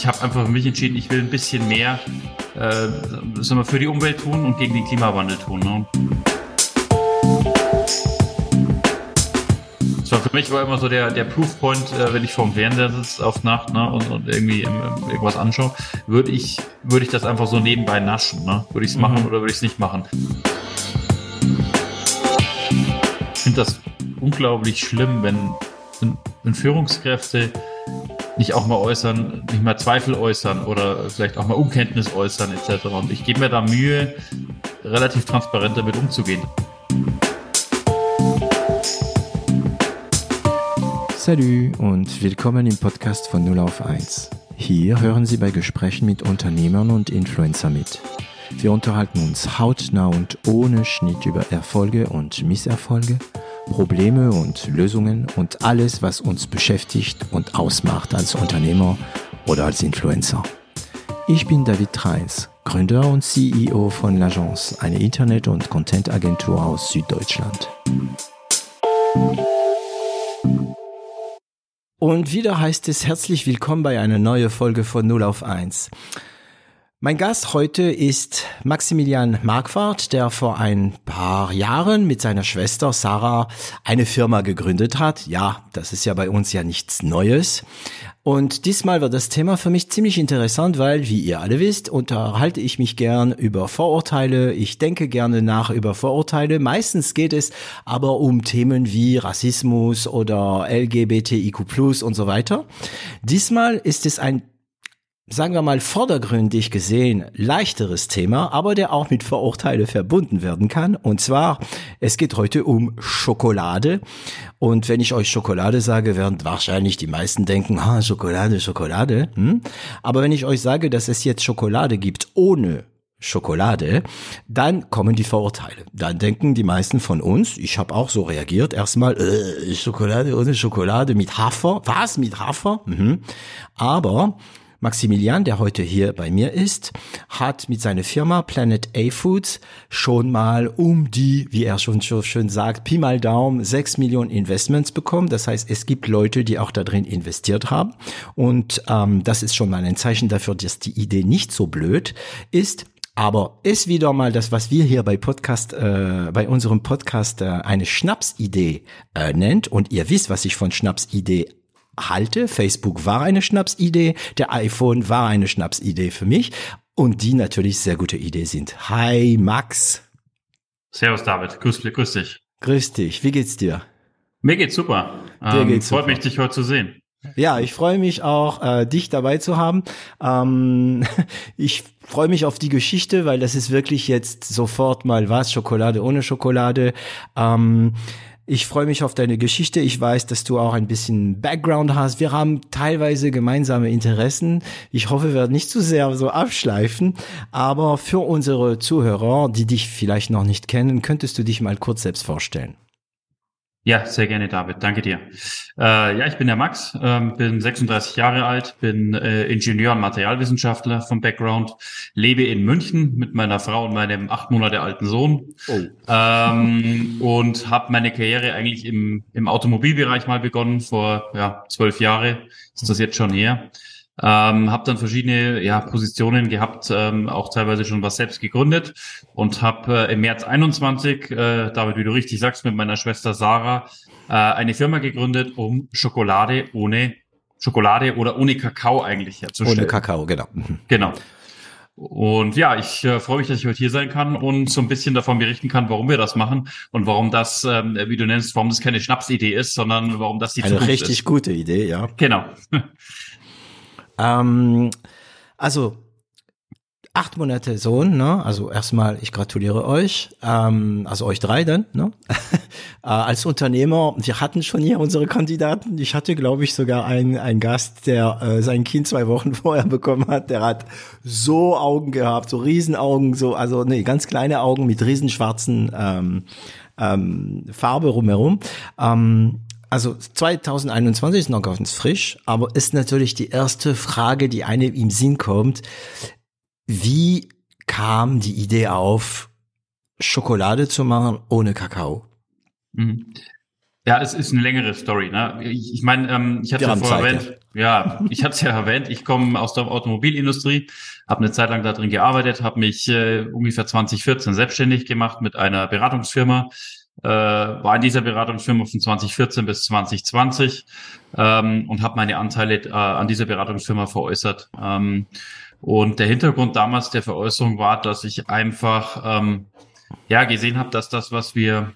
ich habe einfach für mich entschieden, ich will ein bisschen mehr äh, wir, für die Umwelt tun und gegen den Klimawandel tun. Ne? Das war für mich war immer so der, der Proofpoint, äh, wenn ich vorm Fernseher sitze auf Nacht ne, und, und irgendwie ähm, irgendwas anschaue, würde ich, würde ich das einfach so nebenbei naschen. Ne? Würde ich es machen mhm. oder würde ich es nicht machen? Ich finde das unglaublich schlimm, wenn, wenn, wenn Führungskräfte nicht auch mal äußern, nicht mal Zweifel äußern oder vielleicht auch mal Unkenntnis äußern etc. Und ich gebe mir da Mühe, relativ transparent damit umzugehen. Salut und willkommen im Podcast von 0 auf 1. Hier hören Sie bei Gesprächen mit Unternehmern und Influencer mit. Wir unterhalten uns hautnah und ohne Schnitt über Erfolge und Misserfolge, Probleme und Lösungen und alles, was uns beschäftigt und ausmacht als Unternehmer oder als Influencer. Ich bin David Treins, Gründer und CEO von L'Agence, eine Internet- und Content-Agentur aus Süddeutschland. Und wieder heißt es herzlich willkommen bei einer neuen Folge von 0 auf 1. Mein Gast heute ist Maximilian Marquardt, der vor ein paar Jahren mit seiner Schwester Sarah eine Firma gegründet hat. Ja, das ist ja bei uns ja nichts Neues. Und diesmal wird das Thema für mich ziemlich interessant, weil, wie ihr alle wisst, unterhalte ich mich gern über Vorurteile. Ich denke gerne nach über Vorurteile. Meistens geht es aber um Themen wie Rassismus oder LGBTIQ und so weiter. Diesmal ist es ein sagen wir mal, vordergründig gesehen leichteres Thema, aber der auch mit Vorurteile verbunden werden kann. Und zwar, es geht heute um Schokolade. Und wenn ich euch Schokolade sage, werden wahrscheinlich die meisten denken, ah, Schokolade, Schokolade. Hm? Aber wenn ich euch sage, dass es jetzt Schokolade gibt ohne Schokolade, dann kommen die Vorurteile. Dann denken die meisten von uns, ich habe auch so reagiert, erstmal äh, Schokolade ohne Schokolade mit Hafer. Was mit Hafer? Mhm. Aber Maximilian, der heute hier bei mir ist, hat mit seiner Firma Planet A Foods schon mal um die, wie er schon so schön sagt, Pi mal Daumen, sechs Millionen Investments bekommen. Das heißt, es gibt Leute, die auch da drin investiert haben. Und ähm, das ist schon mal ein Zeichen dafür, dass die Idee nicht so blöd ist. Aber ist wieder mal das, was wir hier bei Podcast, äh, bei unserem Podcast äh, eine Schnapsidee äh, nennt. Und ihr wisst, was ich von Schnapsidee halte. Facebook war eine Schnapsidee, der iPhone war eine Schnapsidee für mich und die natürlich sehr gute Idee sind. Hi Max. Servus David, grüß, grüß dich. Grüß dich, wie geht's dir? Mir geht's super. Dir ähm, geht's freut super. mich, dich heute zu sehen. Ja, ich freue mich auch, äh, dich dabei zu haben. Ähm, ich freue mich auf die Geschichte, weil das ist wirklich jetzt sofort mal was, Schokolade ohne Schokolade. Ähm, ich freue mich auf deine Geschichte. Ich weiß, dass du auch ein bisschen Background hast. Wir haben teilweise gemeinsame Interessen. Ich hoffe, wir werden nicht zu sehr so abschleifen. Aber für unsere Zuhörer, die dich vielleicht noch nicht kennen, könntest du dich mal kurz selbst vorstellen. Ja, sehr gerne, David. Danke dir. Äh, ja, ich bin der Max, ähm, bin 36 Jahre alt, bin äh, Ingenieur und Materialwissenschaftler vom Background, lebe in München mit meiner Frau und meinem acht Monate alten Sohn oh. ähm, und habe meine Karriere eigentlich im, im Automobilbereich mal begonnen, vor ja, zwölf Jahre ist das jetzt schon her. Ähm, habe dann verschiedene ja, Positionen gehabt, ähm, auch teilweise schon was selbst gegründet und habe äh, im März 21, äh, David, wie du richtig sagst, mit meiner Schwester Sarah äh, eine Firma gegründet, um Schokolade ohne Schokolade oder ohne Kakao eigentlich herzustellen. Ohne Kakao, genau. Mhm. Genau. Und ja, ich äh, freue mich, dass ich heute hier sein kann und so ein bisschen davon berichten kann, warum wir das machen und warum das, ähm, wie du nennst, warum das keine Schnapsidee ist, sondern warum das die Eine Zukunft richtig ist. gute Idee, ja. Genau. Ähm, also acht Monate Sohn, ne? Also erstmal, ich gratuliere euch, ähm, also euch drei dann, ne? äh, als Unternehmer, wir hatten schon hier unsere Kandidaten. Ich hatte, glaube ich, sogar einen, einen Gast, der äh, sein Kind zwei Wochen vorher bekommen hat. Der hat so Augen gehabt, so Riesenaugen, so, also nee, ganz kleine Augen mit riesenschwarzen ähm, ähm, Farbe rumherum. Ähm, also 2021 ist noch ganz frisch, aber ist natürlich die erste Frage, die einem im Sinn kommt. Wie kam die Idee auf, Schokolade zu machen ohne Kakao? Mhm. Ja, es ist eine längere Story. Ne? Ich, meine, ähm, ich hatte ja vorher erwähnt, ja, ja ich hatte es ja erwähnt, ich komme aus der Automobilindustrie, habe eine Zeit lang da drin gearbeitet, habe mich äh, ungefähr 2014 selbstständig gemacht mit einer Beratungsfirma, äh, war in dieser Beratungsfirma von 2014 bis 2020 ähm, und habe meine Anteile äh, an dieser Beratungsfirma veräußert. Ähm, und der Hintergrund damals der Veräußerung war, dass ich einfach ähm, ja gesehen habe, dass das, was wir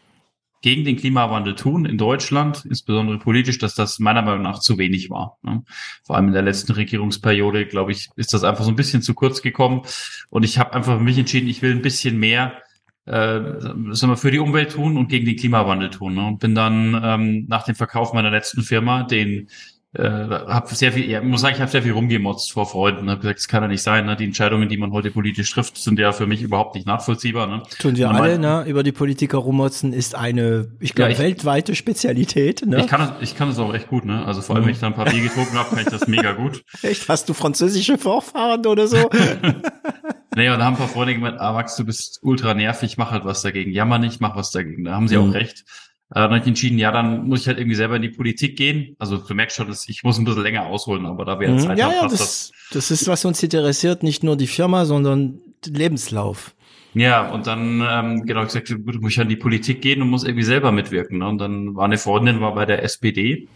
gegen den Klimawandel tun in Deutschland, insbesondere politisch, dass das meiner Meinung nach zu wenig war. Ne? Vor allem in der letzten Regierungsperiode, glaube ich, ist das einfach so ein bisschen zu kurz gekommen. Und ich habe einfach für mich entschieden, ich will ein bisschen mehr äh, sagen wir, für die Umwelt tun und gegen den Klimawandel tun. Ne? Und bin dann ähm, nach dem Verkauf meiner letzten Firma, den äh, habe sehr viel, ja, muss sagen, ich habe sehr viel rumgemotzt vor Freunden. Habe gesagt, das kann ja nicht sein. Ne? Die Entscheidungen, die man heute politisch trifft, sind ja für mich überhaupt nicht nachvollziehbar. Ne? Tun wir alle, ne? Über die Politiker rummotzen ist eine, ich glaube, ja, weltweite Spezialität. Ne? Ich kann es, ich kann es auch echt gut. Ne? Also vor allem, wenn ich dann ein paar Bier getrunken habe, kann ich das mega gut. Echt? Hast du französische Vorfahren oder so? nee, und da haben ein paar Freunde gemeint, ah, Max, du bist ultra nervig, mach halt was dagegen. Jammer nicht, mach was dagegen. Da haben sie mhm. auch recht. Äh, dann habe ich entschieden, ja, dann muss ich halt irgendwie selber in die Politik gehen. Also du merkst schon, dass ich muss ein bisschen länger ausholen, aber da wäre Zeit mhm. ja, ja, das, das, das ist, was uns interessiert, nicht nur die Firma, sondern Lebenslauf. Ja, und dann, ähm, genau, gesagt, gut, muss ich an die Politik gehen und muss irgendwie selber mitwirken. Ne? Und dann war eine Freundin, war bei der SPD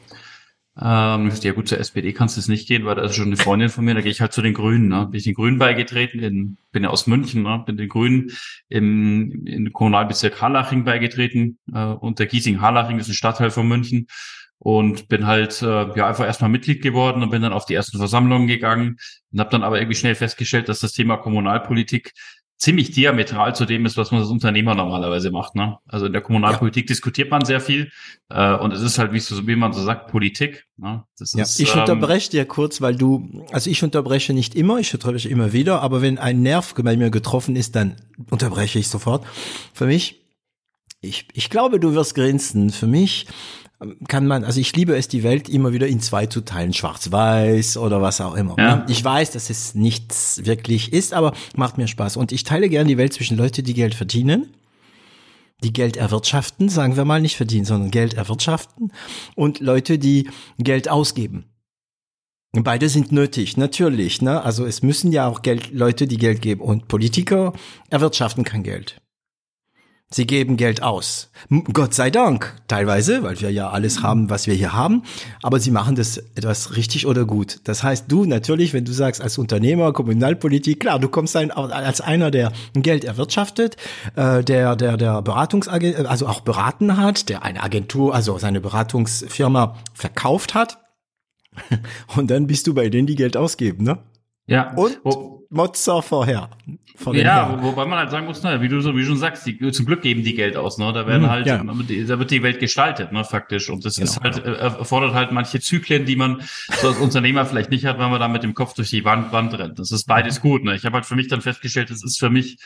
ähm, ja gut, zur SPD kannst du es nicht gehen, weil da ist schon eine Freundin von mir, da gehe ich halt zu den Grünen. Ne? Bin ich den Grünen beigetreten, in, bin ja aus München, ne? bin den Grünen im, in Kommunalbezirk Harlaching beigetreten, äh, unter Giesing-Harlaching, ist ein Stadtteil von München. Und bin halt äh, ja einfach erstmal Mitglied geworden und bin dann auf die ersten Versammlungen gegangen und habe dann aber irgendwie schnell festgestellt, dass das Thema Kommunalpolitik ziemlich diametral zu dem ist, was man als Unternehmer normalerweise macht. Ne? Also in der Kommunalpolitik ja. diskutiert man sehr viel äh, und es ist halt, wie, so, wie man so sagt, Politik. Ne? Das ja. ist, ich ähm, unterbreche dir kurz, weil du, also ich unterbreche nicht immer, ich unterbreche immer wieder, aber wenn ein Nerv bei mir getroffen ist, dann unterbreche ich sofort. Für mich, ich, ich glaube, du wirst grinsen. Für mich kann man, also ich liebe es, die Welt immer wieder in zwei zu teilen, schwarz-weiß oder was auch immer. Ja. Ich weiß, dass es nichts wirklich ist, aber macht mir Spaß. Und ich teile gerne die Welt zwischen Leute, die Geld verdienen, die Geld erwirtschaften, sagen wir mal nicht verdienen, sondern Geld erwirtschaften und Leute, die Geld ausgeben. Beide sind nötig, natürlich. Ne? Also es müssen ja auch Geld, Leute, die Geld geben. Und Politiker erwirtschaften kein Geld. Sie geben Geld aus. Gott sei Dank, teilweise, weil wir ja alles haben, was wir hier haben. Aber sie machen das etwas richtig oder gut. Das heißt, du natürlich, wenn du sagst, als Unternehmer, Kommunalpolitik, klar, du kommst ein, als einer, der Geld erwirtschaftet, äh, der, der, der Beratungsagent, also auch beraten hat, der eine Agentur, also seine Beratungsfirma verkauft hat. Und dann bist du bei denen, die Geld ausgeben, ne? Ja. Und Mozza vorher. Ja, wobei man halt sagen muss, ne, wie du so wie schon sagst, die, zum Glück geben die Geld aus, ne? Da werden mhm, halt, ja. da wird die Welt gestaltet, ne, faktisch. Und das genau, ist halt, genau. erfordert halt manche Zyklen, die man so als Unternehmer vielleicht nicht hat, wenn man da mit dem Kopf durch die Wand, Wand rennt. Das ist beides mhm. gut. Ne? Ich habe halt für mich dann festgestellt, das ist für mich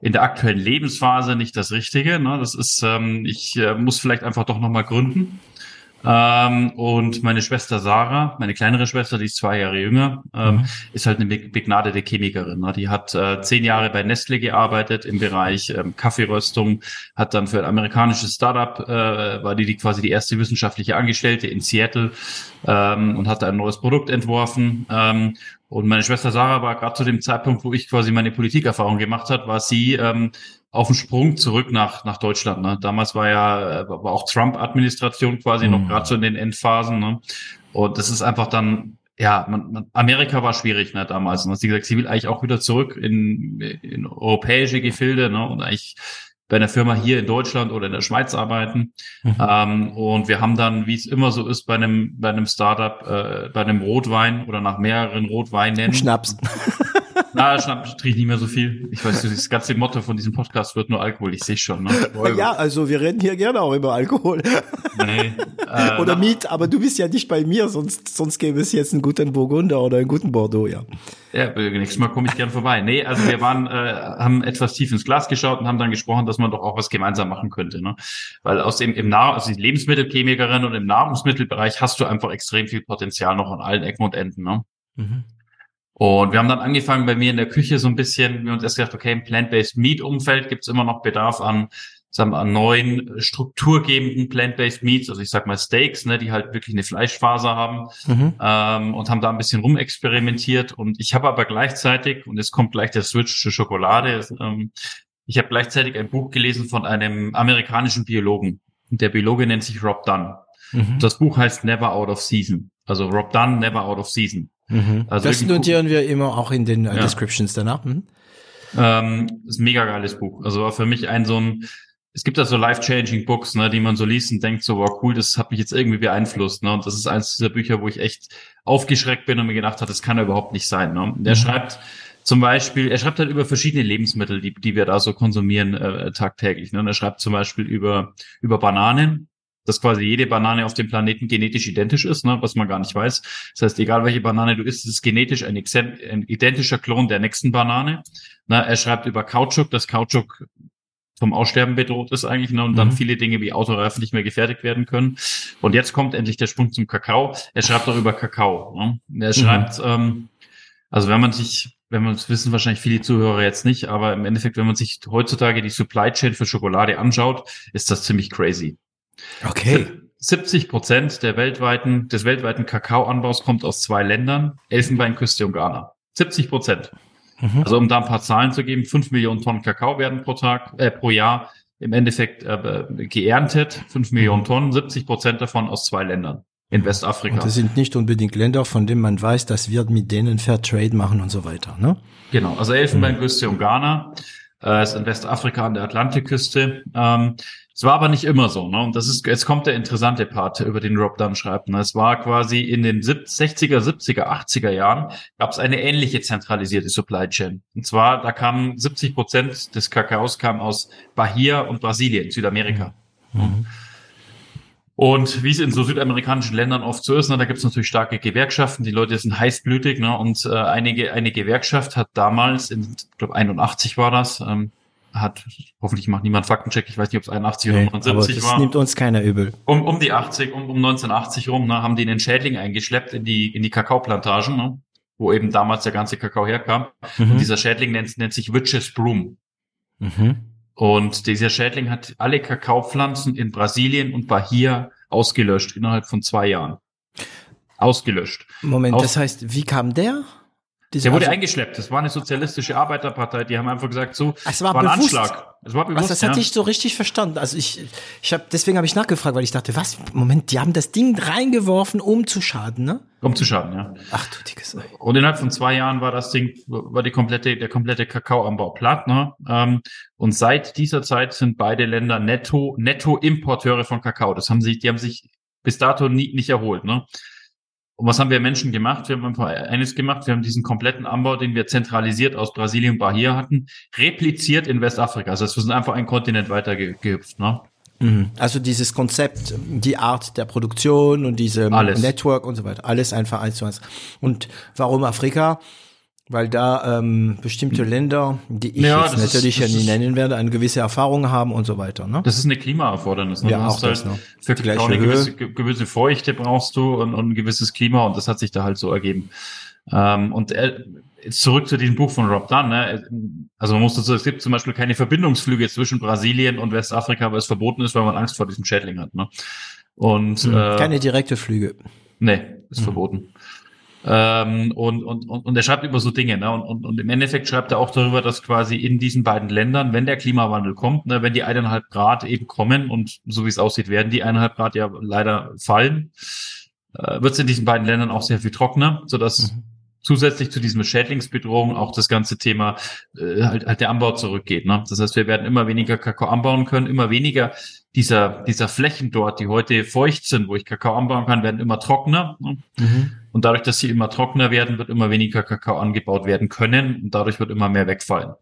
in der aktuellen Lebensphase nicht das Richtige. Ne? Das ist, ähm, ich äh, muss vielleicht einfach doch nochmal gründen. Ähm, und meine Schwester Sarah, meine kleinere Schwester, die ist zwei Jahre jünger, ähm, mhm. ist halt eine begnadete Chemikerin. Ne? Die hat äh, zehn Jahre bei Nestle gearbeitet im Bereich ähm, Kaffeeröstung, hat dann für ein amerikanisches Startup, äh, war die, die quasi die erste wissenschaftliche Angestellte in Seattle ähm, und hat ein neues Produkt entworfen. Ähm, und meine Schwester Sarah war gerade zu dem Zeitpunkt, wo ich quasi meine Politikerfahrung gemacht hat, war sie ähm, auf dem Sprung zurück nach, nach Deutschland. Ne? Damals war ja äh, war auch Trump-Administration quasi mhm. noch gerade so in den Endphasen. Ne? Und das ist einfach dann, ja, man, man, Amerika war schwierig ne, damals. Und sie gesagt, sie will eigentlich auch wieder zurück in, in europäische Gefilde ne? und eigentlich bei einer Firma hier in Deutschland oder in der Schweiz arbeiten. Mhm. Ähm, und wir haben dann, wie es immer so ist bei einem, bei einem Startup, äh, bei einem Rotwein oder nach mehreren Rotweinen. Schnaps. Na, Schnaps trinke ich nicht mehr so viel. Ich weiß, das ganze Motto von diesem Podcast wird nur Alkohol. Ich sehe schon. Ne? Ja, also wir reden hier gerne auch über Alkohol. Nee, äh, oder Miet, aber du bist ja nicht bei mir, sonst, sonst gäbe es jetzt einen guten Burgunder oder einen guten Bordeaux, ja. Ja, nächstes Mal komme ich gern vorbei. Nee, also wir waren, äh, haben etwas tief ins Glas geschaut und haben dann gesprochen, dass man doch auch was gemeinsam machen könnte. Ne? Weil aus dem im Nahr also die Lebensmittelchemikerin und im Nahrungsmittelbereich hast du einfach extrem viel Potenzial noch an allen Ecken und Enden. Ne? Mhm. Und wir haben dann angefangen bei mir in der Küche so ein bisschen, wir haben uns erst gedacht, okay, im Plant-Based Meat-Umfeld gibt es immer noch Bedarf an sagen wir, neuen strukturgebenden plant-based Meats, also ich sag mal Steaks, ne, die halt wirklich eine Fleischfaser haben mhm. ähm, und haben da ein bisschen rumexperimentiert. Und ich habe aber gleichzeitig, und jetzt kommt gleich der Switch zur Schokolade, ähm, ich habe gleichzeitig ein Buch gelesen von einem amerikanischen Biologen. Der Biologe nennt sich Rob Dunn. Mhm. Das Buch heißt Never Out of Season. Also Rob Dunn, Never Out of Season. Mhm. Also das notieren wir immer auch in den äh, ja. Descriptions danach. Mhm. Ähm, ist ein mega geiles Buch. Also war für mich ein so ein, es gibt da so life-changing Books, ne, die man so liest und denkt so, wow, cool, das hat mich jetzt irgendwie beeinflusst. Ne? Und das ist eines dieser Bücher, wo ich echt aufgeschreckt bin und mir gedacht habe, das kann ja überhaupt nicht sein. Ne? Der mhm. schreibt zum Beispiel, er schreibt halt über verschiedene Lebensmittel, die, die wir da so konsumieren äh, tagtäglich. Ne? Und er schreibt zum Beispiel über, über Bananen, dass quasi jede Banane auf dem Planeten genetisch identisch ist, ne, was man gar nicht weiß. Das heißt, egal welche Banane du isst, ist genetisch ein, ein identischer Klon der nächsten Banane. Na, er schreibt über Kautschuk, dass Kautschuk vom Aussterben bedroht ist eigentlich ne, und mhm. dann viele Dinge wie Autoreifen nicht mehr gefertigt werden können. Und jetzt kommt endlich der Sprung zum Kakao. Er schreibt auch über Kakao. Ne? Er schreibt, mhm. ähm, also wenn man sich, wenn man das wissen wahrscheinlich viele Zuhörer jetzt nicht, aber im Endeffekt, wenn man sich heutzutage die Supply Chain für Schokolade anschaut, ist das ziemlich crazy. Okay. 70 Prozent der weltweiten, des weltweiten Kakaoanbaus kommt aus zwei Ländern, Elfenbeinküste und Ghana. 70 Prozent. Mhm. Also um da ein paar Zahlen zu geben, fünf Millionen Tonnen Kakao werden pro Tag, äh, pro Jahr im Endeffekt äh, geerntet, fünf Millionen mhm. Tonnen, 70 Prozent davon aus zwei Ländern in Westafrika. Und das sind nicht unbedingt Länder, von denen man weiß, dass wir mit denen Fair Trade machen und so weiter, ne? Genau, also Elfenbeinküste mhm. und Ghana, äh, ist in Westafrika an der Atlantikküste. Ähm, es war aber nicht immer so, ne? Und das ist, jetzt kommt der interessante Part, über den Rob Dunn schreibt. Ne? Es war quasi in den 60er, 70er, 80er Jahren gab es eine ähnliche zentralisierte Supply Chain. Und zwar, da kamen 70 Prozent des Kakaos kam aus Bahia und Brasilien, Südamerika. Mhm. mhm. Und wie es in so südamerikanischen Ländern oft so ist, ne, da gibt es natürlich starke Gewerkschaften, die Leute sind heißblütig, ne, und äh, einige, eine Gewerkschaft hat damals, in, ich glaube 81 war das, ähm, hat, hoffentlich macht niemand Faktencheck, ich weiß nicht, ob es 81 nee, oder 79 das war. Das nimmt uns keiner übel. Um, um die 80, um, um 1980 rum, ne, haben die einen Schädling eingeschleppt in die, in die Kakaoplantagen, ne, wo eben damals der ganze Kakao herkam. Mhm. Und dieser Schädling nennt, nennt sich Witch's Broom. Mhm. Und dieser Schädling hat alle Kakaopflanzen in Brasilien und Bahia ausgelöscht innerhalb von zwei Jahren. Ausgelöscht. Moment, Aus das heißt, wie kam der? Der wurde also, eingeschleppt. Das war eine sozialistische Arbeiterpartei. Die haben einfach gesagt, so, es war, war ein Anschlag. Es war bewusst, was, das ja. hatte ich so richtig verstanden. Also ich, ich habe, deswegen habe ich nachgefragt, weil ich dachte, was? Moment, die haben das Ding reingeworfen, um zu schaden, ne? Um zu schaden, ja. Ach du dickes Ei. Und innerhalb von zwei Jahren war das Ding, war die komplette, der komplette Kakaoanbau platt, ne? Ähm, und seit dieser Zeit sind beide Länder netto, netto Importeure von Kakao. Das haben sich, die haben sich bis dato nie, nicht erholt, ne? Und was haben wir Menschen gemacht? Wir haben einfach eines gemacht. Wir haben diesen kompletten Anbau, den wir zentralisiert aus Brasilien und Bahia hatten, repliziert in Westafrika. Also wir sind einfach einen Kontinent weiter gehüpft. Ne? Mhm. Also dieses Konzept, die Art der Produktion und diese alles. Network und so weiter, alles einfach eins zu eins. Und warum Afrika? Weil da ähm, bestimmte hm. Länder, die ich ja, jetzt natürlich ist, ja nie nennen werde, eine gewisse Erfahrung haben und so weiter. Ne? Das ist eine Klimaerfordernis. Ne? Ja, auch das halt noch. Für die gleiche eine gewisse, gewisse Feuchte brauchst du und, und ein gewisses Klima und das hat sich da halt so ergeben. Ähm, und äh, zurück zu diesem Buch von Rob Dunn. Ne? Also man muss dazu, es gibt zum Beispiel keine Verbindungsflüge zwischen Brasilien und Westafrika, weil es verboten ist, weil man Angst vor diesem Schädling hat. Ne? Und hm, äh, keine direkte Flüge. Nee, ist hm. verboten. Ähm, und, und, und, und er schreibt über so Dinge. Ne? Und, und, und im Endeffekt schreibt er auch darüber, dass quasi in diesen beiden Ländern, wenn der Klimawandel kommt, ne, wenn die eineinhalb Grad eben kommen und so wie es aussieht, werden die eineinhalb Grad ja leider fallen, äh, wird es in diesen beiden Ländern auch sehr viel trockener, sodass mhm. zusätzlich zu diesem Schädlingsbedrohung auch das ganze Thema äh, halt, halt der Anbau zurückgeht. Ne? Das heißt, wir werden immer weniger Kakao anbauen können, immer weniger dieser, dieser Flächen dort, die heute feucht sind, wo ich Kakao anbauen kann, werden immer trockener. Ne? Mhm. Und dadurch, dass sie immer trockener werden, wird immer weniger Kakao angebaut werden können und dadurch wird immer mehr wegfallen.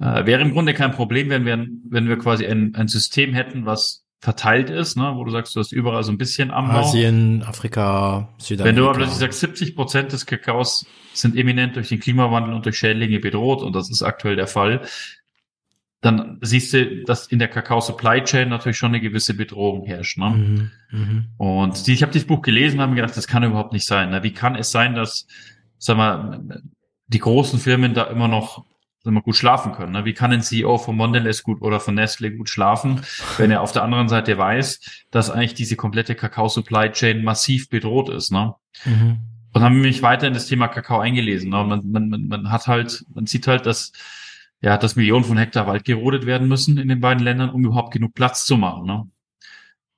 Äh, wäre im Grunde kein Problem, wenn wir, wenn wir quasi ein, ein System hätten, was verteilt ist, ne, wo du sagst, du hast überall so ein bisschen Anbau. Asien, Afrika, Südamerika. Wenn du aber plötzlich sagst, 70 Prozent des Kakaos sind eminent durch den Klimawandel und durch Schädlinge bedroht und das ist aktuell der Fall, dann siehst du, dass in der Kakao-Supply Chain natürlich schon eine gewisse Bedrohung herrscht. Ne? Mhm, mh. Und die, ich habe dieses Buch gelesen und habe mir gedacht, das kann überhaupt nicht sein. Ne? Wie kann es sein, dass, sag mal, die großen Firmen da immer noch sagen wir, gut schlafen können. Ne? Wie kann ein CEO von Mondelez gut oder von Nestle gut schlafen, wenn er auf der anderen Seite weiß, dass eigentlich diese komplette Kakao-Supply Chain massiv bedroht ist. Ne? Mhm. Und haben mich weiter in das Thema Kakao eingelesen. Ne? Man, man, man, man hat halt, man sieht halt, dass ja, dass Millionen von Hektar Wald gerodet werden müssen in den beiden Ländern, um überhaupt genug Platz zu machen. Ne?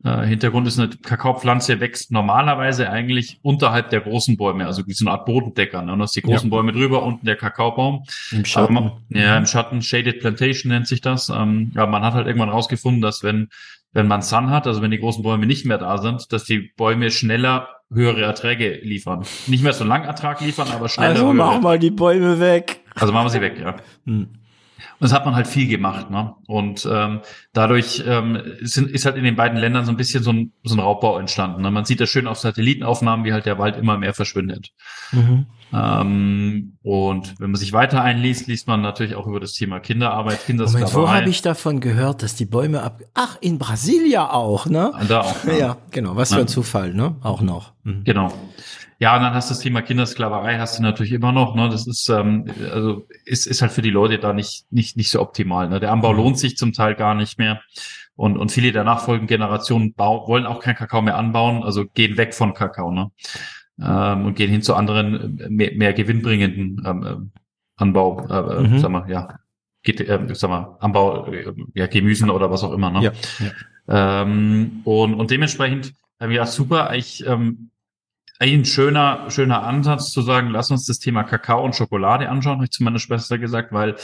Äh, Hintergrund ist eine Kakaopflanze wächst normalerweise eigentlich unterhalb der großen Bäume, also wie so eine Art Bodendecker. Ne? Und hast die großen ja. Bäume drüber, unten der Kakaobaum. Im Schatten. Man, ja, im Schatten, Shaded Plantation nennt sich das. Ähm, ja, man hat halt irgendwann rausgefunden, dass wenn, wenn man Sun hat, also wenn die großen Bäume nicht mehr da sind, dass die Bäume schneller höhere Erträge liefern. Nicht mehr so lang Ertrag liefern, aber schneller. Also höhere. mach mal die Bäume weg. Also machen wir sie weg, ja. Hm. Und das hat man halt viel gemacht. Ne? Und ähm, dadurch ähm, sind, ist halt in den beiden Ländern so ein bisschen so ein, so ein Raubbau entstanden. Ne? Man sieht das schön auf Satellitenaufnahmen, wie halt der Wald immer mehr verschwindet. Mhm. Ähm, und wenn man sich weiter einliest, liest man natürlich auch über das Thema Kinderarbeit, Kindersklaverei. Moment, wo habe ich davon gehört, dass die Bäume ab... Ach, in Brasilia auch, ne? Da auch. Ja, ja genau. Was für ein Zufall, ne? Auch noch. Mhm. Genau. Ja, und dann hast du das Thema Kindersklaverei hast du natürlich immer noch. Ne? Das ist ähm, also ist, ist halt für die Leute da nicht nicht nicht so optimal. Ne? Der Anbau mhm. lohnt sich zum Teil gar nicht mehr. Und, und viele der nachfolgenden Generationen bau, wollen auch kein Kakao mehr anbauen, also gehen weg von Kakao ne? ähm, und gehen hin zu anderen äh, mehr, mehr gewinnbringenden ähm, äh, Anbau, äh, äh, mhm. sag mal, ja, geht, äh, sag mal, Anbau, äh, ja, Gemüsen oder was auch immer. Ne? Ja, ja. Ähm, und, und dementsprechend haben wir ja super, ich ähm, ein schöner, schöner Ansatz zu sagen, lass uns das Thema Kakao und Schokolade anschauen, habe ich zu meiner Schwester gesagt, weil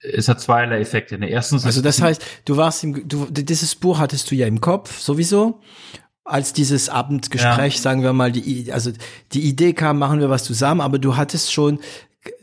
es hat zweierlei Effekte. Erstens also das heißt, du warst im, du, dieses Buch hattest du ja im Kopf sowieso als dieses Abendgespräch, ja. sagen wir mal, die, also die Idee kam, machen wir was zusammen, aber du hattest schon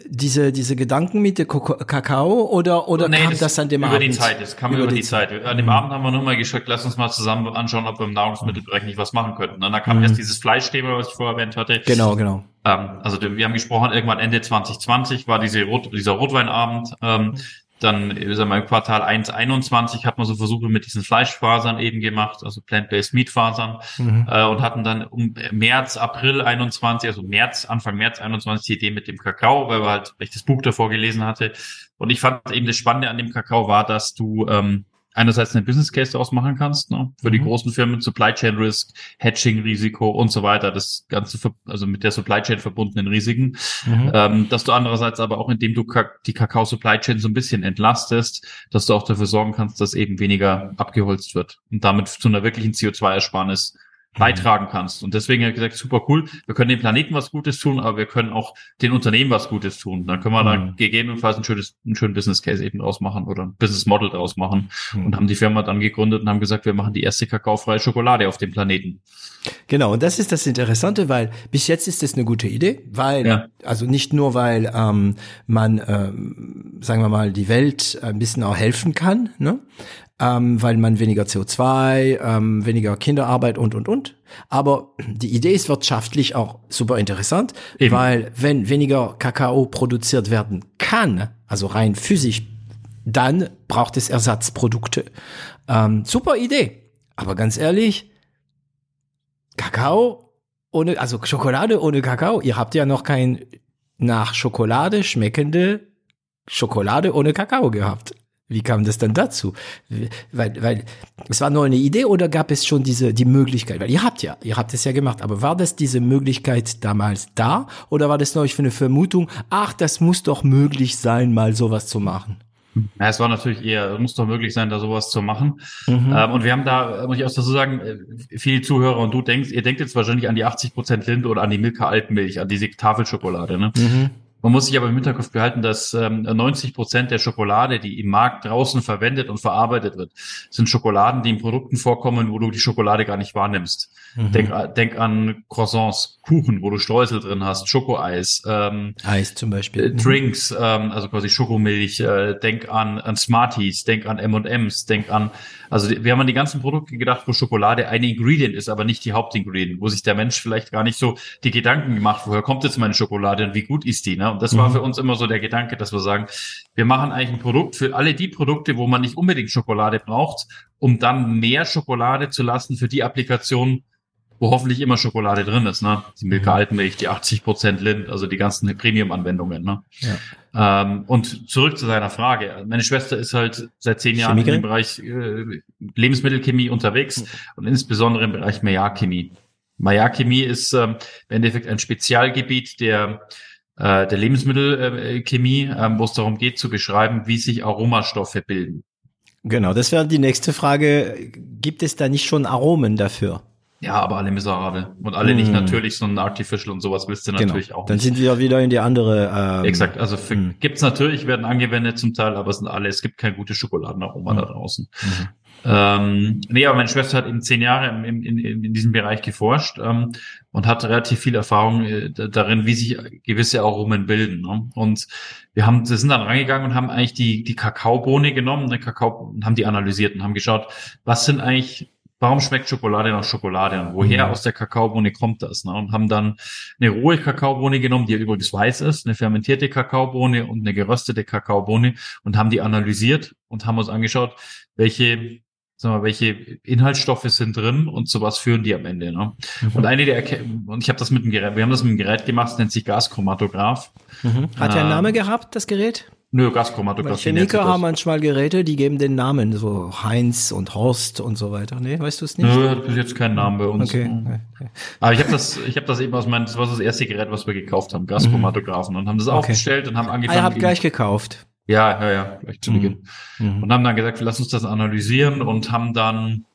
diese, diese Gedanken mit der Kakao oder, oder nee, kam das, das an dem über Abend? Über die Zeit, es kam über, über die, die Zeit. Zeit. An dem mhm. Abend haben wir nur mal geschickt, lass uns mal zusammen anschauen, ob wir im Nahrungsmittelbereich nicht was machen könnten. Und dann kam mhm. erst dieses Fleischthema, was ich vorher erwähnt hatte. Genau, genau. Ähm, also wir haben gesprochen, irgendwann Ende 2020 war diese Rot, dieser Rotweinabend. Ähm, mhm dann sagen wir, im Quartal 1, 21 hat man so Versuche mit diesen Fleischfasern eben gemacht, also Plant-Based Meat-Fasern mhm. äh, und hatten dann um März, April 21, also März, Anfang März 21 die Idee mit dem Kakao, weil wir halt, weil ich das Buch davor gelesen hatte. Und ich fand eben das Spannende an dem Kakao war, dass du ähm, einerseits einen Business Case daraus machen kannst, ne? für mhm. die großen Firmen, Supply Chain Risk, Hedging Risiko und so weiter, das Ganze, also mit der Supply Chain verbundenen Risiken, mhm. ähm, dass du andererseits aber auch, indem du die Kakao Supply Chain so ein bisschen entlastest, dass du auch dafür sorgen kannst, dass eben weniger abgeholzt wird und damit zu einer wirklichen CO2-Ersparnis beitragen kannst. Und deswegen hat er gesagt, super cool, wir können dem Planeten was Gutes tun, aber wir können auch den Unternehmen was Gutes tun. Dann können wir mhm. da gegebenenfalls ein schönes, einen schönen Business Case eben draus machen oder ein Business Model draus machen mhm. und haben die Firma dann gegründet und haben gesagt, wir machen die erste kakaofreie Schokolade auf dem Planeten. Genau, und das ist das Interessante, weil bis jetzt ist das eine gute Idee, weil, ja. also nicht nur, weil ähm, man, ähm, sagen wir mal, die Welt ein bisschen auch helfen kann, ne? Ähm, weil man weniger CO2, ähm, weniger Kinderarbeit und, und, und. Aber die Idee ist wirtschaftlich auch super interessant, Eben. weil wenn weniger Kakao produziert werden kann, also rein physisch, dann braucht es Ersatzprodukte. Ähm, super Idee. Aber ganz ehrlich, Kakao ohne, also Schokolade ohne Kakao, ihr habt ja noch kein nach Schokolade schmeckende Schokolade ohne Kakao gehabt. Wie kam das dann dazu? Weil, weil es war nur eine Idee oder gab es schon diese die Möglichkeit? Weil ihr habt ja, ihr habt es ja gemacht, aber war das diese Möglichkeit damals da oder war das nur für eine Vermutung? Ach, das muss doch möglich sein, mal sowas zu machen. Ja, es war natürlich eher, es muss doch möglich sein, da sowas zu machen. Mhm. Ähm, und wir haben da, muss ich auch dazu sagen, äh, viele Zuhörer und du denkst, ihr denkt jetzt wahrscheinlich an die 80 Prozent Linde oder an die Milka Alpenmilch, an diese Tafelschokolade, ne? Mhm. Man muss sich aber im Hinterkopf behalten, dass ähm, 90 Prozent der Schokolade, die im Markt draußen verwendet und verarbeitet wird, sind Schokoladen, die in Produkten vorkommen, wo du die Schokolade gar nicht wahrnimmst. Mhm. Denk, denk an Croissants, Kuchen, wo du Streusel drin hast, Schokoeis, ähm, Eis zum Beispiel, äh, mhm. Drinks, ähm, also quasi Schokomilch. Äh, denk an, an Smarties, denk an M&M's, denk an also wir haben an die ganzen Produkte gedacht, wo Schokolade ein Ingredient ist, aber nicht die Hauptingredient, wo sich der Mensch vielleicht gar nicht so die Gedanken gemacht, woher kommt jetzt meine Schokolade und wie gut ist die. Ne? Und das mhm. war für uns immer so der Gedanke, dass wir sagen, wir machen eigentlich ein Produkt für alle die Produkte, wo man nicht unbedingt Schokolade braucht, um dann mehr Schokolade zu lassen für die Applikationen, wo hoffentlich immer Schokolade drin ist, ne? Die Milka Alpenmilch, die 80 Prozent Lind, also die ganzen Premium-Anwendungen, ne? Ja. Ähm, und zurück zu seiner Frage. Meine Schwester ist halt seit zehn Jahren Chemiker? im Bereich äh, Lebensmittelchemie unterwegs mhm. und insbesondere im Bereich Maillard-Chemie. Maillard-Chemie ist ähm, im Endeffekt ein Spezialgebiet der äh, der Lebensmittelchemie, äh, wo es darum geht zu beschreiben, wie sich Aromastoffe bilden. Genau, das wäre die nächste Frage. Gibt es da nicht schon Aromen dafür? Ja, aber alle miserabel. Und alle mm. nicht hm. natürlich, sondern artificial und sowas willst du genau. natürlich auch Dann nicht. sind wir wieder in die andere. Ähm, Exakt. Also für, mm. gibt's natürlich, werden angewendet zum Teil, aber es sind alle, es gibt kein gutes Schokoladenaroma mm. da draußen. -hmm. Ähm, nee, aber meine Schwester hat eben zehn Jahre in, in, in diesem Bereich geforscht ähm, und hat relativ viel Erfahrung äh, darin, wie sich gewisse Aromen bilden. Ne? Und wir haben, wir sind dann rangegangen und haben eigentlich die, die Kakaobohne genommen, den Kakao, und haben die analysiert und haben geschaut, was sind eigentlich warum schmeckt Schokolade nach Schokolade und woher mhm. aus der Kakaobohne kommt das? Ne? Und haben dann eine rohe Kakaobohne genommen, die übrigens weiß ist, eine fermentierte Kakaobohne und eine geröstete Kakaobohne und haben die analysiert und haben uns angeschaut, welche sagen wir, welche Inhaltsstoffe sind drin und zu was führen die am Ende. Ne? Mhm. Und eine der Erke und ich habe das mit dem Gerät, wir haben das mit dem Gerät gemacht, das nennt sich Gaschromatograph. Mhm. Hat der einen Namen gehabt, das Gerät? Nö, Gaschromatograph. Chemiker haben manchmal Geräte, die geben den Namen, so Heinz und Horst und so weiter. Nee, weißt du es nicht? Nö, hat bis jetzt keinen Namen bei uns. Okay. okay. Aber ich habe das, ich habe das eben aus meinem, das war das erste Gerät, was wir gekauft haben, Gaschromatographen und haben das okay. aufgestellt und haben angefangen. Ah, ihr habt gleich gekauft. Ja, ja, ja, gleich zu Beginn. Mhm. Und haben dann gesagt, lass uns das analysieren und haben dann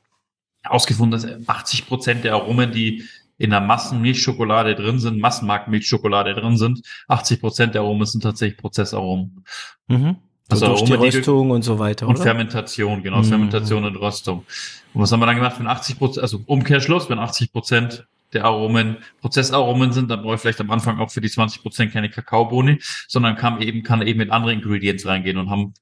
ausgefunden, dass 80 Prozent der Aromen, die in der Massenmilchschokolade drin sind, Massenmarktmilchschokolade drin sind, 80 Prozent der Aromen sind tatsächlich Prozessaromen. Mhm. Also durch Aromen, die Röstung und so weiter. Und oder? Fermentation, genau, mhm. Fermentation und Röstung. Und was haben wir dann gemacht? Wenn 80 Prozent, also Umkehrschluss, wenn 80 Prozent der Aromen Prozessaromen sind, dann brauche ich vielleicht am Anfang auch für die 20 Prozent keine Kakaobohne, sondern kann eben, kann eben mit anderen Ingredients reingehen und haben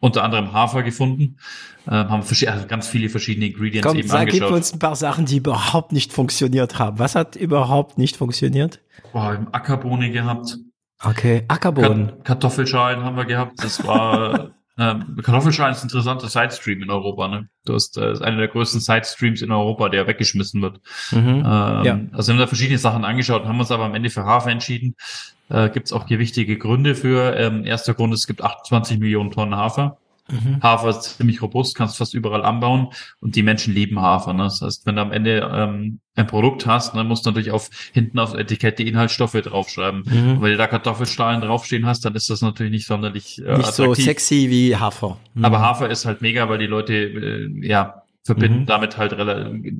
unter anderem Hafer gefunden, äh, haben also ganz viele verschiedene Ingredients Komm, eben sag, angeschaut. Gib uns ein paar Sachen, die überhaupt nicht funktioniert haben. Was hat überhaupt nicht funktioniert? Boah, Ackerbohne gehabt. Okay, Ackerbohnen. Kartoffelschalen haben wir gehabt. Das war Ähm, Kartoffelschalen ist ein interessanter Sidestream in Europa. Ne? Du hast äh, einer der größten Sidestreams in Europa, der weggeschmissen wird. Mhm, ähm, ja. Also wir haben da verschiedene Sachen angeschaut, haben uns aber am Ende für Hafer entschieden. Äh, gibt es auch gewichtige Gründe für. Ähm, erster Grund, es gibt 28 Millionen Tonnen Hafer. Mhm. Hafer ist ziemlich robust, kannst fast überall anbauen und die Menschen lieben Hafer. Ne? Das heißt, wenn du am Ende ähm, ein Produkt hast, dann musst du natürlich auf hinten aufs Etikett die Inhaltsstoffe draufschreiben. Mhm. Und wenn du da Kartoffelstahlen draufstehen hast, dann ist das natürlich nicht sonderlich äh, Nicht attraktiv. so sexy wie Hafer. Mhm. Aber Hafer ist halt mega, weil die Leute äh, ja verbinden mhm. damit halt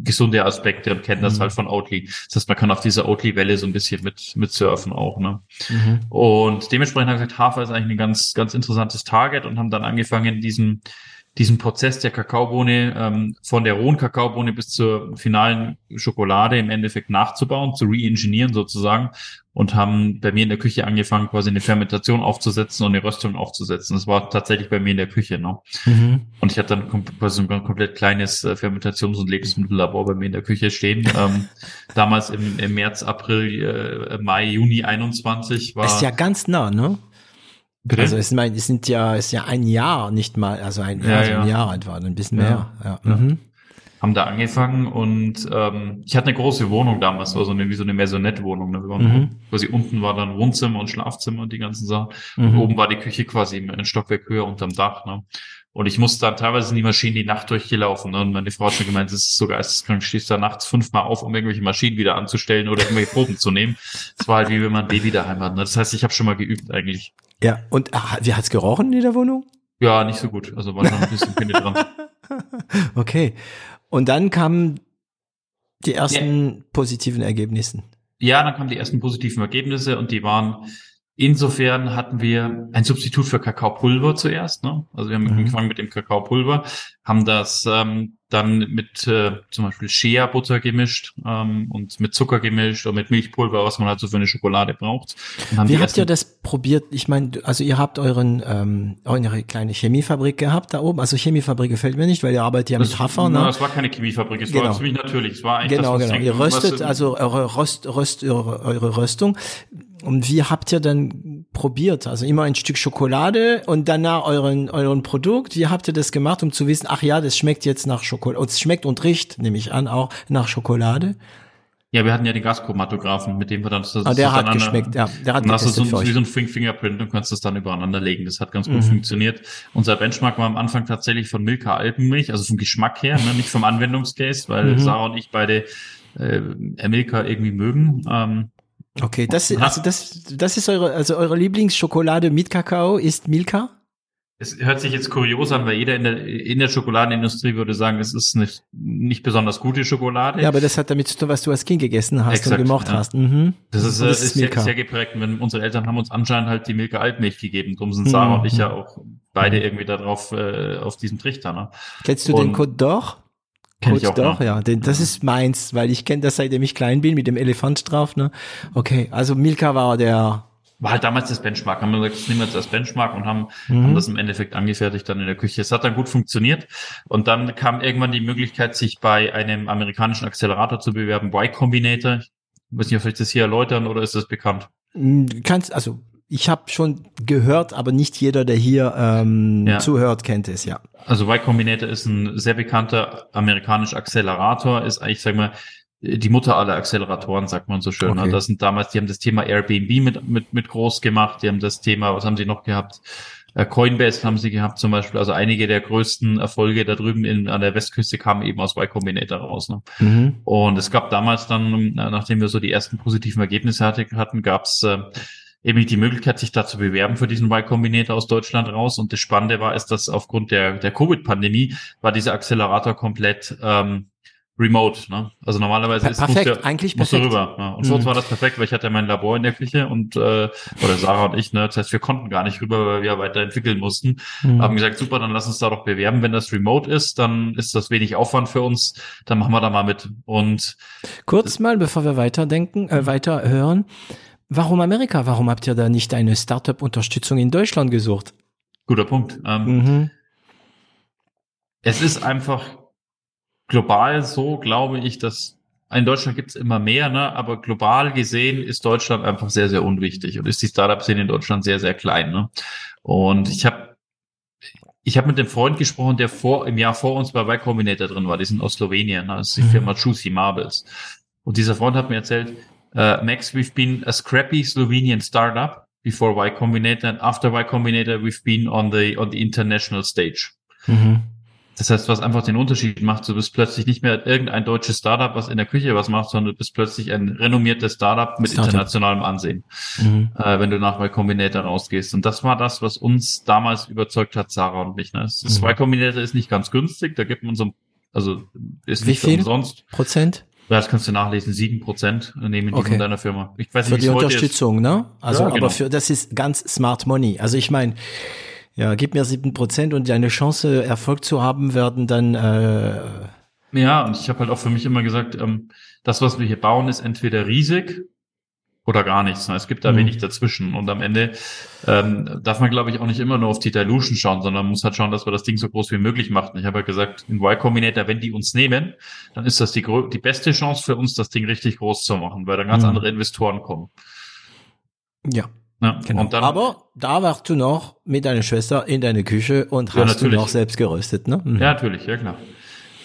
gesunde Aspekte und kennen das mhm. halt von Oatly. Das heißt, man kann auf dieser Oatly-Welle so ein bisschen mit, mit surfen auch, ne? Mhm. Und dementsprechend haben wir gesagt, Hafer ist eigentlich ein ganz, ganz interessantes Target und haben dann angefangen, diesen, diesen Prozess der Kakaobohne ähm, von der rohen Kakaobohne bis zur finalen Schokolade im Endeffekt nachzubauen, zu re-engineeren sozusagen und haben bei mir in der Küche angefangen, quasi eine Fermentation aufzusetzen und eine Röstung aufzusetzen. Das war tatsächlich bei mir in der Küche. Ne? Mhm. Und ich hatte dann quasi ein komplett kleines äh, Fermentations- und Lebensmittellabor bei mir in der Küche stehen. ähm, damals im, im März, April, äh, Mai, Juni 21 war. Ist ja ganz nah, ne? Bitte? Also es, mein, es sind ja, ist ja ein Jahr nicht mal, also ein, ja, also ein Jahr etwa, ein bisschen mehr. Ja. ja. Mhm. Haben da angefangen und ähm, ich hatte eine große Wohnung damals, also eine, wie so eine Maisonette-Wohnung. Ne? Wir waren mhm. quasi unten war dann Wohnzimmer und Schlafzimmer und die ganzen Sachen. Mhm. Und oben war die Küche quasi ein Stockwerk höher unterm Dach. Ne? Und ich musste dann teilweise in die Maschinen die Nacht durchgelaufen. Ne? Und meine Frau hat schon gemeint, es ist so geisteskrank, stehst da nachts fünfmal auf, um irgendwelche Maschinen wieder anzustellen oder irgendwelche Proben zu nehmen. Es war halt wie wenn man ein Baby daheim hat. Ne? Das heißt, ich habe schon mal geübt eigentlich. Ja, und ach, wie hat's gerochen in der Wohnung? Ja, nicht so gut. Also war schon ein bisschen penetrant. okay. Und dann kamen die ersten ja. positiven Ergebnisse. Ja, dann kamen die ersten positiven Ergebnisse und die waren Insofern hatten wir ein Substitut für Kakaopulver zuerst. Ne? Also wir haben mhm. angefangen mit dem Kakaopulver, haben das ähm, dann mit äh, zum Beispiel Shea-Butter gemischt ähm, und mit Zucker gemischt oder mit Milchpulver, was man halt so für eine Schokolade braucht. Wie habt ihr das probiert? Ich meine, also ihr habt euren ähm, eure kleine Chemiefabrik gehabt da oben. Also Chemiefabrik gefällt mir nicht, weil ihr arbeitet ja das, mit Hafer. Ne? Na, es war keine Chemiefabrik, es genau. war ziemlich natürlich. Es war eigentlich genau, das, genau. Ihr röstet also eure, Röst, Röst, eure, eure Röstung. Und wie habt ihr dann probiert? Also immer ein Stück Schokolade und danach euren, euren Produkt. Wie habt ihr das gemacht, um zu wissen, ach ja, das schmeckt jetzt nach Schokolade. Und es schmeckt und riecht, nehme ich an, auch nach Schokolade? Ja, wir hatten ja den Gaschromatographen, mit dem wir dann das Ah, der hat geschmeckt, ja. Der hat dann hast du so, wie so ein Fing- Fingerprint und kannst das dann übereinander legen. Das hat ganz gut Mhm. funktioniert. Unser Benchmark war am Anfang tatsächlich von Milka Alpenmilch, also vom Geschmack her, ne, nicht vom Anwendungscase, weil Mhm. Sarah und ich beide äh, Milka irgendwie mögen. Ähm, Okay, das, also das, das ist eure, also eure Lieblingsschokolade mit Kakao ist Milka? Es hört sich jetzt kurios an, weil jeder in der, in der Schokoladenindustrie würde sagen, es ist nicht, nicht besonders gute Schokolade. Ja, aber das hat damit zu tun, was du als Kind gegessen hast Exakt, und gemocht ja. hast. Mhm. das ist, Und äh, das ist, ist sehr, Milka. sehr geprägt. Wenn unsere Eltern haben uns anscheinend halt die Milka Alpmilch gegeben. Drum sind Mhm. Sarah und ich ja auch beide irgendwie darauf, äh, auf diesem Trichter. Ne? Kennst du den Und- Côte d'Or? Kenn ich auch d'Or, noch. ja. Den, das ist meins, weil ich kenne das seitdem ich klein bin mit dem Elefant drauf. Ne? Okay, also Milka war der. War halt damals das Benchmark. Haben wir gesagt, das nehmen wir jetzt als Benchmark und haben, Mhm. haben das im Endeffekt angefertigt dann in der Küche. Es hat dann gut funktioniert. Und dann kam irgendwann die Möglichkeit, sich bei einem amerikanischen Accelerator zu bewerben, Y Combinator. Ich weiß nicht, ob ich das hier erläutern oder ist das bekannt? Kannst, also ich habe schon gehört, aber nicht jeder, der hier ähm, Ja. zuhört, kennt es, ja. Also Y Combinator ist ein sehr bekannter amerikanischer Accelerator, ist eigentlich, sag mal, die Mutter aller Acceleratoren, sagt man so schön. Okay. Und das sind damals, die haben das Thema Airbnb mit, mit, mit groß gemacht, die haben das Thema, was haben sie noch gehabt? Äh, Coinbase haben sie gehabt zum Beispiel. Also einige der größten Erfolge da drüben in, an der Westküste kamen eben aus Y Combinator raus. Ne? Mhm. Und es gab damals dann, äh, nachdem wir so die ersten positiven Ergebnisse hatte, hatten, gab es äh, eben die Möglichkeit, sich da zu bewerben für diesen Y Combinator aus Deutschland raus. Und das Spannende war, ist, dass aufgrund der, der Covid-Pandemie war dieser Accelerator komplett ähm, remote. Ne? Also normalerweise Per- ist perfekt, musste, eigentlich musste perfekt. rüber. Ja. Und für uns Mhm. war das perfekt, weil ich hatte mein Labor in der Küche und äh, oder Sarah und ich, ne? Das heißt, wir konnten gar nicht rüber, weil wir weiterentwickeln mussten. Mhm. Haben gesagt, super, dann lass uns da doch bewerben. Wenn das remote ist, dann ist das wenig Aufwand für uns. Dann machen wir da mal mit. Und Kurz mal, bevor wir weiterdenken, äh, weiter hören. Warum Amerika? Warum habt ihr da nicht eine Startup-Unterstützung in Deutschland gesucht? guter Punkt. Ähm, Mhm. Es ist einfach global so, glaube ich, dass in Deutschland gibt es immer mehr, ne? aber global gesehen ist Deutschland einfach sehr, sehr unwichtig und ist die Startup-Szene in Deutschland sehr, sehr klein. Ne? Und ich habe ich hab mit dem Freund gesprochen, der vor im Jahr vor uns bei Y Combinator drin war. Die sind aus Slowenien. Ne? Das ist die Mhm. Firma Juicy Marbles. Und dieser Freund hat mir erzählt, äh, Max, we've been a scrappy Slovenian startup before Y Combinator and after Y Combinator we've been on the on the international stage. Mhm. Das heißt, was einfach den Unterschied macht, du bist plötzlich nicht mehr irgendein deutsches Startup, was in der Küche was macht, sondern du bist plötzlich ein renommiertes Startup mit Startup. internationalem Ansehen, Mhm. äh, wenn du nach Y Combinator rausgehst. Und das war das, was uns damals überzeugt hat, Sarah und mich. Ne? Das Mhm. Y Combinator ist nicht ganz günstig, da gibt man so, also ist Wie nicht viel? umsonst. Prozent das kannst du nachlesen, sieben Prozent nehmen die Okay. von deiner Firma. Ich weiß für nicht, die. Unterstützung, ne? Also, Ja, genau. aber für das ist ganz smart money. Also ich meine, ja, gib mir sieben Prozent und deine Chance, Erfolg zu haben, werden dann äh, Ja, und ich habe halt auch für mich immer gesagt, ähm, das, was wir hier bauen, ist entweder riesig oder gar nichts. Ne? Es gibt da Mhm. wenig dazwischen. Und am Ende ähm, darf man, glaube ich, auch nicht immer nur auf die Dilution schauen, sondern muss halt schauen, dass wir das Ding so groß wie möglich machen. Ich habe halt gesagt, in Y Combinator, wenn die uns nehmen, dann ist das die, die beste Chance für uns, das Ding richtig groß zu machen, weil dann ganz Mhm. andere Investoren kommen. ja, Ne? genau. Dann, aber da warst du noch mit deiner Schwester in deine Küche und Ja, hast du natürlich. noch selbst geröstet, ne? Mhm. Ja, natürlich, ja klar.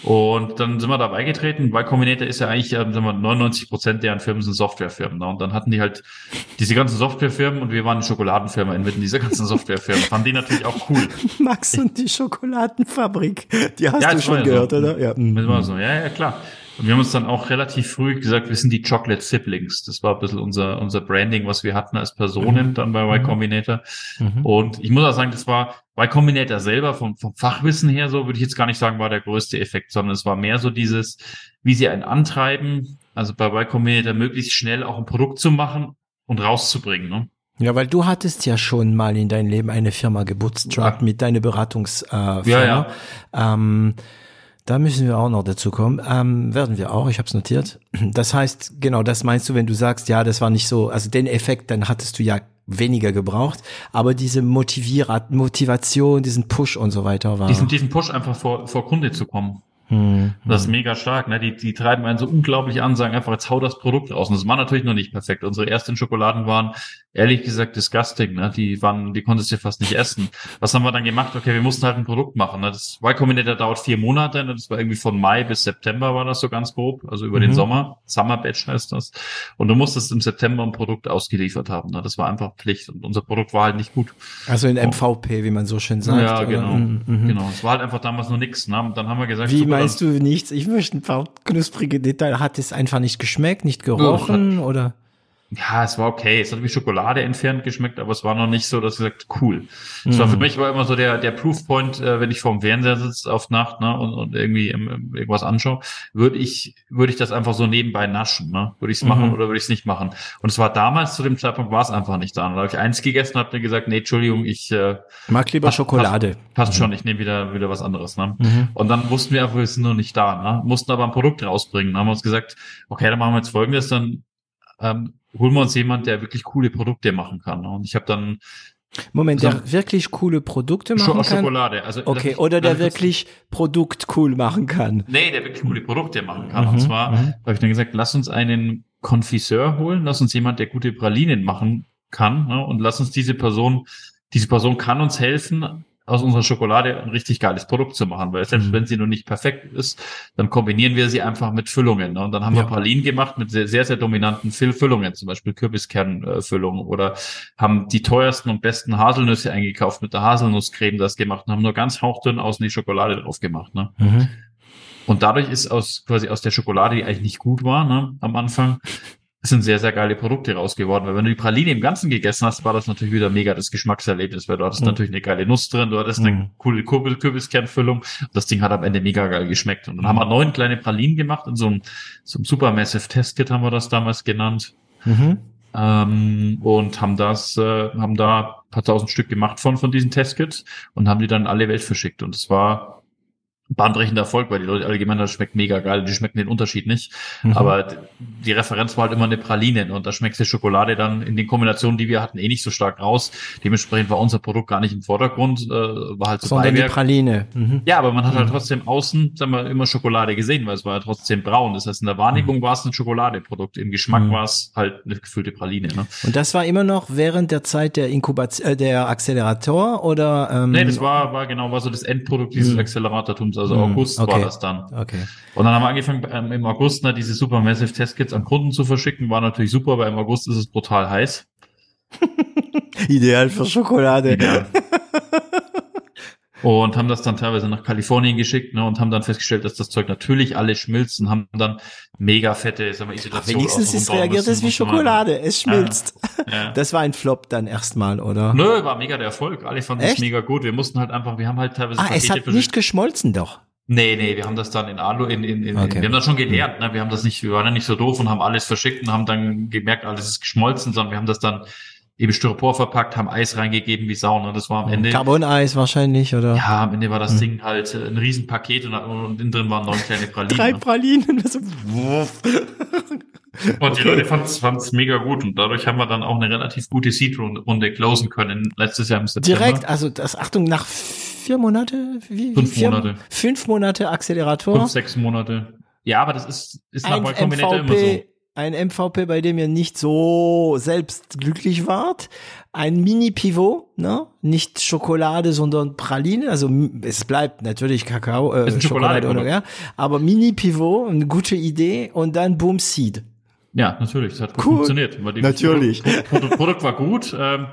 Und dann sind wir da beigetreten. Y Combinator ist ja eigentlich, ähm, sagen wir, 99 Prozent deren Firmen sind Softwarefirmen. Ne? Und dann hatten die halt diese ganzen Softwarefirmen und wir waren eine Schokoladenfirma inmitten dieser ganzen Softwarefirmen. Fanden die natürlich auch cool. Max und die Schokoladenfabrik, die hast Ja, du schon gehört, so. oder? Ja. mhm. So, ja, ja, klar. Und wir haben uns dann auch relativ früh gesagt, wir sind die Chocolate Siblings. Das war ein bisschen unser, unser Branding, was wir hatten als Personen dann bei Y Mhm. Combinator. Mhm. Und ich muss auch sagen, das war bei Combinator selber vom, vom Fachwissen her so, würde ich jetzt gar nicht sagen, war der größte Effekt, sondern es war mehr so dieses, wie sie einen antreiben, also bei Y Combinator möglichst schnell auch ein Produkt zu machen und rauszubringen. Ne? Ja, weil du hattest ja schon mal in deinem Leben eine Firma gebootstrapped Ja. mit deiner Beratungsfirma. Äh, Ja, Firma. Ähm, da müssen wir auch noch dazu kommen. Ähm, werden wir auch, ich habe es notiert. Das heißt, genau, das meinst du, wenn du sagst, ja, das war nicht so, also den Effekt, dann hattest du ja weniger gebraucht, aber diese Motivierat Motivation, diesen Push und so weiter war. Diesen, diesen Push einfach vor, vor Kunde zu kommen. Hm, das ist hm. mega stark, ne? Die, die treiben einen so unglaublich an, sagen einfach, jetzt hau das Produkt raus. Und das war natürlich noch nicht perfekt. Unsere ersten Schokoladen waren ehrlich gesagt disgusting, ne? Die waren, die konntest du fast nicht essen. Was haben wir dann gemacht? Okay, wir mussten halt ein Produkt machen. Ne? Das Y Combinator dauert vier Monate, ne? das war irgendwie von Mai bis September war das so ganz grob, also über mhm. den Sommer. Summer Batch heißt das. Und du musstest im September ein Produkt ausgeliefert haben. Ne? Das war einfach Pflicht. Und unser Produkt war halt nicht gut. Also in MVP, wie man so schön sagt. Ja, genau. Mhm, mhm. Genau. Es war halt einfach damals nur nichts. Ne? Und dann haben wir gesagt, wie meinst du nichts? Ich möchte ein paar knusprige Details. Hat es einfach nicht geschmeckt, nicht gerochen oder? Ja, es war okay. Es hat wie Schokolade entfernt geschmeckt, aber es war noch nicht so, dass ich gesagt, cool. Es mhm. war für mich war immer so der, der Proofpoint, äh, wenn ich vorm Fernseher sitze auf Nacht, ne, und, und irgendwie im, irgendwas anschaue, würde ich, würde ich das einfach so nebenbei naschen, ne? Würde ich es machen mhm. oder würde ich es nicht machen? Und es war damals zu dem Zeitpunkt war es einfach nicht da. Und da habe ich eins gegessen und habe mir gesagt, nee, Entschuldigung, ich äh, mag lieber passt, Schokolade. Passt, passt mhm. schon, ich nehme wieder, wieder was anderes, ne? Mhm. Und dann wussten wir einfach, wir sind noch nicht da, ne? Mussten aber ein Produkt rausbringen. Dann haben wir uns gesagt, okay, dann machen wir jetzt folgendes, dann ähm, holen wir uns jemand, der wirklich coole Produkte machen kann. Und ich habe dann Moment, so, der wirklich coole Produkte machen kann? Schokolade. Also, okay, oder der wirklich Produkt cool machen kann. Nee, der wirklich coole Produkte machen kann. Mhm, und zwar mhm. habe ich dann gesagt, lass uns einen Konfiseur holen, lass uns jemand, der gute Pralinen machen kann, ne, und lass uns diese Person, diese Person kann uns helfen, aus unserer Schokolade ein richtig geiles Produkt zu machen, weil selbst mhm. wenn sie noch nicht perfekt ist, dann kombinieren wir sie einfach mit Füllungen. Ne? Und dann haben ja. wir Pralinen gemacht mit sehr, sehr, sehr dominanten Füllungen, zum Beispiel Kürbiskernfüllung oder haben die teuersten und besten Haselnüsse eingekauft mit der Haselnusscreme das gemacht und haben nur ganz hauchdünn außen die Schokolade drauf gemacht. Ne? Mhm. Und dadurch ist aus quasi aus der Schokolade, die eigentlich nicht gut war, ne, am Anfang, es sind sehr, sehr geile Produkte raus geworden. Weil wenn du die Praline im Ganzen gegessen hast, war das natürlich wieder mega das Geschmackserlebnis, weil du hattest mhm. natürlich eine geile Nuss drin, du hattest mhm. eine coole Kürbis Kürbiskernfüllung. Das Ding hat am Ende mega geil geschmeckt. Und dann mhm. haben wir neun kleine Pralinen gemacht in so einem, so einem Supermassive Testkit haben wir das damals genannt. Mhm. Ähm, und haben das, äh, haben da paar tausend Stück gemacht von, von diesen Testkits und haben die dann alle Welt verschickt. Und es war bahnbrechender Erfolg, weil die Leute alle gemeint haben, das schmeckt mega geil, die schmecken den Unterschied nicht. Mhm. Aber die Referenz war halt immer eine Praline und da schmeckt die Schokolade dann in den Kombinationen, die wir hatten, eh nicht so stark raus. Dementsprechend war unser Produkt gar nicht im Vordergrund, äh, war halt so Sondern Beiwerk. die Praline. Mhm. Ja, aber man hat halt mhm. trotzdem außen, sagen wir, immer Schokolade gesehen, weil es war ja trotzdem braun. Das heißt, in der Wahrnehmung mhm. war es ein Schokoladeprodukt, im Geschmack mhm. war es halt eine gefüllte Praline. Ne? Und das war immer noch während der Zeit der Inkubation, äh, der Accelerator oder? Ähm, nee, das war, war genau, war so das Endprodukt dieses mhm. Acceleratortums, also August okay. war das dann. Okay. Und dann haben wir angefangen, ähm, im August ne, diese Supermassive Testkits an Kunden zu verschicken. War natürlich super, weil im August ist es brutal heiß. Ideal für Schokolade. Ideal. und haben das dann teilweise nach Kalifornien geschickt ne, und haben dann festgestellt, dass das Zeug natürlich alles schmilzt und haben dann mega fette sagen wir, Isolation. wenigstens ist reagiert es wie Schokolade, es schmilzt. Ja, ja. Das war ein Flop dann erstmal, oder? Nö, war mega der Erfolg. Alle fanden es mega gut. Wir mussten halt einfach, wir haben halt teilweise Ah, Pakete es hat nicht geschmolzen doch. Nee, nee, wir haben das dann in Alu, in, in, in okay. wir haben das schon gelernt, ne? Wir haben das nicht, wir waren ja nicht so doof und haben alles verschickt und haben dann gemerkt, alles ist geschmolzen, sondern wir haben das dann eben Styropor verpackt, haben Eis reingegeben wie Sau. Und das war am Ende. Carbon-Eis wahrscheinlich, oder? Ja, am Ende war das hm. Ding halt äh, ein Riesenpaket und, und innen drin waren neun kleine Pralinen. Drei ne? Pralinen. So. und okay. die Leute fanden es mega gut und dadurch haben wir dann auch eine relativ gute Seed-Runde closen können letztes Jahr im September. Direkt, also das Achtung, nach vier Monate? Wie, fünf vier, Monate. Fünf Monate Accelerator. Fünf, sechs Monate. Ja, aber das ist, ist nach Y Combinator immer so ein MVP, bei dem ihr nicht so selbst glücklich wart, ein Mini-Pivot, ne? nicht Schokolade, sondern Praline, also es bleibt natürlich Kakao, äh, Schokolade, oder ja, aber Mini-Pivot, eine gute Idee und dann Boom Seed. Ja, natürlich, das hat gut cool. funktioniert. Natürlich. Produkt, Produkt war gut. Ähm,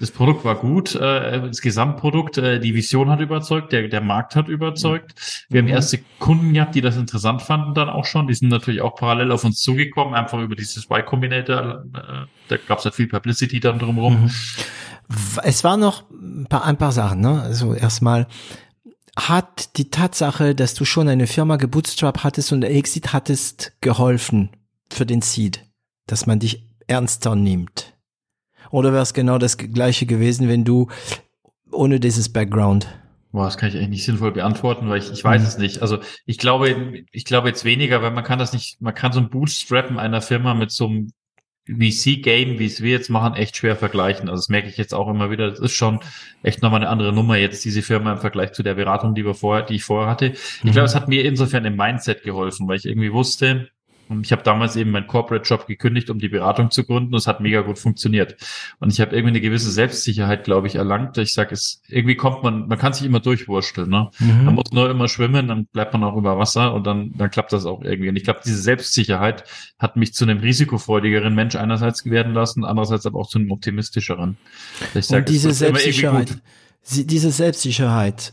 das Produkt war gut, äh, das Gesamtprodukt, äh, die Vision hat überzeugt, der, der Markt hat überzeugt. Wir mhm. haben erste Kunden gehabt, die das interessant fanden dann auch schon. Die sind natürlich auch parallel auf uns zugekommen, einfach über dieses Y Combinator. Äh, da gab es halt viel Publicity dann drumherum. Mhm. Es war noch ein paar, ein paar Sachen, ne? Also erstmal hat die Tatsache, dass du schon eine Firma gebootstrap hattest und Exit hattest, geholfen für den Seed, dass man dich ernster nimmt. Oder wäre es genau das gleiche gewesen, wenn du ohne dieses Background? Boah, das kann ich eigentlich nicht sinnvoll beantworten, weil ich, ich weiß mhm. es nicht. Also ich glaube, ich glaube jetzt weniger, weil man kann das nicht, man kann so ein Bootstrappen einer Firma mit so einem VC-Game, wie es wir jetzt machen, echt schwer vergleichen. Also das merke ich jetzt auch immer wieder. Das ist schon echt nochmal eine andere Nummer jetzt, diese Firma im Vergleich zu der Beratung, die wir vorher, die ich vorher hatte. Ich mhm. glaube, es hat mir insofern im Mindset geholfen, weil ich irgendwie wusste, ich habe damals eben meinen Corporate-Job gekündigt, um die Beratung zu gründen. Und es hat mega gut funktioniert. Und ich habe irgendwie eine gewisse Selbstsicherheit, glaube ich, erlangt. Ich sage, es irgendwie kommt man, man kann sich immer durchwursteln. Ne? Mhm. Man muss nur immer schwimmen, dann bleibt man auch über Wasser und dann, dann klappt das auch irgendwie. Und ich glaube, diese Selbstsicherheit hat mich zu einem risikofreudigeren Mensch einerseits werden lassen, andererseits aber auch zu einem optimistischeren. Ich sag, und diese Selbstsicherheit, diese Selbstsicherheit,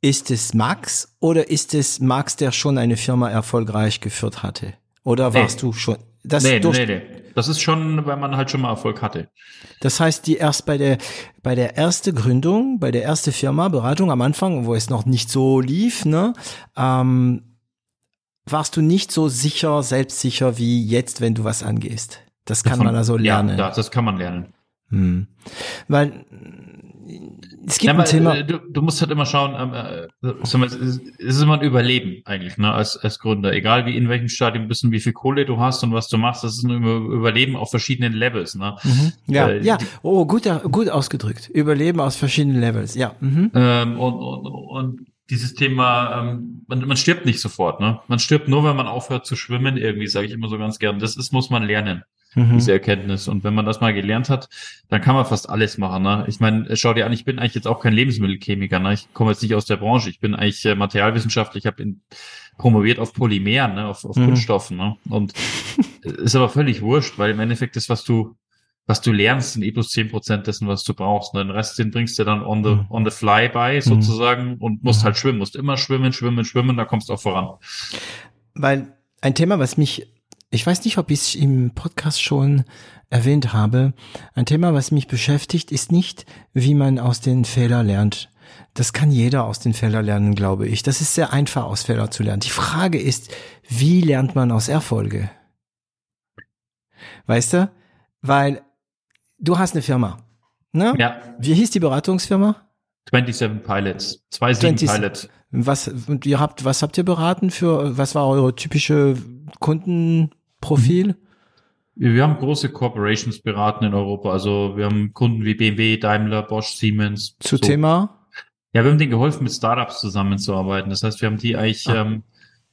ist es Max oder ist es Max, der schon eine Firma erfolgreich geführt hatte? Oder warst nee. du schon? Das nee, durch nee, nee. Das ist schon, weil man halt schon mal Erfolg hatte. Das heißt, die erst bei der, bei der erste Gründung, bei der erste Firma, Beratung am Anfang, wo es noch nicht so lief, ne, ähm, warst du nicht so sicher, selbstsicher wie jetzt, wenn du was angehst. Das kann Davon, man also lernen. Ja, das kann man lernen. Hm. Weil es gibt ja, ein Thema. Äh, du, du, musst halt immer schauen, ähm, äh, es ist immer ein Überleben eigentlich, ne, als, als Gründer. Egal wie in welchem Stadium du bist und wie viel Kohle du hast und was du machst, das ist ein Überleben auf verschiedenen Levels, ne. Mhm. Ja, äh, ja. Oh, gut, gut ausgedrückt. Überleben aus verschiedenen Levels, ja. Mhm. Ähm, und, und, und dieses Thema, ähm, man, man stirbt nicht sofort, ne? Man stirbt nur, wenn man aufhört zu schwimmen, irgendwie, sage ich immer so ganz gern. Das ist, muss man lernen mhm. diese Erkenntnis. Und wenn man das mal gelernt hat, dann kann man fast alles machen. Ne? Ich meine, schau dir an, ich bin eigentlich jetzt auch kein Lebensmittelchemiker. Ne? Ich komme jetzt nicht aus der Branche. Ich bin eigentlich äh, Materialwissenschaftler. Ich habe promoviert auf Polymeren, ne? auf, auf mhm. Kunststoffen. Ne? Und ist aber völlig wurscht, weil im Endeffekt ist, was du was du lernst, sind eh plus zehn Prozent dessen, was du brauchst. Und den Rest, den bringst du dann on the, mhm. on the fly bei, mhm. sozusagen, und musst mhm. halt schwimmen, musst immer schwimmen, schwimmen, schwimmen, da kommst du auch voran. Weil ein Thema, was mich ich weiß nicht, ob ich es im Podcast schon erwähnt habe. Ein Thema, was mich beschäftigt, ist nicht, wie man aus den Fehlern lernt. Das kann jeder aus den Fehlern lernen, glaube ich. Das ist sehr einfach, aus Fehlern zu lernen. Die Frage ist, wie lernt man aus Erfolge? Weißt du? Weil du hast eine Firma. Ne? Ja. Wie hieß die Beratungsfirma? 27 Pilots. 27 Pilots. Was, ihr habt, was habt ihr beraten für, was war eure typische Kundenprofil? Mhm. Wir haben große Corporations beraten in Europa. Also wir haben Kunden wie BMW, Daimler, Bosch, Siemens. Zu so. Thema? Ja, wir haben denen geholfen, mit Startups zusammenzuarbeiten. Das heißt, wir haben die eigentlich ah. ähm,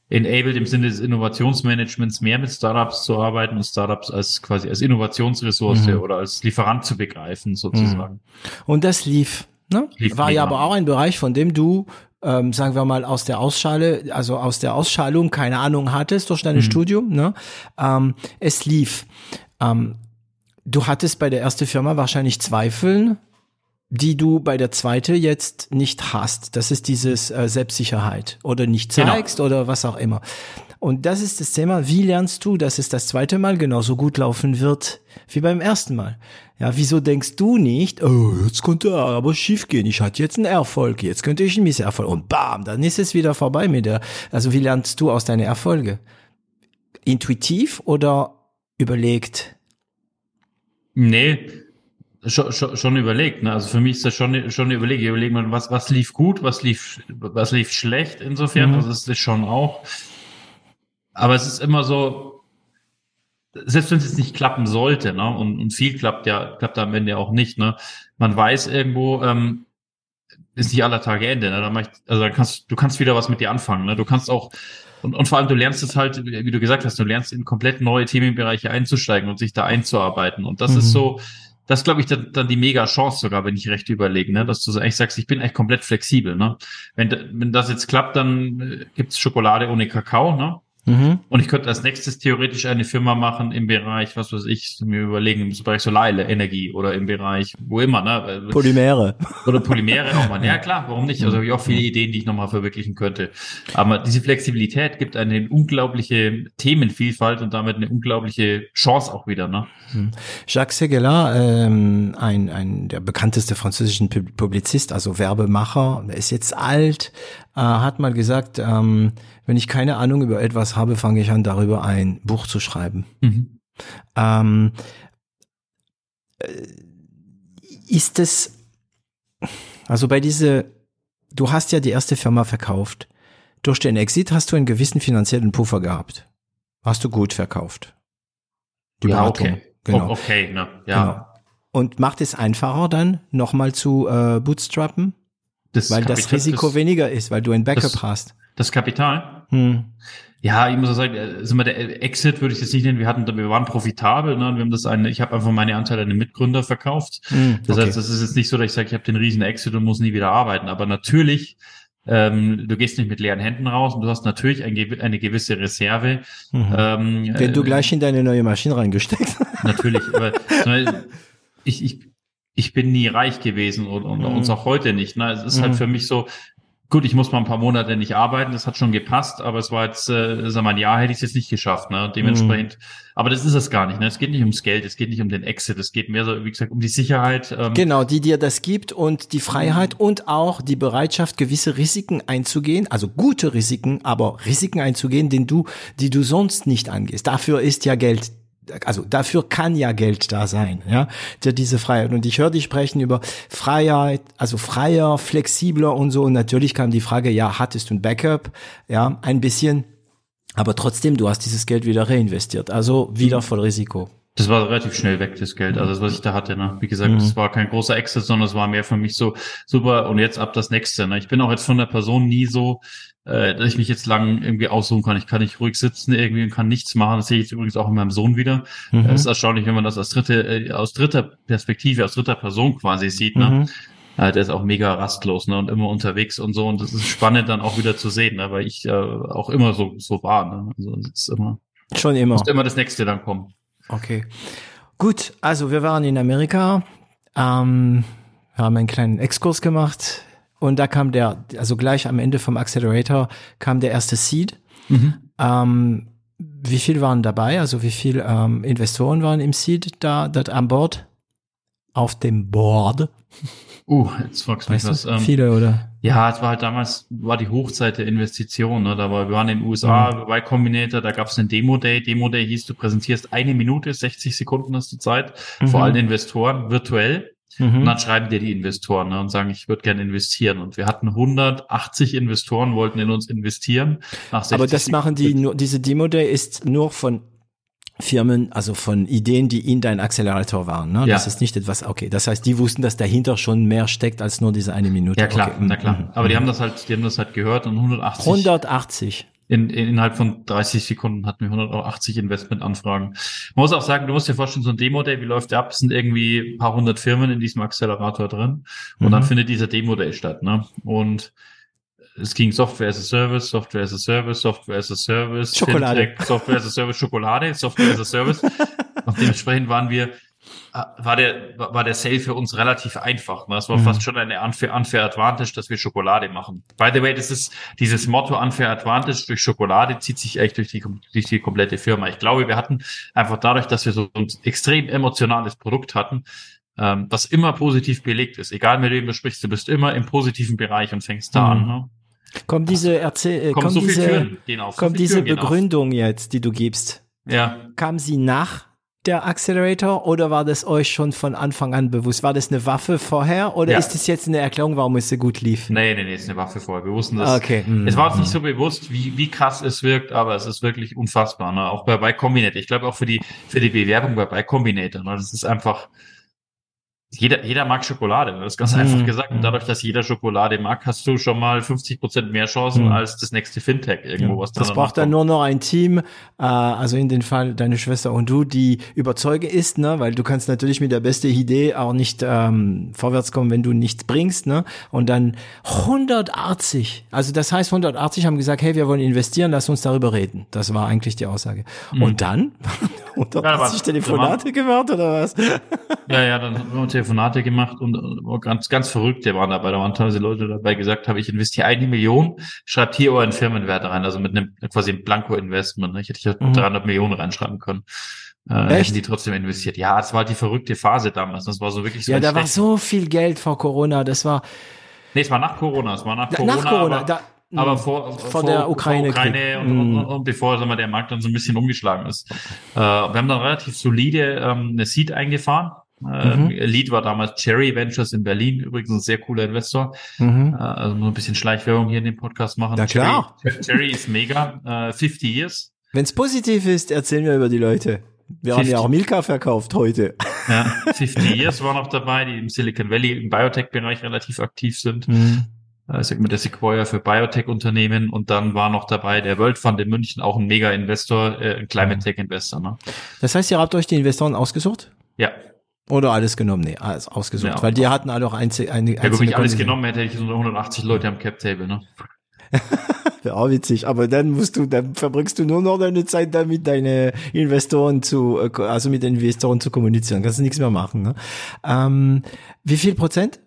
enabled im Sinne des Innovationsmanagements mehr mit Startups zu arbeiten und Startups als quasi als Innovationsressource mhm. oder als Lieferant zu begreifen, sozusagen. Mhm. Und das lief. Ne? Lief War ja aber auch ein Bereich, von dem du ähm, sagen wir mal, aus der Ausschale, also aus der Ausschalung keine Ahnung hattest durch dein mhm. Studium, ne? Ähm, es lief. Ähm, du hattest bei der ersten Firma wahrscheinlich Zweifeln, die du bei der zweite jetzt nicht hast. Das ist dieses äh, Selbstsicherheit oder nicht genau. zeigst genau. oder was auch immer. Und das ist das Thema, wie lernst du, dass es das zweite Mal genauso gut laufen wird wie beim ersten Mal? Ja, wieso denkst du nicht, oh, jetzt könnte aber schief gehen, ich hatte jetzt einen Erfolg, jetzt könnte ich einen Misserfolg und bam, dann ist es wieder vorbei mit der, also wie lernst du aus deinen Erfolge? Intuitiv oder überlegt? Nee, schon, schon, schon überlegt. Ne? Also für mich ist das schon, schon überlegt. Ich überlege mal, was, was lief gut, was lief, was lief schlecht insofern. Mhm. Also das ist schon auch. Aber es ist immer so, selbst wenn es jetzt nicht klappen sollte, ne, und, und viel klappt ja, klappt am Ende auch nicht, ne, man weiß irgendwo, ähm, ist nicht aller Tage Ende, ne, dann ich, also dann kannst, du kannst wieder was mit dir anfangen, ne, du kannst auch, und, und vor allem du lernst es halt, wie du gesagt hast, du lernst in komplett neue Themenbereiche einzusteigen und sich da einzuarbeiten und das mhm. ist so, das glaube ich dann, dann die mega Chance sogar, wenn ich recht überlege, ne? dass du eigentlich sagst, ich bin eigentlich komplett flexibel. Ne? Wenn, wenn das jetzt klappt, dann äh, gibt's Schokolade ohne Kakao. Ne? Mhm. Und ich könnte als nächstes theoretisch eine Firma machen im Bereich, was weiß ich, mir überlegen, im Bereich Solarenergie oder im Bereich, wo immer, ne? Polymere. Oder Polymere auch mal. Ja, klar, warum nicht? Also habe ich auch viele Ideen, die ich nochmal verwirklichen könnte. Aber diese Flexibilität gibt eine unglaubliche Themenvielfalt und damit eine unglaubliche Chance auch wieder, ne? Mhm. Jacques Seguela, ähm, ein, ein der bekannteste französischen Publizist, also Werbemacher, der ist jetzt alt, äh, hat mal gesagt, ähm, wenn ich keine Ahnung über etwas habe, fange ich an, darüber ein Buch zu schreiben. Mhm. Ähm, äh, ist es, also bei diese, du hast ja die erste Firma verkauft. Durch den Exit hast du einen gewissen finanziellen Puffer gehabt. Hast du gut verkauft. die ja, Beratung. okay. Genau. Okay, ne? Ja. Genau. Und macht es einfacher dann, nochmal zu äh, bootstrappen, Das weil das Kapital- Risiko das, weniger ist, weil du ein Backup das- hast. das Kapital. Hm. Ja, ich muss auch sagen, äh, sag mal, der Exit würde ich jetzt nicht nennen. Wir hatten, wir waren profitabel. Ne? Wir haben das eine, ich habe einfach meine Anteile an den Mitgründer verkauft. Hm, Das okay. heißt, das ist jetzt nicht so, dass ich sage, ich habe den riesen Exit und muss nie wieder arbeiten. Aber natürlich, ähm, du gehst nicht mit leeren Händen raus und du hast natürlich ein, eine gewisse Reserve. Mhm. Ähm, Den du äh, gleich in deine neue Maschine reingesteckt. Natürlich, aber ich, ich, ich bin nie reich gewesen und, und Mhm. uns auch heute nicht. Ne? Es ist Mhm. halt für mich so, gut, ich muss mal ein paar Monate nicht arbeiten, das hat schon gepasst, aber es war jetzt, äh, sag mal, ein Jahr hätte ich es jetzt nicht geschafft. Ne? Dementsprechend, aber das ist es gar nicht. Ne? Es geht nicht ums Geld, es geht nicht um den Exit, es geht mehr so, wie gesagt, um die Sicherheit. Ähm, Genau, die dir das gibt und die Freiheit und auch die Bereitschaft, gewisse Risiken einzugehen, also gute Risiken, aber Risiken einzugehen, den du, die du sonst nicht angehst. Dafür ist ja Geld also dafür kann ja Geld da sein, ja, diese Freiheit. Und ich höre dich sprechen über Freiheit, also freier, flexibler und so. Und natürlich kam die Frage, ja, hattest du ein Backup? Ja, ein bisschen. Aber trotzdem, du hast dieses Geld wieder reinvestiert. Also wieder voll Risiko. Das war relativ schnell weg, das Geld, also das, was ich da hatte. Ne? Wie gesagt, Mhm. es war kein großer Exit, sondern es war mehr für mich so super und jetzt ab das nächste. Ne? Ich bin auch jetzt von der Person nie so, äh, dass ich mich jetzt lang irgendwie aussuchen kann. Ich kann nicht ruhig sitzen irgendwie und kann nichts machen. Das sehe ich jetzt übrigens auch in meinem Sohn wieder. Mhm. Es ist erstaunlich, wenn man das aus dritte, äh, aus dritter Perspektive, aus dritter Person quasi sieht. Ne? Mhm. Äh, der ist auch mega rastlos ne? und immer unterwegs und so. Und das ist spannend dann auch wieder zu sehen, ne? weil ich äh, auch immer so so war. Ne? Also es ist immer, Schon immer. muss immer das nächste dann kommen. Okay. Gut, also wir waren in Amerika, ähm, wir haben einen kleinen Exkurs gemacht und da kam der, also gleich am Ende vom Accelerator kam der erste Seed. Ähm, wie viel waren dabei? Also wie viel ähm, Investoren waren im Seed da dort an Bord? Auf dem Board? Uh, jetzt fragst du mich was. Ähm, Viele oder? Ja, es war halt damals, war die Hochzeit der Investition. Ne? Da war, wir waren in den USA Mhm. bei Combinator, da gab es einen Demo-Day. Demo-Day hieß, du präsentierst eine Minute, 60 Sekunden hast du Zeit, vor Mhm. allen Investoren, virtuell. Und Mhm. dann schreiben dir die Investoren ne, und sagen, ich würde gerne investieren. Und wir hatten 180 Investoren, wollten in uns investieren. Nach 60 Aber das machen die nur, diese Demo Day ist nur von Firmen, also von Ideen, die in dein Accelerator waren. Ne? Ja. Das ist nicht etwas, okay. Das heißt, die wussten, dass dahinter schon mehr steckt als nur diese eine Minute. Ja klar, okay. na klar. mhm. Aber die haben das halt, die haben das halt gehört und 180 180. In, in, innerhalb von 30 Sekunden hatten wir 180 Investmentanfragen. Man muss auch sagen, du musst dir vorstellen, so ein Demo-Day, wie läuft der ab? Es sind irgendwie ein paar hundert Firmen in diesem Accelerator drin. Und Mhm. dann findet dieser Demo-Day statt. Ne? Und es ging Software as a Service, Software as a Service, Software as a Service, Schokolade. Fintech, Software as a Service, Schokolade, Software as a Service. Und dementsprechend waren wir, war der, war der Sale für uns relativ einfach. Ne? Es war Mhm. fast schon eine unfair, unfair Advantage, dass wir Schokolade machen. By the way, das ist dieses Motto unfair Advantage durch Schokolade zieht sich echt durch die, durch die komplette Firma. Ich glaube, wir hatten einfach dadurch, dass wir so ein extrem emotionales Produkt hatten, ähm, das immer positiv belegt ist. Egal mit wem du sprichst, du bist immer im positiven Bereich und fängst da Mhm. an. Ne? Kommt diese Erzähl, äh, kommt so diese, Türen auf. kommt auf. Begründung jetzt, die du gibst, Ja, kam sie nach der Accelerator oder war das euch schon von Anfang an bewusst? War das eine Waffe vorher oder Ja. ist das jetzt eine Erklärung, warum es so gut lief? nee, nee, nee, ist eine Waffe vorher. Wir wussten das. Okay. Mhm. Es war uns nicht so bewusst, wie, wie krass es wirkt, aber es ist wirklich unfassbar. Ne? Auch bei, bei Combinator. Ich glaube auch für die, für die Bewerbung bei, bei Combinator. Ne? Das ist einfach, jeder, jeder mag Schokolade. Ne? Das ist ganz Mhm. einfach gesagt. Und dadurch, dass jeder Schokolade mag, hast du schon mal 50 Prozent mehr Chancen Mhm. als das nächste Fintech irgendwo, was Das braucht dann nur noch ein Team, äh, also in dem Fall deine Schwester und du, die überzeuge ist, ne, weil du kannst natürlich mit der beste Idee auch nicht ähm, vorwärts kommen, wenn du nichts bringst, ne? Und dann 180, also das heißt 180 haben gesagt, hey, wir wollen investieren, lass uns darüber reden. Das war eigentlich die Aussage. Und dann 180 da Telefonate gemacht oder was? Ja, ja, dann haben wir Telefonate gemacht und ganz, ganz Verrückte waren dabei. Da waren teilweise Leute dabei, gesagt habe, ich investiere eine Million, schreibt hier euren Firmenwert rein, also mit einem quasi einem Blanko-Investment. Ne? Ich hätte Mhm. 300 Millionen reinschreiben können. Äh, Echt? hätten die trotzdem investiert. Ja, das war halt die verrückte Phase damals. Das war so wirklich so Ja, da war schlecht- so viel Geld vor Corona, das war Nee, es war nach Corona. Es war nach Corona. nach Corona, aber, da- aber mh, vor, vor der Ukraine-Krieg. und, und, Mhm. und bevor sagen wir, der Markt dann so ein bisschen umgeschlagen ist. Äh, wir haben dann relativ solide ähm, eine Seed eingefahren. Äh, Mhm. Lead war damals Cherry Ventures in Berlin, übrigens ein sehr cooler Investor. mhm. Äh, also nur ein bisschen Schleichwerbung hier in dem Podcast machen. Na klar. Cherry, Cherry ist mega. Äh, 50 Years. Wenn es positiv ist, erzählen wir über die Leute. Wir 50. haben ja auch Milka verkauft heute. Ja, 50 Years war noch dabei, die im Silicon Valley im Biotech-Bereich relativ aktiv sind. Mhm. Äh, sag mal, der Sequoia für Biotech-Unternehmen und dann war noch dabei der World Fund in München, auch ein Mega-Investor, äh, ein Climate Tech Investor. Ne? Das heißt, ihr habt euch die Investoren ausgesucht? Ja. Oder alles genommen? Nee, alles ausgesucht. Ja, weil die hatten alle auch einzige, eine, ja, wenn ich alles genommen hätte, hätte ich so 180 Leute am Cap-Table, ne? Wäre auch witzig, aber dann musst du, dann verbringst du nur noch deine Zeit damit, deine Investoren zu, äh, also mit den Investoren zu kommunizieren. Kannst du nichts mehr machen. Ne? Ähm, wie viel Prozent?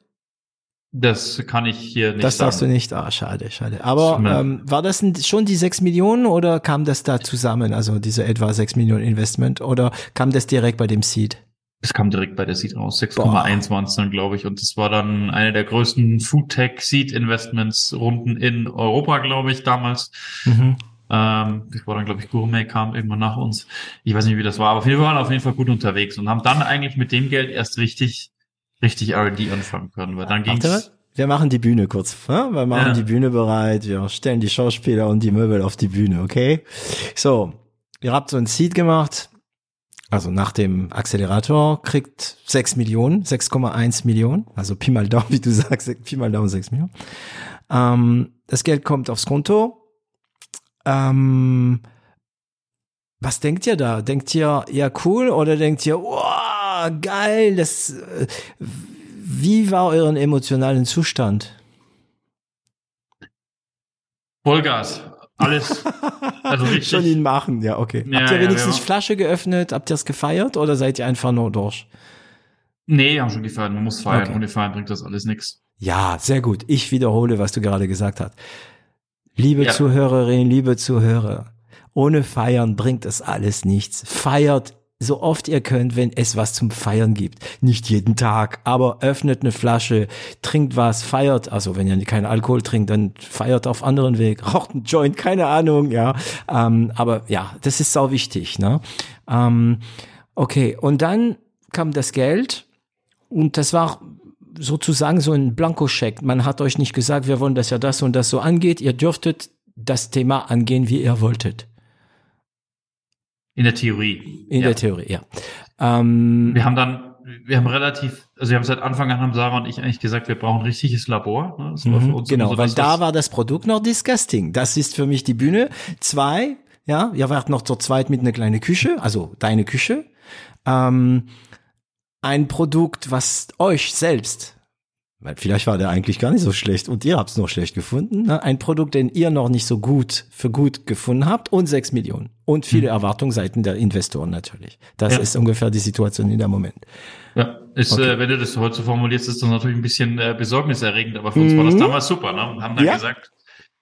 Das kann ich hier nicht Das sagen. darfst du nicht. Ah, schade, schade. Aber ähm, war das schon die sechs Millionen oder kam das da zusammen, also diese etwa sechs Millionen Investment oder kam das direkt bei dem Seed? Es kam direkt bei der Seed raus. 6,1 waren es dann, glaube ich. Und das war dann eine der größten Foodtech Seed Investments Runden in Europa, glaube ich, damals. Mhm. Ähm, das war dann, glaube ich, Gourmet kam irgendwann nach uns. Ich weiß nicht, wie das war, aber wir waren auf jeden Fall gut unterwegs und haben dann eigentlich mit dem Geld erst richtig richtig R&D anfangen können, weil dann ging's. Wir machen die Bühne kurz, ne? wir machen ja. die Bühne bereit, wir stellen die Schauspieler und die Möbel auf die Bühne, okay? So, ihr habt so ein Seed gemacht, also nach dem Accelerator kriegt 6 Millionen, 6,1 Millionen, also Pi mal Daumen, wie du sagst, Pi mal Daumen 6 Millionen. Ähm, das Geld kommt aufs Konto. Ähm, was denkt ihr da? Denkt ihr, ja cool oder denkt ihr, wow, geil. Das, äh, wie war euren emotionalen Zustand? Vollgas. Alles. Also richtig. Schon ihn machen, ja, okay. Ja, Habt ihr wenigstens ja, Flasche geöffnet? Habt ihr es gefeiert oder seid ihr einfach nur durch? Nee, wir haben schon gefeiert. Man muss feiern. Okay. Ohne feiern bringt das alles nichts. Ja, sehr gut. Ich wiederhole, was du gerade gesagt hast. Liebe ja. Zuhörerinnen, liebe Zuhörer, ohne Feiern bringt das alles nichts. Feiert so oft ihr könnt, wenn es was zum Feiern gibt. Nicht jeden Tag, aber öffnet eine Flasche, trinkt was, feiert. Also wenn ihr keinen Alkohol trinkt, dann feiert auf anderen Weg, raucht einen Joint, keine Ahnung, ja. Ähm, aber ja, das ist sau wichtig. Ne? Ähm, okay, und dann kam das Geld und das war sozusagen so ein Blankoscheck. Man hat euch nicht gesagt, wir wollen, dass ja das und das so angeht. Ihr dürftet das Thema angehen, wie ihr wolltet. In der Theorie. In ja. der Theorie, ja. Ähm, wir haben dann, wir haben relativ, also wir haben seit Anfang an haben Sarah und ich eigentlich gesagt, wir brauchen ein richtiges Labor. Ne? Mhm, genau, so weil da war das Produkt noch disgusting. Das ist für mich die Bühne. Zwei, ja, ihr wart noch zur zweit mit einer kleinen Küche, also deine Küche. Ähm, ein Produkt, was euch selbst weil vielleicht war der eigentlich gar nicht so schlecht und ihr habt es noch schlecht gefunden. Ne? Ein Produkt, den ihr noch nicht so gut für gut gefunden habt und sechs Millionen. Und viele mhm. Erwartungen seiten der Investoren natürlich. Das ja. ist ungefähr die Situation in dem Moment. Ja, ist, okay. äh, wenn du das heute so formulierst, ist das natürlich ein bisschen äh, besorgniserregend, aber für uns mhm. war das mhm. damals super. Ne? Wir haben dann ja. gesagt,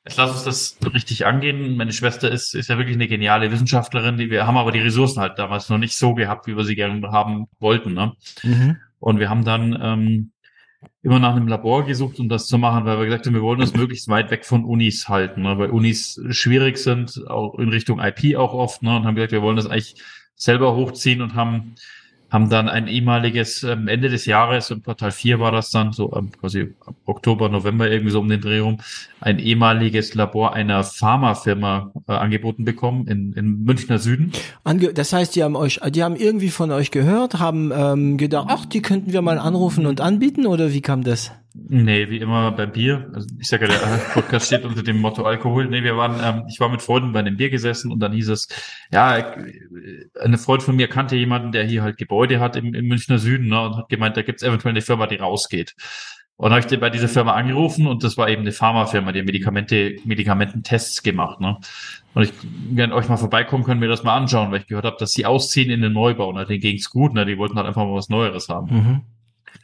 jetzt lass uns das richtig angehen. Meine Schwester ist, ist ja wirklich eine geniale Wissenschaftlerin, die wir haben aber die Ressourcen halt damals noch nicht so gehabt, wie wir sie gerne haben wollten. Ne? Mhm. Und wir haben dann ähm, immer nach einem Labor gesucht, um das zu machen, weil wir gesagt haben, wir wollen das möglichst weit weg von Unis halten, ne? weil Unis schwierig sind, auch in Richtung IP auch oft, ne? und haben gesagt, wir wollen das eigentlich selber hochziehen und haben haben dann ein ehemaliges ähm, Ende des Jahres, im Quartal 4 war das dann, so ähm, quasi Oktober, November irgendwie so um den Dreh rum, ein ehemaliges Labor einer Pharmafirma äh, angeboten bekommen in, in Münchner Süden. Ange das heißt, die haben euch, die haben irgendwie von euch gehört, haben ähm, gedacht, ach, die könnten wir mal anrufen und anbieten oder wie kam das? Nee, wie immer beim Bier. Also ich sage ja, der Podcast steht unter dem Motto Alkohol. Nee, wir waren, ähm, ich war mit Freunden bei einem Bier gesessen und dann hieß es, ja, eine Freund von mir kannte jemanden, der hier halt Gebäude hat im, im Münchner Süden ne, und hat gemeint, da gibt's eventuell eine Firma, die rausgeht. Und habe ich bei dieser Firma angerufen und das war eben eine Pharmafirma, die Medikamente, Medikamententests gemacht. Ne? Und ich, wenn euch mal vorbeikommen, können wir das mal anschauen, weil ich gehört habe, dass sie ausziehen in den Neubau. Ne? Denen ging's gut, ne? die wollten halt einfach mal was Neueres haben. Mhm.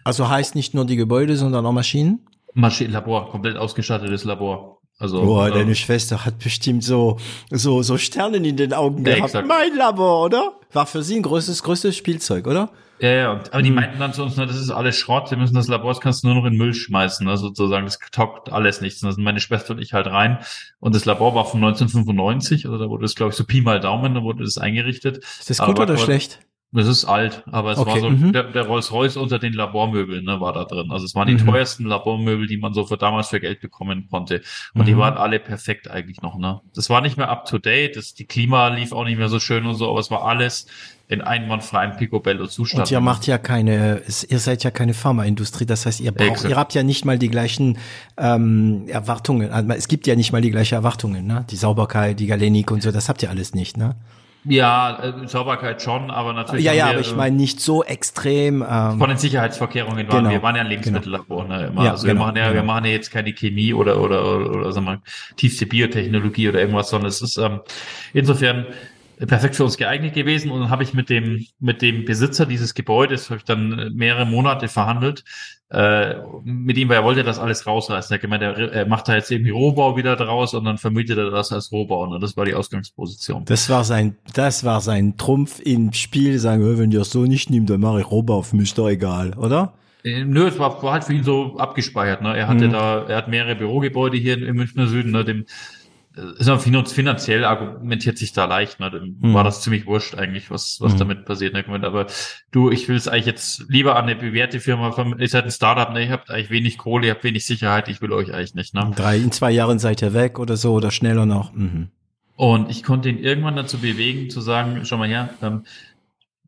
Also heißt nicht nur die Gebäude, sondern auch Maschinen? Maschinenlabor, komplett ausgestattetes Labor. Also, Boah, äh, deine Schwester hat bestimmt so, so, so Sternen in den Augen ja, gehabt. Exakt. Mein Labor, oder? War für sie ein größtes, größtes Spielzeug, oder? Ja, ja, und, aber die meinten dann zu uns, na, das ist alles Schrott, wir müssen das Labor, das kannst du nur noch in Müll schmeißen, ne, sozusagen, das taugt alles nichts. Und da sind meine Schwester und ich halt rein. Und das Labor war von 1995, also da wurde das, glaube ich, so Pi mal Daumen, da wurde das eingerichtet. Ist das gut oder schlecht? Das ist alt, aber es okay. war so mhm. der, der Rolls-Royce unter den Labormöbeln, ne, war da drin. Also es waren die mhm. teuersten Labormöbel, die man so für damals für Geld bekommen konnte. Und mhm. die waren alle perfekt eigentlich noch, ne. Das war nicht mehr up to date, das, die Klima lief auch nicht mehr so schön und so, aber es war alles in einwandfreien Picobello-Zustand. Und ihr macht ja keine, ihr seid ja keine Pharmaindustrie, das heißt, ihr braucht, ihr habt ja nicht mal die gleichen ähm, Erwartungen. Also es gibt ja nicht mal die gleichen Erwartungen, ne? Die Sauberkeit, die Galenik und so, das habt ihr alles nicht, ne? Ja, äh, Sauberkeit schon, aber natürlich. Ja, ja, wir, aber ich meine nicht so extrem. Ähm, von den Sicherheitsvorkehrungen waren genau, wir waren ja ein Lebensmittellabor, genau. ne, immer. Ja, also genau, wir machen ja, genau. wir machen ja jetzt keine Chemie oder oder oder, oder sagen wir tiefste Biotechnologie oder irgendwas, sondern es ist ähm, insofern perfekt für uns geeignet gewesen und dann habe ich mit dem mit dem Besitzer dieses Gebäudes habe ich dann mehrere Monate verhandelt äh, mit ihm, weil er wollte das alles rausreißen. Er hat gemeint, er, er macht da jetzt irgendwie Rohbau wieder draus und dann vermietet er das als Rohbau und das war die Ausgangsposition. Das war sein das war sein Trumpf im Spiel, sagen, wenn ihr es so nicht nimmt, dann mache ich Rohbau, für mich doch egal, oder? Äh, nö, es war, war halt für ihn so abgespeichert. Ne? Er hatte mhm. da, er hat mehrere Bürogebäude hier im Münchner Süden. Ne? Dem, ist finanziell argumentiert sich da leicht, ne? Dann mhm. war das ziemlich wurscht eigentlich, was, was mhm. damit passiert. Ne? Aber du, ich will es eigentlich jetzt lieber an eine bewährte Firma, ihr seid ein Startup, ne? Ihr habt eigentlich wenig Kohle, ihr habt wenig Sicherheit, ich will euch eigentlich nicht, ne? Drei, in zwei Jahren seid ihr weg oder so oder schneller noch. Mhm. Und ich konnte ihn irgendwann dazu bewegen, zu sagen, schau mal her, ähm,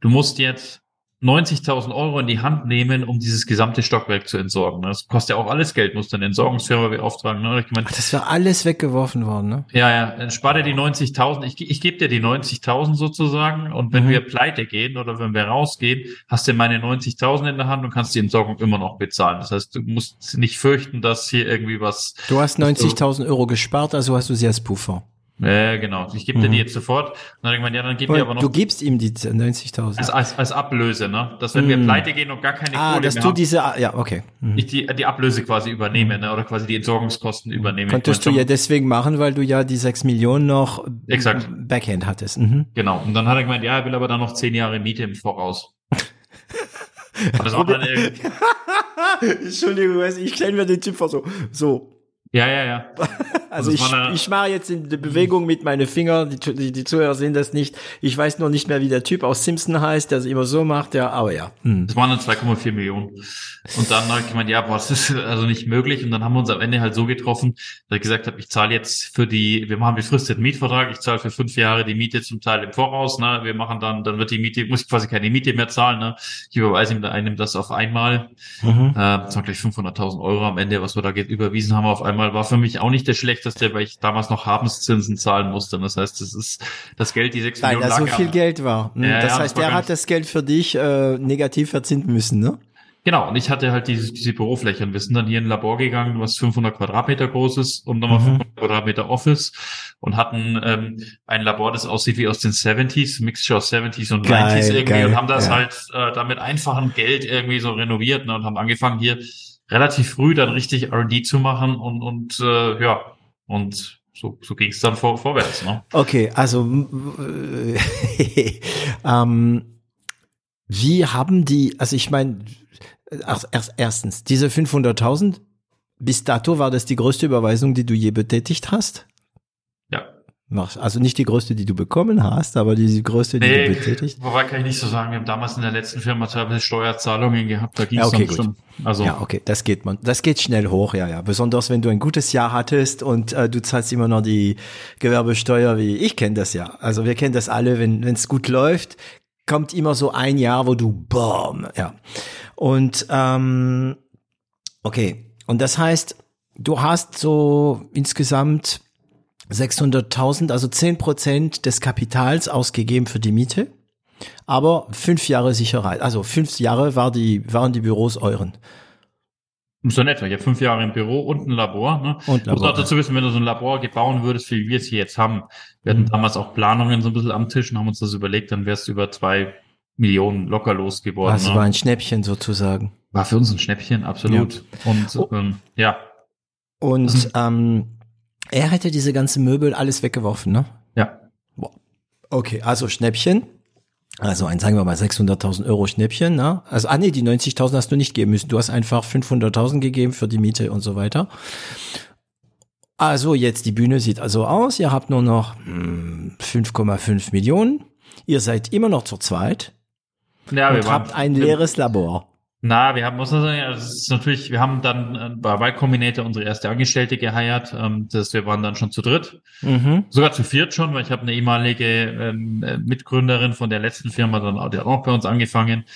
du musst jetzt 90.000 Euro in die Hand nehmen, um dieses gesamte Stockwerk zu entsorgen. Das kostet ja auch alles Geld, muss dann Entsorgungsfirma beauftragen. Ne? Ich mein, Ach, das wäre alles weggeworfen worden, ne? Ja, ja, dann spar dir die 90.000. Ich, ich gebe dir die 90.000 sozusagen und wenn mhm. wir pleite gehen oder wenn wir rausgehen, hast du meine 90.000 in der Hand und kannst die Entsorgung immer noch bezahlen. Das heißt, du musst nicht fürchten, dass hier irgendwie was... Du hast 90.000 Euro gespart, also hast du sie als Puffer. Ja, genau. Ich gebe mhm. dir die jetzt sofort. Und dann ich meine, ja, dann gib mir aber noch. Du gibst ihm die 90.000. Als, als, als Ablöse, ne? Dass wenn mhm. wir pleite gehen und gar keine ah, Kohle dass mehr du haben, diese, ja, okay. Mhm. Ich die, die Ablöse quasi übernehme, ne? Oder quasi die Entsorgungskosten übernehme. Könntest du ja deswegen machen, weil du ja die 6 Millionen noch Exakt. Backhand hattest. Mhm. Genau. Und dann hat er gemeint, ja, er will aber dann noch 10 Jahre Miete im Voraus. und das war dann. Entschuldigung, ich stelle mir den Typ vor so, so, ja, ja, ja. Also, also ich, ich mache jetzt die Bewegung mit meinen Fingern, die, die, die Zuhörer sehen das nicht. Ich weiß noch nicht mehr, wie der Typ aus Simpson heißt, der es immer so macht, ja, aber ja. Hm. Das waren dann 2,4 Millionen. Und dann habe ich gemeint, ja, boah, das ist also nicht möglich. Und dann haben wir uns am Ende halt so getroffen, dass ich gesagt habe, ich zahle jetzt für die, wir machen befristeten Mietvertrag, ich zahle für fünf Jahre die Miete zum Teil im Voraus, ne? Wir machen dann, dann wird die Miete, muss ich quasi keine Miete mehr zahlen, ne? Ich überweise ihm einem das auf einmal. Mhm. Äh, das waren gleich 500.000 Euro am Ende, was wir da überwiesen haben auf einmal, war für mich auch nicht der schlechteste, weil ich damals noch Habenszinsen zahlen musste. Das heißt, das ist das Geld, die sechs Weil Millionen. Weil da so viel Geld war. Hm, ja, das ja, heißt, das der hat das Geld für dich äh, negativ verzinnt müssen, ne? Genau, und ich hatte halt diese, diese Büroflächen. Wir sind dann hier in ein Labor gegangen, was 500 Quadratmeter groß ist und nochmal mhm. 500 Quadratmeter Office und hatten ähm, ein Labor, das aussieht wie aus den 70s, Mixture aus 70s und geil, 90s irgendwie geil, und haben das ja. halt äh, damit einfachen Geld irgendwie so renoviert ne, und haben angefangen hier relativ früh dann richtig R&D zu machen und, und äh, ja, und so, so ging es dann vor, vorwärts. Ne? Okay, also äh, ähm, wie haben die, also ich meine, erst, erstens, diese 500.000, bis dato war das die größte Überweisung, die du je betätigt hast? Machst. Also nicht die größte, die du bekommen hast, aber die größte, die nee, du betätigt. Wobei kann ich nicht so sagen. Wir haben damals in der letzten Firma teilweise Steuerzahlungen gehabt. Da ging es ja, okay, schon. Also ja, okay, das geht man. Das geht schnell hoch, ja, ja. Besonders wenn du ein gutes Jahr hattest und äh, du zahlst immer noch die Gewerbesteuer, wie ich kenne das ja. Also wir kennen das alle, wenn es gut läuft, kommt immer so ein Jahr, wo du boom, ja. Und ähm, okay, und das heißt, du hast so insgesamt 600.000, also 10 Prozent des Kapitals ausgegeben für die Miete, aber fünf Jahre Sicherheit. Also fünf Jahre war die, waren die Büros euren. So in etwa. Ich habe fünf Jahre im Büro und ein Labor. Ne? Und Labor. Muss auch dazu wissen, wenn du so ein Labor gebauen würdest, wie wir es hier jetzt haben. Wir hatten mhm. damals auch Planungen so ein bisschen am Tisch und haben uns das überlegt, dann wärst du über zwei Millionen locker losgeworden. Also ne? war ein Schnäppchen sozusagen. War für uns ein Schnäppchen, absolut. Ja. Und oh. ähm, ja. Und ähm, er hätte diese ganzen Möbel alles weggeworfen, ne? Ja. Okay, also Schnäppchen. Also ein, sagen wir mal, 600.000 Euro Schnäppchen, ne? Also, ah nee, die 90.000 hast du nicht geben müssen. Du hast einfach 500.000 gegeben für die Miete und so weiter. Also jetzt die Bühne sieht also aus. Ihr habt nur noch 5,5 hm, Millionen. Ihr seid immer noch zu zweit. Ja, und habt ein leeres Labor. Na, wir haben, muss man sagen, das ist natürlich, wir haben dann äh, bei Y Combinator unsere erste Angestellte geheiert. Ähm, das, wir waren dann schon zu dritt. Mhm. Sogar zu viert schon, weil ich habe eine ehemalige ähm, äh, Mitgründerin von der letzten Firma, dann die hat auch bei uns angefangen.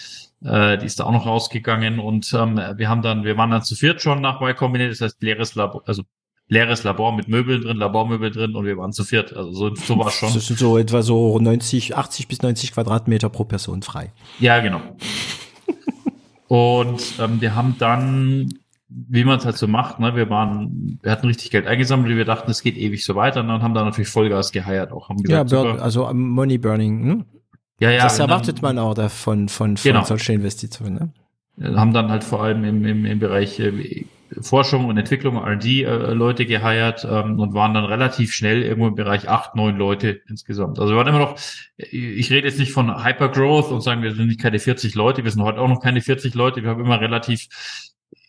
Äh, die ist da auch noch rausgegangen und ähm, wir haben dann, wir waren dann zu viert schon nach Y Combinator, das heißt leeres Labor, also leeres Labor mit Möbeln drin, Labormöbel drin und wir waren zu viert. Also so, so war schon. Das sind so etwa so 90, 80 bis 90 Quadratmeter pro Person frei. Ja, genau. Und ähm, wir haben dann, wie man es halt so macht, ne, wir waren, wir hatten richtig Geld eingesammelt, wir dachten, es geht ewig so weiter und dann haben da natürlich Vollgas geheiert auch. Haben gesagt, ja, burn, also Money Burning, hm? Ja, ja. Das erwartet man auch davon, von, von genau. solchen Investitionen, ne? Haben dann halt vor allem im, im, im Bereich äh, Forschung und Entwicklung, R&D äh, geheiert ähm, und waren dann relativ schnell irgendwo im Bereich acht, neun Leute insgesamt. Also wir waren immer noch, ich rede jetzt nicht von Hypergrowth und sagen, wir sind nicht keine 40 Leute, wir sind heute auch noch keine 40 Leute, wir haben immer relativ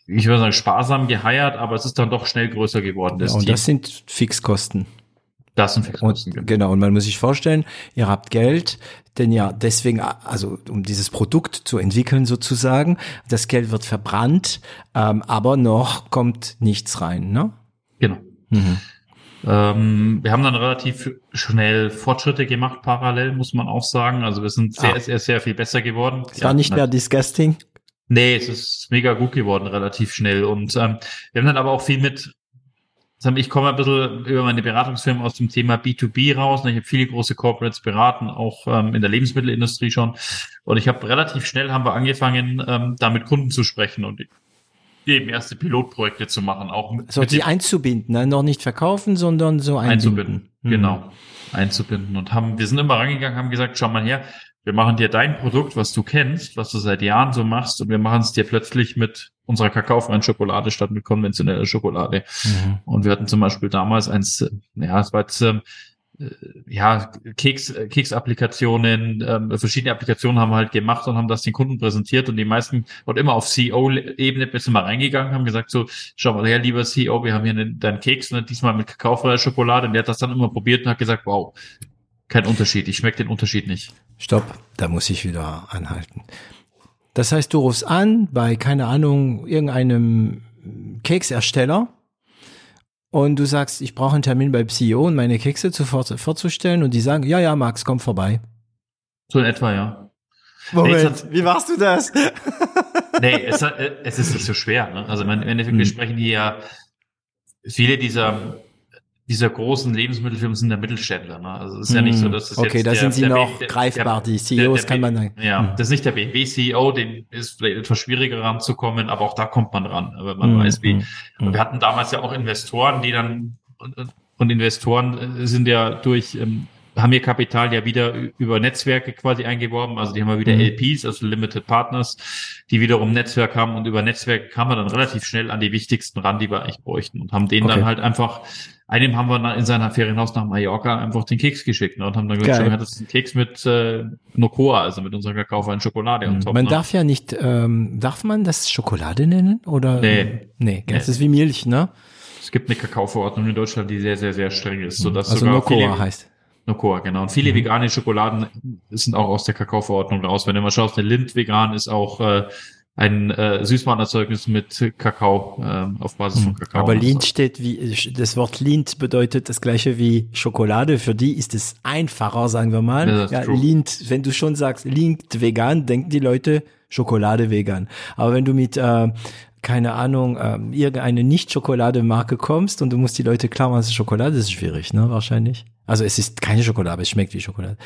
ich würde sagen, sparsam geheiert, aber es ist dann doch schnell größer geworden. Das ja, und Team. das sind Fixkosten. Das sind Fixkosten. Und, genau, und man muss sich vorstellen, ihr habt Geld, denn ja, deswegen, also um dieses Produkt zu entwickeln sozusagen, das Geld wird verbrannt, ähm, aber noch kommt nichts rein, ne? Genau. Mhm. Ähm, wir haben dann relativ schnell Fortschritte gemacht, parallel, muss man auch sagen. Also wir sind sehr, ah. sehr, sehr viel besser geworden. Es war nicht mehr disgusting. Nee, es ist mega gut geworden, relativ schnell. Und ähm, wir haben dann aber auch viel mit ich komme ein bisschen über meine Beratungsfirma aus dem Thema B2B raus. Ich habe viele große Corporates beraten, auch ähm, in der Lebensmittelindustrie schon. Und ich habe relativ schnell haben wir angefangen, ähm, da mit Kunden zu sprechen und eben erste Pilotprojekte zu machen. Auch so, die einzubinden, ne? noch nicht verkaufen, sondern so einbinden. Einzubinden, mhm. genau. Einzubinden. Und haben, wir sind immer rangegangen, haben gesagt, schau mal her, wir machen dir dein Produkt, was du kennst, was du seit Jahren so machst, und wir machen es dir plötzlich mit unserer kakaofreien Schokolade statt mit konventioneller Schokolade. Mhm. Und wir hatten zum Beispiel damals eins, ja, es war jetzt, ähm, äh, ja, Keks, Keks-Applikationen, ähm, verschiedene Applikationen haben wir halt gemacht und haben das den Kunden präsentiert und die meisten und immer auf CEO-Ebene du mal reingegangen, haben gesagt so, schau mal her, lieber CEO, wir haben hier einen, deinen Keks, ne, diesmal mit kakaofreier Schokolade und der hat das dann immer probiert und hat gesagt, wow, kein Unterschied. Ich schmecke den Unterschied nicht. Stopp, da muss ich wieder anhalten. Das heißt, du rufst an bei, keine Ahnung, irgendeinem Keksersteller und du sagst, ich brauche einen Termin bei CEO und meine Kekse zu vorzustellen und die sagen, ja, ja, Max, komm vorbei. So in etwa, ja. Moment, nee, wie machst du das? nee, es, es, ist nicht so schwer. Ne? Also im Endeffekt, hm. wir sprechen hier ja viele dieser dieser großen Lebensmittelfirmen sind der Mittelständler. Ne? Also es ist ja nicht so, hm, dass es Okay, da sind sie noch der, greifbar, die CEOs kann man dann. Ja, hm. das ist nicht der BMW-CEO, den ist vielleicht etwas schwieriger ranzukommen, aber auch da kommt man ran, wenn man hm, weiß, wie. Hm, wir hatten damals ja auch Investoren, die dann und Investoren äh, sind ja durch ähm, haben ihr Kapital ja wieder über Netzwerke quasi eingeworben. Also die haben ja wieder mhm. LPs, also Limited Partners, die wiederum Netzwerk haben und über Netzwerke kam man dann relativ schnell an die wichtigsten ran, die wir eigentlich bräuchten und haben denen okay. dann halt einfach einem haben wir in seiner Ferienhaus nach Mallorca einfach den Keks geschickt ne, und haben dann gesagt, das ist ein Keks mit äh, Nocoa, also mit unserer Kakaofreien Schokolade und top. Man ne? darf ja nicht, ähm, darf man das Schokolade nennen? Oder? Nee. Nee, das nee. ist wie Milch, ne? Es gibt eine Kakaoverordnung in Deutschland, die sehr, sehr, sehr streng ist. Sodass also sogar Nocoa viele, heißt. Nocoa, genau. Und viele mhm. vegane Schokoladen sind auch aus der Kakaoverordnung raus. Wenn du mal schaust, eine Lind vegan ist auch äh, ein äh, Süßwarenerzeugnis mit Kakao äh, auf Basis von hm. Kakao. Aber Lint steht wie das Wort Lint bedeutet das gleiche wie Schokolade. Für die ist es einfacher, sagen wir mal. Ja, ja Lint, wenn du schon sagst Lint vegan, denken die Leute Schokolade vegan. Aber wenn du mit äh, keine Ahnung, äh, irgendeine Nicht-Schokolade-Marke kommst und du musst die Leute klar machen, es ist Schokolade, das ist schwierig, ne? Wahrscheinlich. Also es ist keine Schokolade, aber es schmeckt wie Schokolade.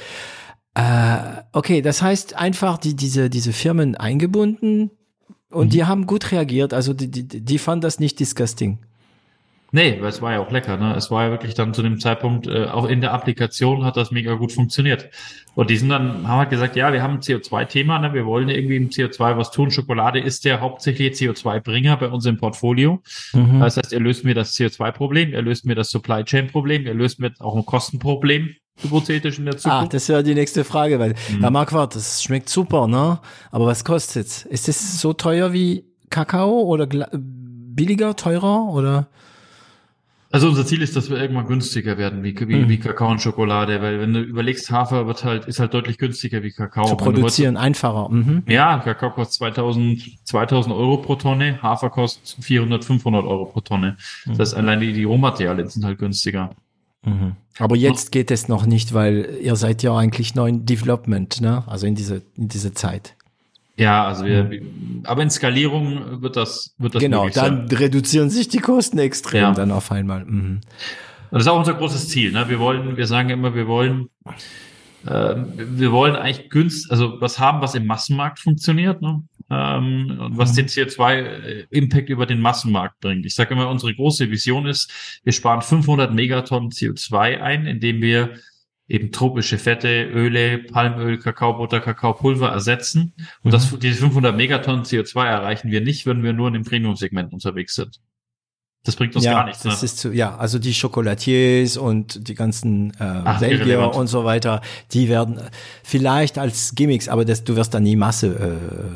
Äh, okay, das heißt einfach die, diese, diese Firmen eingebunden, und mhm. die haben gut reagiert, also die, die, die fanden das nicht disgusting. Nee, weil es war ja auch lecker, ne? Es war ja wirklich dann zu dem Zeitpunkt, äh, auch in der Applikation hat das mega gut funktioniert. Und die sind dann, haben halt gesagt, ja, wir haben ein CO2-Thema, ne? Wir wollen irgendwie im CO2 was tun. Schokolade ist der hauptsächliche CO2-Bringer bei uns im Portfolio. Mhm. Das heißt, er löst mir das CO2-Problem, er löst mir das Supply Chain-Problem, er löst mir auch ein Kostenproblem hypothetisch in der Zukunft? Ah, das wäre die nächste Frage, weil, mhm. ja, Marquardt, das schmeckt super, ne? Aber was kostet's? Ist es so teuer wie Kakao oder billiger, teurer oder? Also unser Ziel ist, dass wir irgendwann günstiger werden, wie, wie, Mhm. wie Kakao und Schokolade, weil wenn du überlegst, Hafer wird halt, ist halt deutlich günstiger wie Kakao. Zu du heute- produzieren, einfacher. Mhm. Ja, Kakao kostet 2000, 2000 Euro pro Tonne, Hafer kostet 400, 500 Euro pro Tonne. Das heißt, allein die, die Rohmaterialien sind halt günstiger. Mhm. Aber jetzt geht es noch nicht, weil ihr seid ja eigentlich noch in Development, ne? Also in diese, in diese Zeit. Ja, also wir, aber in Skalierung wird das, wird das genau, möglich sein. dann reduzieren sich die Kosten extrem Ja. dann auf einmal. Mhm. Das ist auch unser großes Ziel. Ne? Wir wollen, wir sagen immer, wir wollen, äh, wir wollen eigentlich günst, also was haben, was im Massenmarkt funktioniert, ne? ähm, und was Mhm. den CO2-Impact über den Massenmarkt bringt. Ich sage immer, unsere große Vision ist, wir sparen 500 Megatonnen CO2 ein, indem wir eben tropische Fette, Öle, Palmöl, Kakaobutter, Kakaopulver ersetzen. Und das, diese 500 Megatonnen CO2 erreichen wir nicht, wenn wir nur in dem Premium-Segment unterwegs sind. Das bringt uns ja, gar nichts. das ne? ist zu, ja, also die Chocolatiers und die ganzen äh, Ach, Belgier irrelevant. und so weiter, die werden vielleicht als Gimmicks, aber das, du wirst dann nie Masse.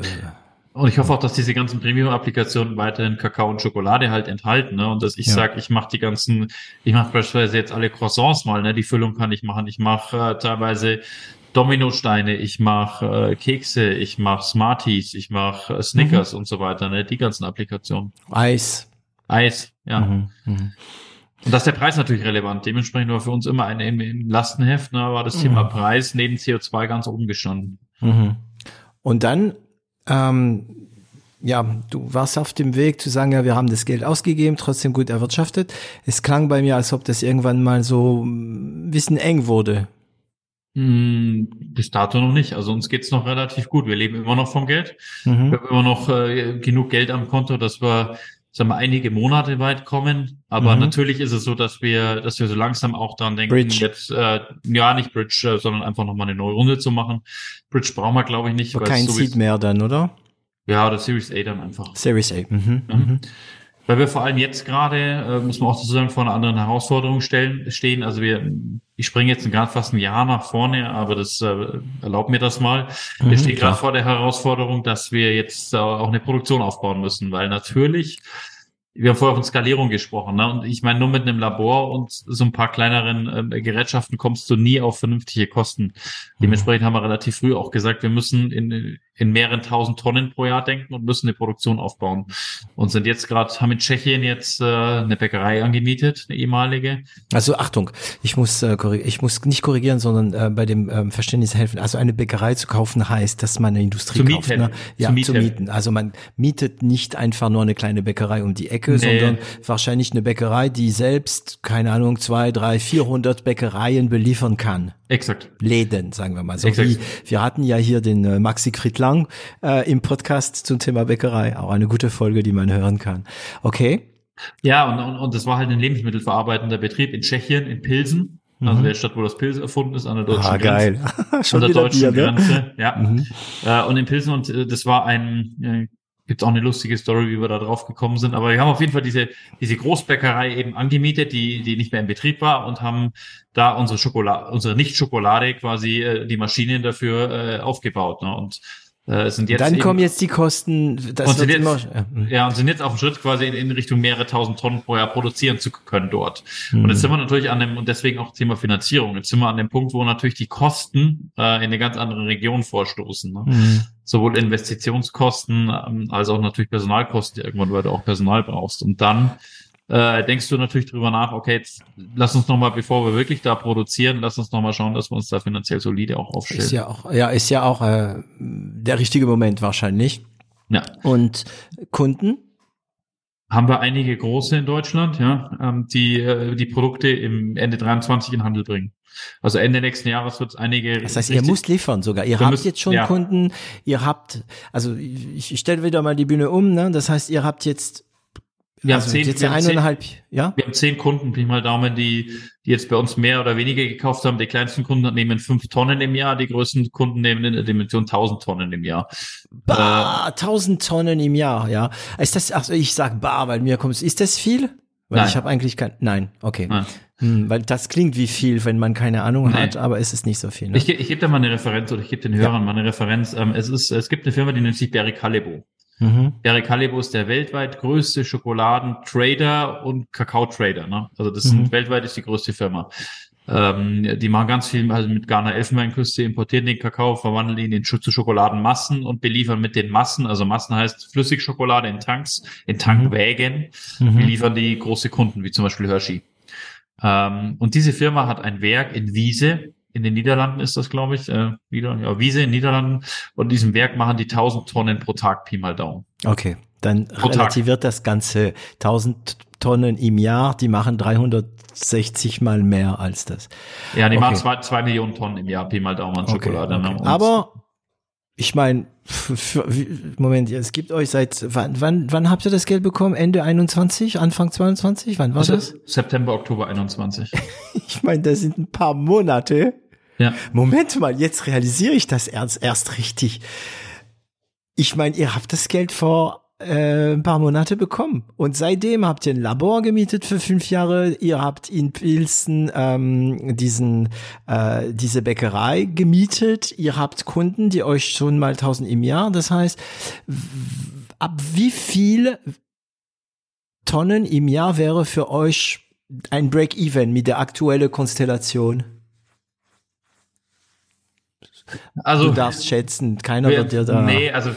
Äh, Und ich hoffe auch, dass diese ganzen Premium-Applikationen weiterhin Kakao und Schokolade halt enthalten, ne? Und dass ich Ja. sage, ich mache die ganzen, ich mache beispielsweise jetzt alle Croissants mal, ne? Die Füllung kann ich machen. Ich mache äh, teilweise Dominosteine, ich mache äh, Kekse, ich mache Smarties, ich mache äh, Snickers Mhm. und so weiter, ne? Die ganzen Applikationen. Eis. Eis, ja. Mhm, mhm. Und da ist der Preis natürlich relevant. Dementsprechend war für uns immer ein im, im Lastenheft, ne? War das Mhm. Thema Preis neben CO2 ganz oben gestanden. Mhm. Und dann, ähm, ja, du warst auf dem Weg zu sagen, ja, wir haben das Geld ausgegeben, trotzdem gut erwirtschaftet. Es klang bei mir, als ob das irgendwann mal so ein bisschen eng wurde. Hm, Bis dato noch nicht. Also uns geht's noch relativ gut. Wir leben immer noch vom Geld. Mhm. Wir haben immer noch äh, genug Geld am Konto, dass wir, sagen wir, einige Monate weit kommen. Aber Mhm. natürlich ist es so, dass wir, dass wir so langsam auch dran denken, Bridge. jetzt äh, ja nicht Bridge, äh, sondern einfach nochmal eine neue Runde zu machen. Bridge brauchen wir, glaube ich, nicht. Aber kein Seed mehr dann, oder? Ja, oder Series A dann einfach. Series A. Mhm. Mhm. Weil wir vor allem jetzt gerade, äh, muss man auch sozusagen vor einer anderen Herausforderung stellen, stehen. Also wir, ich springe jetzt gerade fast ein Jahr nach vorne, aber das äh, erlaubt mir das mal. Wir Mhm, stehen klar. gerade vor der Herausforderung, dass wir jetzt äh, auch eine Produktion aufbauen müssen, weil natürlich, wir haben vorher von Skalierung gesprochen, ne? und ich meine, nur mit einem Labor und so ein paar kleineren ähm, Gerätschaften kommst du nie auf vernünftige Kosten. Dementsprechend haben wir relativ früh auch gesagt, wir müssen in, in mehreren tausend Tonnen pro Jahr denken und müssen eine Produktion aufbauen. Und sind jetzt gerade, haben in Tschechien jetzt äh, eine Bäckerei angemietet, eine ehemalige. Also Achtung, ich muss, äh, ich muss nicht korrigieren, sondern äh, bei dem ähm, Verständnis helfen. Also eine Bäckerei zu kaufen heißt, dass man eine Industrie Zu kauft. mieten. Ne? Ja, Zu zu mieten. mieten. Also man mietet nicht einfach nur eine kleine Bäckerei um die Ecke, Nee. sondern wahrscheinlich eine Bäckerei, die selbst, keine Ahnung, zwei, drei, vierhundert Bäckereien beliefern kann. Exakt. Läden, sagen wir mal so. Exakt. Wie, wir hatten ja hier den äh, Max Siegfried Lang äh, im Podcast zum Thema Bäckerei. Auch eine gute Folge, die man hören kann. Okay. Ja, und, und, und das war halt ein lebensmittelverarbeitender Betrieb in Tschechien, in Pilsen. Also Mhm. der Stadt, wo das Pilz erfunden ist, an der deutschen Ah, Grenze. geil. An Schon der wieder deutschen Bier, ne? Grenze, ja. Mhm. Äh, und in Pilsen und äh, das war ein, gibt's auch eine lustige Story, wie wir da drauf gekommen sind. Aber wir haben auf jeden Fall diese, diese Großbäckerei eben angemietet, die, die nicht mehr in Betrieb war und haben da unsere Schokolade, unsere Nicht-Schokolade quasi, äh, die Maschinen dafür äh, aufgebaut. Ne? Und äh, sind jetzt Dann eben, kommen jetzt die Kosten, das Und sind immer, jetzt- ja, mhm. ja, und sind jetzt auf dem Schritt quasi in, in Richtung mehrere tausend Tonnen pro Jahr produzieren zu können dort. Mhm. Und jetzt sind wir natürlich an dem, und deswegen auch Thema Finanzierung, jetzt sind wir an dem Punkt, wo natürlich die Kosten äh, in eine ganz andere Region vorstoßen. Ne? Mhm. Sowohl Investitionskosten ähm, als auch natürlich Personalkosten irgendwann, weil du auch Personal brauchst. Und dann äh, denkst du natürlich drüber nach, okay, jetzt lass uns nochmal, bevor wir wirklich da produzieren, lass uns nochmal schauen, dass wir uns da finanziell solide auch aufstellen. Ist ja auch, ja, ist ja auch äh, der richtige Moment wahrscheinlich. ja. Und Kunden? Haben wir einige große in Deutschland, ja, ähm, die äh, die Produkte im Ende 23 in Handel bringen. Also Ende nächsten Jahres wird es einige. Das heißt, ihr müsst liefern sogar. Ihr habt müssen- jetzt schon ja. Kunden, ihr habt, also ich, ich stelle wieder mal die Bühne um, ne? Das heißt, ihr habt jetzt, wir haben also zehn, jetzt wir haben zehn, eineinhalb, ja? wir haben zehn Kunden, Pi mal Daumen, die, die jetzt bei uns mehr oder weniger gekauft haben. Die kleinsten Kunden nehmen fünf Tonnen im Jahr, die größten Kunden nehmen in der Dimension 1000 Tonnen im Jahr. Bah, 1000 Tonnen im Jahr, ja. Ist das, also ich sag bar, weil mir kommt, ist das viel? Weil Nein. ich habe eigentlich kein, nein, okay. Nein. Hm, weil das klingt wie viel, wenn man keine Ahnung hat, aber es ist nicht so viel. Ne? Ich, ich gebe da mal eine Referenz oder ich gebe den Hörern mal eine Referenz. Ähm, es ist, es gibt eine Firma, die nennt sich Barry Callebaut. Mhm. Eric Halibo ist der weltweit größte Schokoladentrader und Kakao-Trader. Ne? Also das sind mhm. weltweit ist die größte Firma. Ähm, die machen ganz viel also mit Ghana Elfenbeinküste, importieren den Kakao, verwandeln ihn in zu Schokoladenmassen und beliefern mit den Massen, also Massen heißt Flüssigschokolade in Tanks, in Tankwägen, mhm. beliefern die große Kunden, wie zum Beispiel Hershey. Ähm, und diese Firma hat ein Werk in Wiese, in den Niederlanden ist das, glaube ich, äh, wieder, ja, Wiese in den Niederlanden. Und in diesem Werk machen die 1000 Tonnen pro Tag Pi mal Daumen. Okay, dann pro relativiert Tag. das Ganze 1000 Tonnen im Jahr, die machen 360 mal mehr als das. Ja, die okay. machen zwei, zwei Millionen Tonnen im Jahr Pi mal Daumen an Schokolade. Okay, okay. Ne? Aber ich meine, Moment, es gibt euch seit wann, wann, wann habt ihr das Geld bekommen? Ende 21, Anfang 22? Wann war also das? September, Oktober 21. ich meine, das sind ein paar Monate. Ja. Moment mal, jetzt realisiere ich das erst, erst richtig. Ich meine, ihr habt das Geld vor äh, ein paar Monate bekommen. Und seitdem habt ihr ein Labor gemietet für fünf Jahre. Ihr habt in Pilsen ähm, diesen äh, diese Bäckerei gemietet. Ihr habt Kunden, die euch schon mal tausend im Jahr. Das heißt, ab wie viel Tonnen im Jahr wäre für euch ein Break-Even mit der aktuellen Konstellation? Also, du darfst schätzen, keiner wir, wird dir da. Nee, also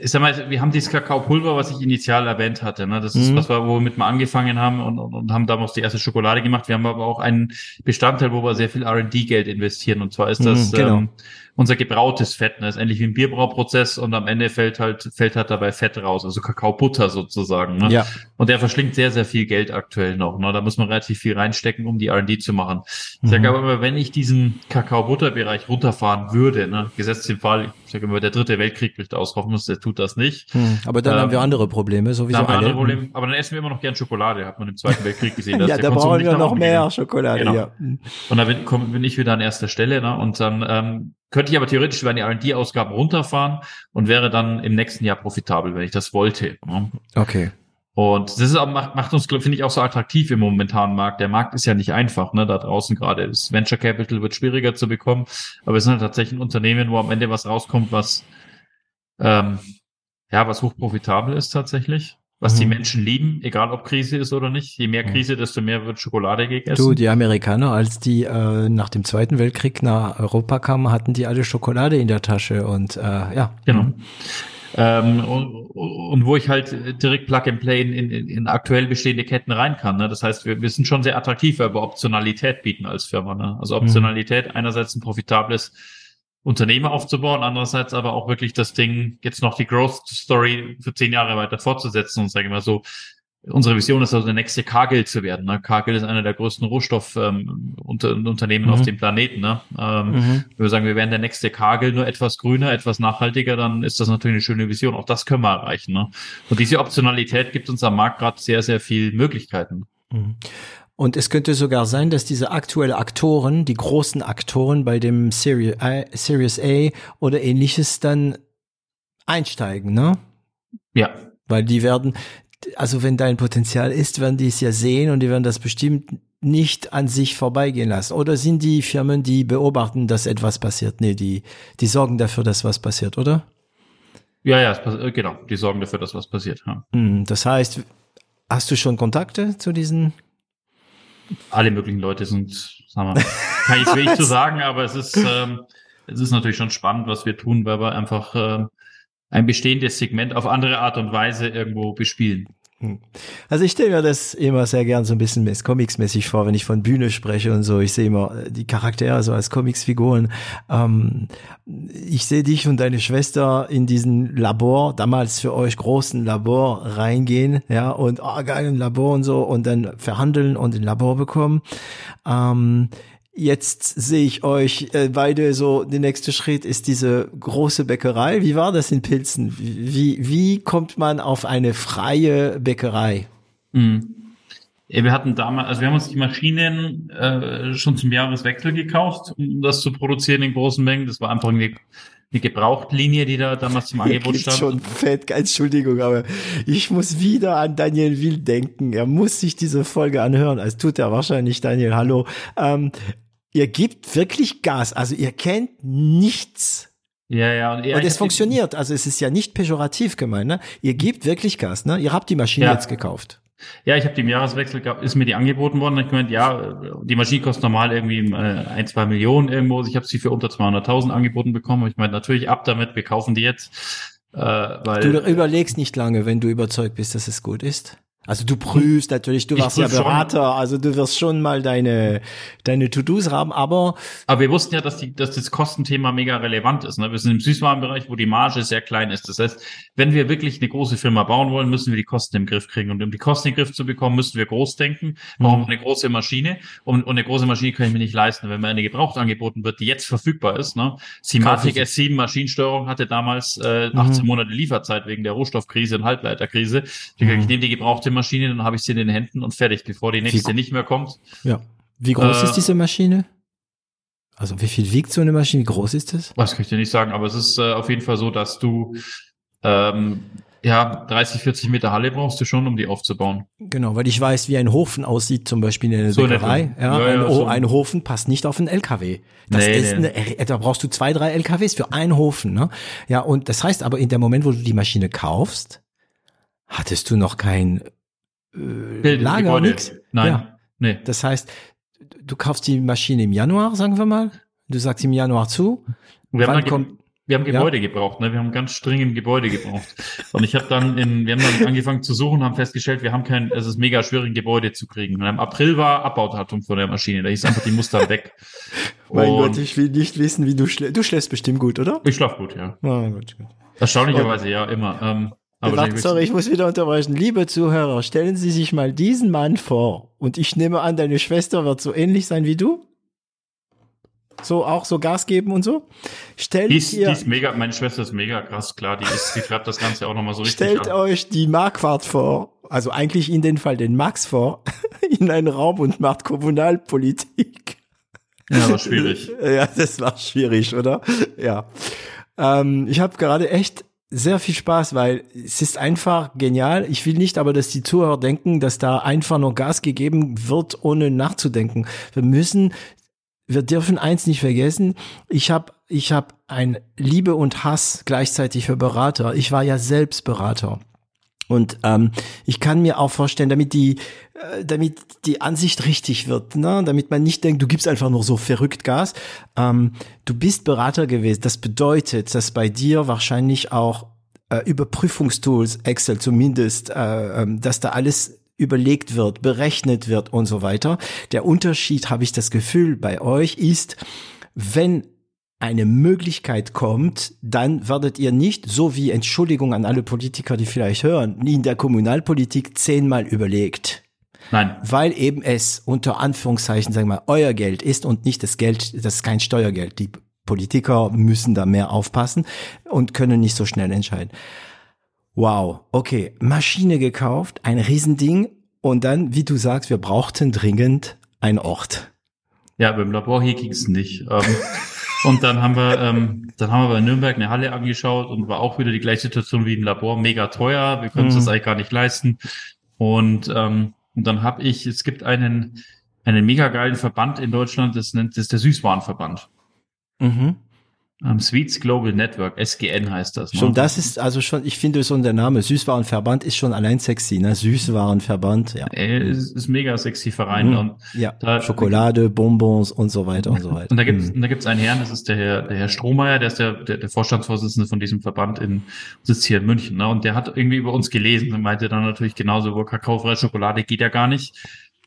ich sag mal, wir haben dieses Kakaopulver, was ich initial erwähnt hatte. Ne? Das ist mhm. was, wir, wo wir mit mal angefangen haben und, und, und haben damals die erste Schokolade gemacht. Wir haben aber auch einen Bestandteil, wo wir sehr viel R&D-Geld investieren. Und zwar ist das mhm, genau. ähm, unser gebrautes Fett. Ne? Das ist ähnlich wie ein Bierbrauprozess und am Ende fällt halt, fällt halt dabei Fett raus, also Kakaobutter sozusagen. Ne? Ja. Und der verschlingt sehr, sehr viel Geld aktuell noch. Ne? Da muss man relativ viel reinstecken, um die R&D zu machen. Ich mhm. sage aber immer, wenn ich diesen Kakaobutterbereich runterfahren würde, ne? gesetzt den Fall, ich sage immer, der dritte Weltkrieg bricht aus, hoffen muss, der tut das nicht. Mhm. Aber dann ähm, haben wir andere Probleme, sowieso dann haben wir andere Probleme, aber dann essen wir immer noch gern Schokolade, hat man im Zweiten Weltkrieg gesehen. ja, da brauchen wir noch mehr Schokolade, genau. ja. Und da bin, komm, bin ich wieder an erster Stelle, ne? und dann ähm, könnte ich aber theoretisch über die R&D-Ausgaben runterfahren und wäre dann im nächsten Jahr profitabel, wenn ich das wollte. Ne? Okay. Und das ist auch, macht, macht uns, finde ich, auch so attraktiv im momentanen Markt. Der Markt ist ja nicht einfach, ne, da draußen gerade. Das Venture Capital wird schwieriger zu bekommen, aber es sind halt tatsächlich ein Unternehmen, wo am Ende was rauskommt, was, ähm, ja, was hochprofitabel ist tatsächlich was mhm. die Menschen lieben, egal ob Krise ist oder nicht. Je mehr Krise, desto mehr wird Schokolade gegessen. Du, die Amerikaner, als die äh, nach dem Zweiten Weltkrieg nach Europa kamen, hatten die alle Schokolade in der Tasche und äh, ja. Genau. Ähm, und, und wo ich halt direkt Plug and Play in, in, in aktuell bestehende Ketten rein kann. Ne? Das heißt, wir, wir sind schon sehr attraktiv, weil wir Optionalität bieten als Firma. Ne? Also mhm. Optionalität, mhm. einerseits ein profitables Unternehmen aufzubauen, andererseits aber auch wirklich das Ding, jetzt noch die Growth Story für zehn Jahre weiter fortzusetzen und sage ich mal so, unsere Vision ist also der nächste Cargill zu werden. Ne? Cargill ist einer der größten Rohstoffunternehmen ähm, mhm. auf dem Planeten. Ne? Ähm, mhm. Wenn wir sagen, wir werden der nächste Cargill, nur etwas grüner, etwas nachhaltiger, dann ist das natürlich eine schöne Vision. Auch das können wir erreichen. Ne? Und diese Optionalität gibt uns am Markt gerade sehr, sehr viel Möglichkeiten. Mhm. Und es könnte sogar sein, dass diese aktuellen Aktoren, die großen Aktoren bei dem Series A, Series A oder ähnliches dann einsteigen, ne? Ja. Weil die werden, also wenn dein Potenzial ist, werden die es ja sehen und die werden das bestimmt nicht an sich vorbeigehen lassen. Oder sind die Firmen, die beobachten, dass etwas passiert? Nee, die, die sorgen dafür, dass was passiert, oder? Ja, ja, äh, genau. Die sorgen dafür, dass was passiert. Ja. Hm, das heißt, hast du schon Kontakte zu diesen alle möglichen Leute sind, sagen wir, kann ich wenig zu sagen, aber es ist, ähm, es ist natürlich schon spannend, was wir tun, weil wir einfach äh, ein bestehendes Segment auf andere Art und Weise irgendwo bespielen. Hm. Also ich stelle mir das immer sehr gern so ein bisschen comicsmäßig vor, wenn ich von Bühne spreche und so. Ich sehe immer äh, die Charaktere so als Comicsfiguren. Ähm, ich sehe dich und deine Schwester in diesen Labor, damals für euch großen Labor reingehen, ja, und oh, geil, ein Labor und so und dann verhandeln und ein Labor bekommen. Ähm, Jetzt sehe ich euch äh, beide so, der nächste Schritt ist diese große Bäckerei. Wie war das in Pilzen? Wie, wie kommt man auf eine freie Bäckerei? Mhm. Ja, wir hatten damals, also wir haben uns die Maschinen äh, schon zum Jahreswechsel gekauft, um das zu produzieren in großen Mengen. Das war einfach irgendwie eine Gebrauchtlinie, die da damals zum Angebot stand. schon fett, Entschuldigung, aber ich muss wieder an Daniel Wild denken. Er muss sich diese Folge anhören. als tut er wahrscheinlich, Daniel. Hallo. Ähm, ihr gebt wirklich Gas. Also ihr kennt nichts Ja, ja. Und, und es funktioniert. Also es ist ja nicht pejorativ gemeint. Ne? Ihr gebt wirklich Gas. Ne? Ihr habt die Maschine Ja. jetzt gekauft. Ja, ich habe die im Jahreswechsel, ist mir die angeboten worden. Ich gemeint, ja, die Maschine kostet normal irgendwie äh, ein, zwei Millionen irgendwo. Ich habe sie für unter 200.000 angeboten bekommen. Und ich meine, natürlich ab damit, wir kaufen die jetzt. Äh, weil, Du überlegst nicht lange, wenn du überzeugt bist, dass es gut ist. Also du prüfst natürlich, du warst ja prüf schon. Berater, also du wirst schon mal deine, deine To-Dos haben, aber Aber wir wussten ja, dass, die, dass das Kostenthema mega relevant ist. Ne? Wir sind im Süßwarenbereich, wo die Marge sehr klein ist. Das heißt, wenn wir wirklich eine große Firma bauen wollen, müssen wir die Kosten im Griff kriegen. Und um die Kosten den Griff zu bekommen, müssen wir groß denken. Brauchen Mhm. eine große Maschine. Und, und eine große Maschine kann ich mir nicht leisten. Wenn mir eine gebraucht angeboten wird, die jetzt verfügbar ist. Ne? Simatic Kaufen S7 Maschinensteuerung hatte damals äh, Mhm. 18 Monate Lieferzeit wegen der Rohstoffkrise und Halbleiterkrise. Ich, Mhm. ich nehme die gebrauchte Maschine, dann habe ich sie in den Händen und fertig, bevor die nächste Wie- nicht mehr kommt. ja. Wie groß Äh, ist diese Maschine? Also wie viel wiegt so eine Maschine? Wie groß ist das? Was kann ich dir nicht sagen, aber es ist äh, auf jeden Fall so, dass du ähm, ja 30, 40 Meter Halle brauchst du schon, um die aufzubauen. Genau, weil ich weiß, wie ein Hofen aussieht, zum Beispiel in einer So Bäckerei. Ja, Ja, ein, ja, so. ein Hofen passt nicht auf einen LKW. Das Nee, ist nee. eine, da brauchst du zwei, drei LKWs für einen Hofen. Ne? Ja, und das heißt aber, in dem Moment, wo du die Maschine kaufst, hattest du noch kein äh, Lager, nix. Nein, Ja. nee. Das heißt, du kaufst die Maschine im Januar, sagen wir mal. Du sagst im Januar zu. Wir haben, Wann dann kommt, wir haben Gebäude gebraucht, ne? Wir haben ganz dringend Gebäude gebraucht. Und ich habe dann in, wir haben dann angefangen zu suchen, haben festgestellt, wir haben kein, es ist mega schwierig, ein Gebäude zu kriegen. Und im April war Abbaudatum von der Maschine, da hieß einfach die Muster weg. mein Und Gott, ich will nicht wissen, wie du schläfst. Du schläfst bestimmt gut, oder? ich schlaf gut, ja. Ah, gut, gut. Erstaunlicherweise, ja, immer. Ähm, Warte, sorry, ich muss wieder unterbrechen. Liebe Zuhörer, stellen Sie sich mal diesen Mann vor. Und ich nehme an, deine Schwester wird so ähnlich sein wie du. So auch so Gas geben und so. Stellt Die ist, die ihr, ist mega, meine Schwester ist mega krass, klar, die ist, die treibt das Ganze auch nochmal so richtig stellt an. euch die Marquardt vor, also eigentlich in dem Fall den Max vor, in einen Raum und macht Kommunalpolitik. Ja, war schwierig. Ja, das war schwierig, oder? Ja. Ähm, ich habe gerade echt sehr viel Spaß, weil es ist einfach genial. Ich will nicht aber, dass die Zuhörer denken, dass da einfach nur Gas gegeben wird, ohne nachzudenken. Wir müssen, wir dürfen eins nicht vergessen. Ich habe ich hab ein Liebe und Hass gleichzeitig für Berater. Ich war ja selbst Berater. Und ähm, ich kann mir auch vorstellen, damit die, äh, damit die Ansicht richtig wird, ne? damit man nicht denkt, du gibst einfach nur so verrückt Gas. Ähm, du bist Berater gewesen. Das bedeutet, dass bei dir wahrscheinlich auch äh, Überprüfungstools, Excel zumindest, äh, ähm, dass da alles überlegt wird, berechnet wird und so weiter. Der Unterschied, habe ich das Gefühl, bei euch ist, wenn eine Möglichkeit kommt, dann werdet ihr nicht, so wie Entschuldigung an alle Politiker, die vielleicht hören, in der Kommunalpolitik zehnmal überlegt. Nein, Weil eben es unter Anführungszeichen, sagen wir mal, euer Geld ist und nicht das Geld, das ist kein Steuergeld. Die Politiker müssen da mehr aufpassen und können nicht so schnell entscheiden. Wow, okay, Maschine gekauft, ein Riesending und dann, wie du sagst, wir brauchten dringend einen Ort. ja, beim Labor hier ging es nicht. Ähm, und dann haben wir, ähm, dann haben wir bei Nürnberg eine Halle angeschaut und war auch wieder die gleiche Situation wie im Labor, mega teuer, wir können uns Mhm. das eigentlich gar nicht leisten. Und, ähm, und dann habe ich, es gibt einen, einen mega geilen Verband in Deutschland, das nennt, das ist der Süßwarenverband. Mhm. Ähm, Sweets Global Network, SGN heißt das. ne? Schon das ist also schon, ich finde schon der Name Süßwarenverband ist schon allein sexy, ne? Süßwarenverband, ja. Äh, ist, ist mega sexy Verein. Mhm. Und Ja, Da- Schokolade, Bonbons und so weiter und so weiter. Und da gibt's, Mhm. da gibt's einen Herrn, das ist der Herr, der Herr Strohmeier, der ist der, der, der Vorstandsvorsitzende von diesem Verband in, sitzt hier in München, ne? Und der hat irgendwie über uns gelesen und meinte dann natürlich genauso, über kakaofreie Schokolade geht ja gar nicht.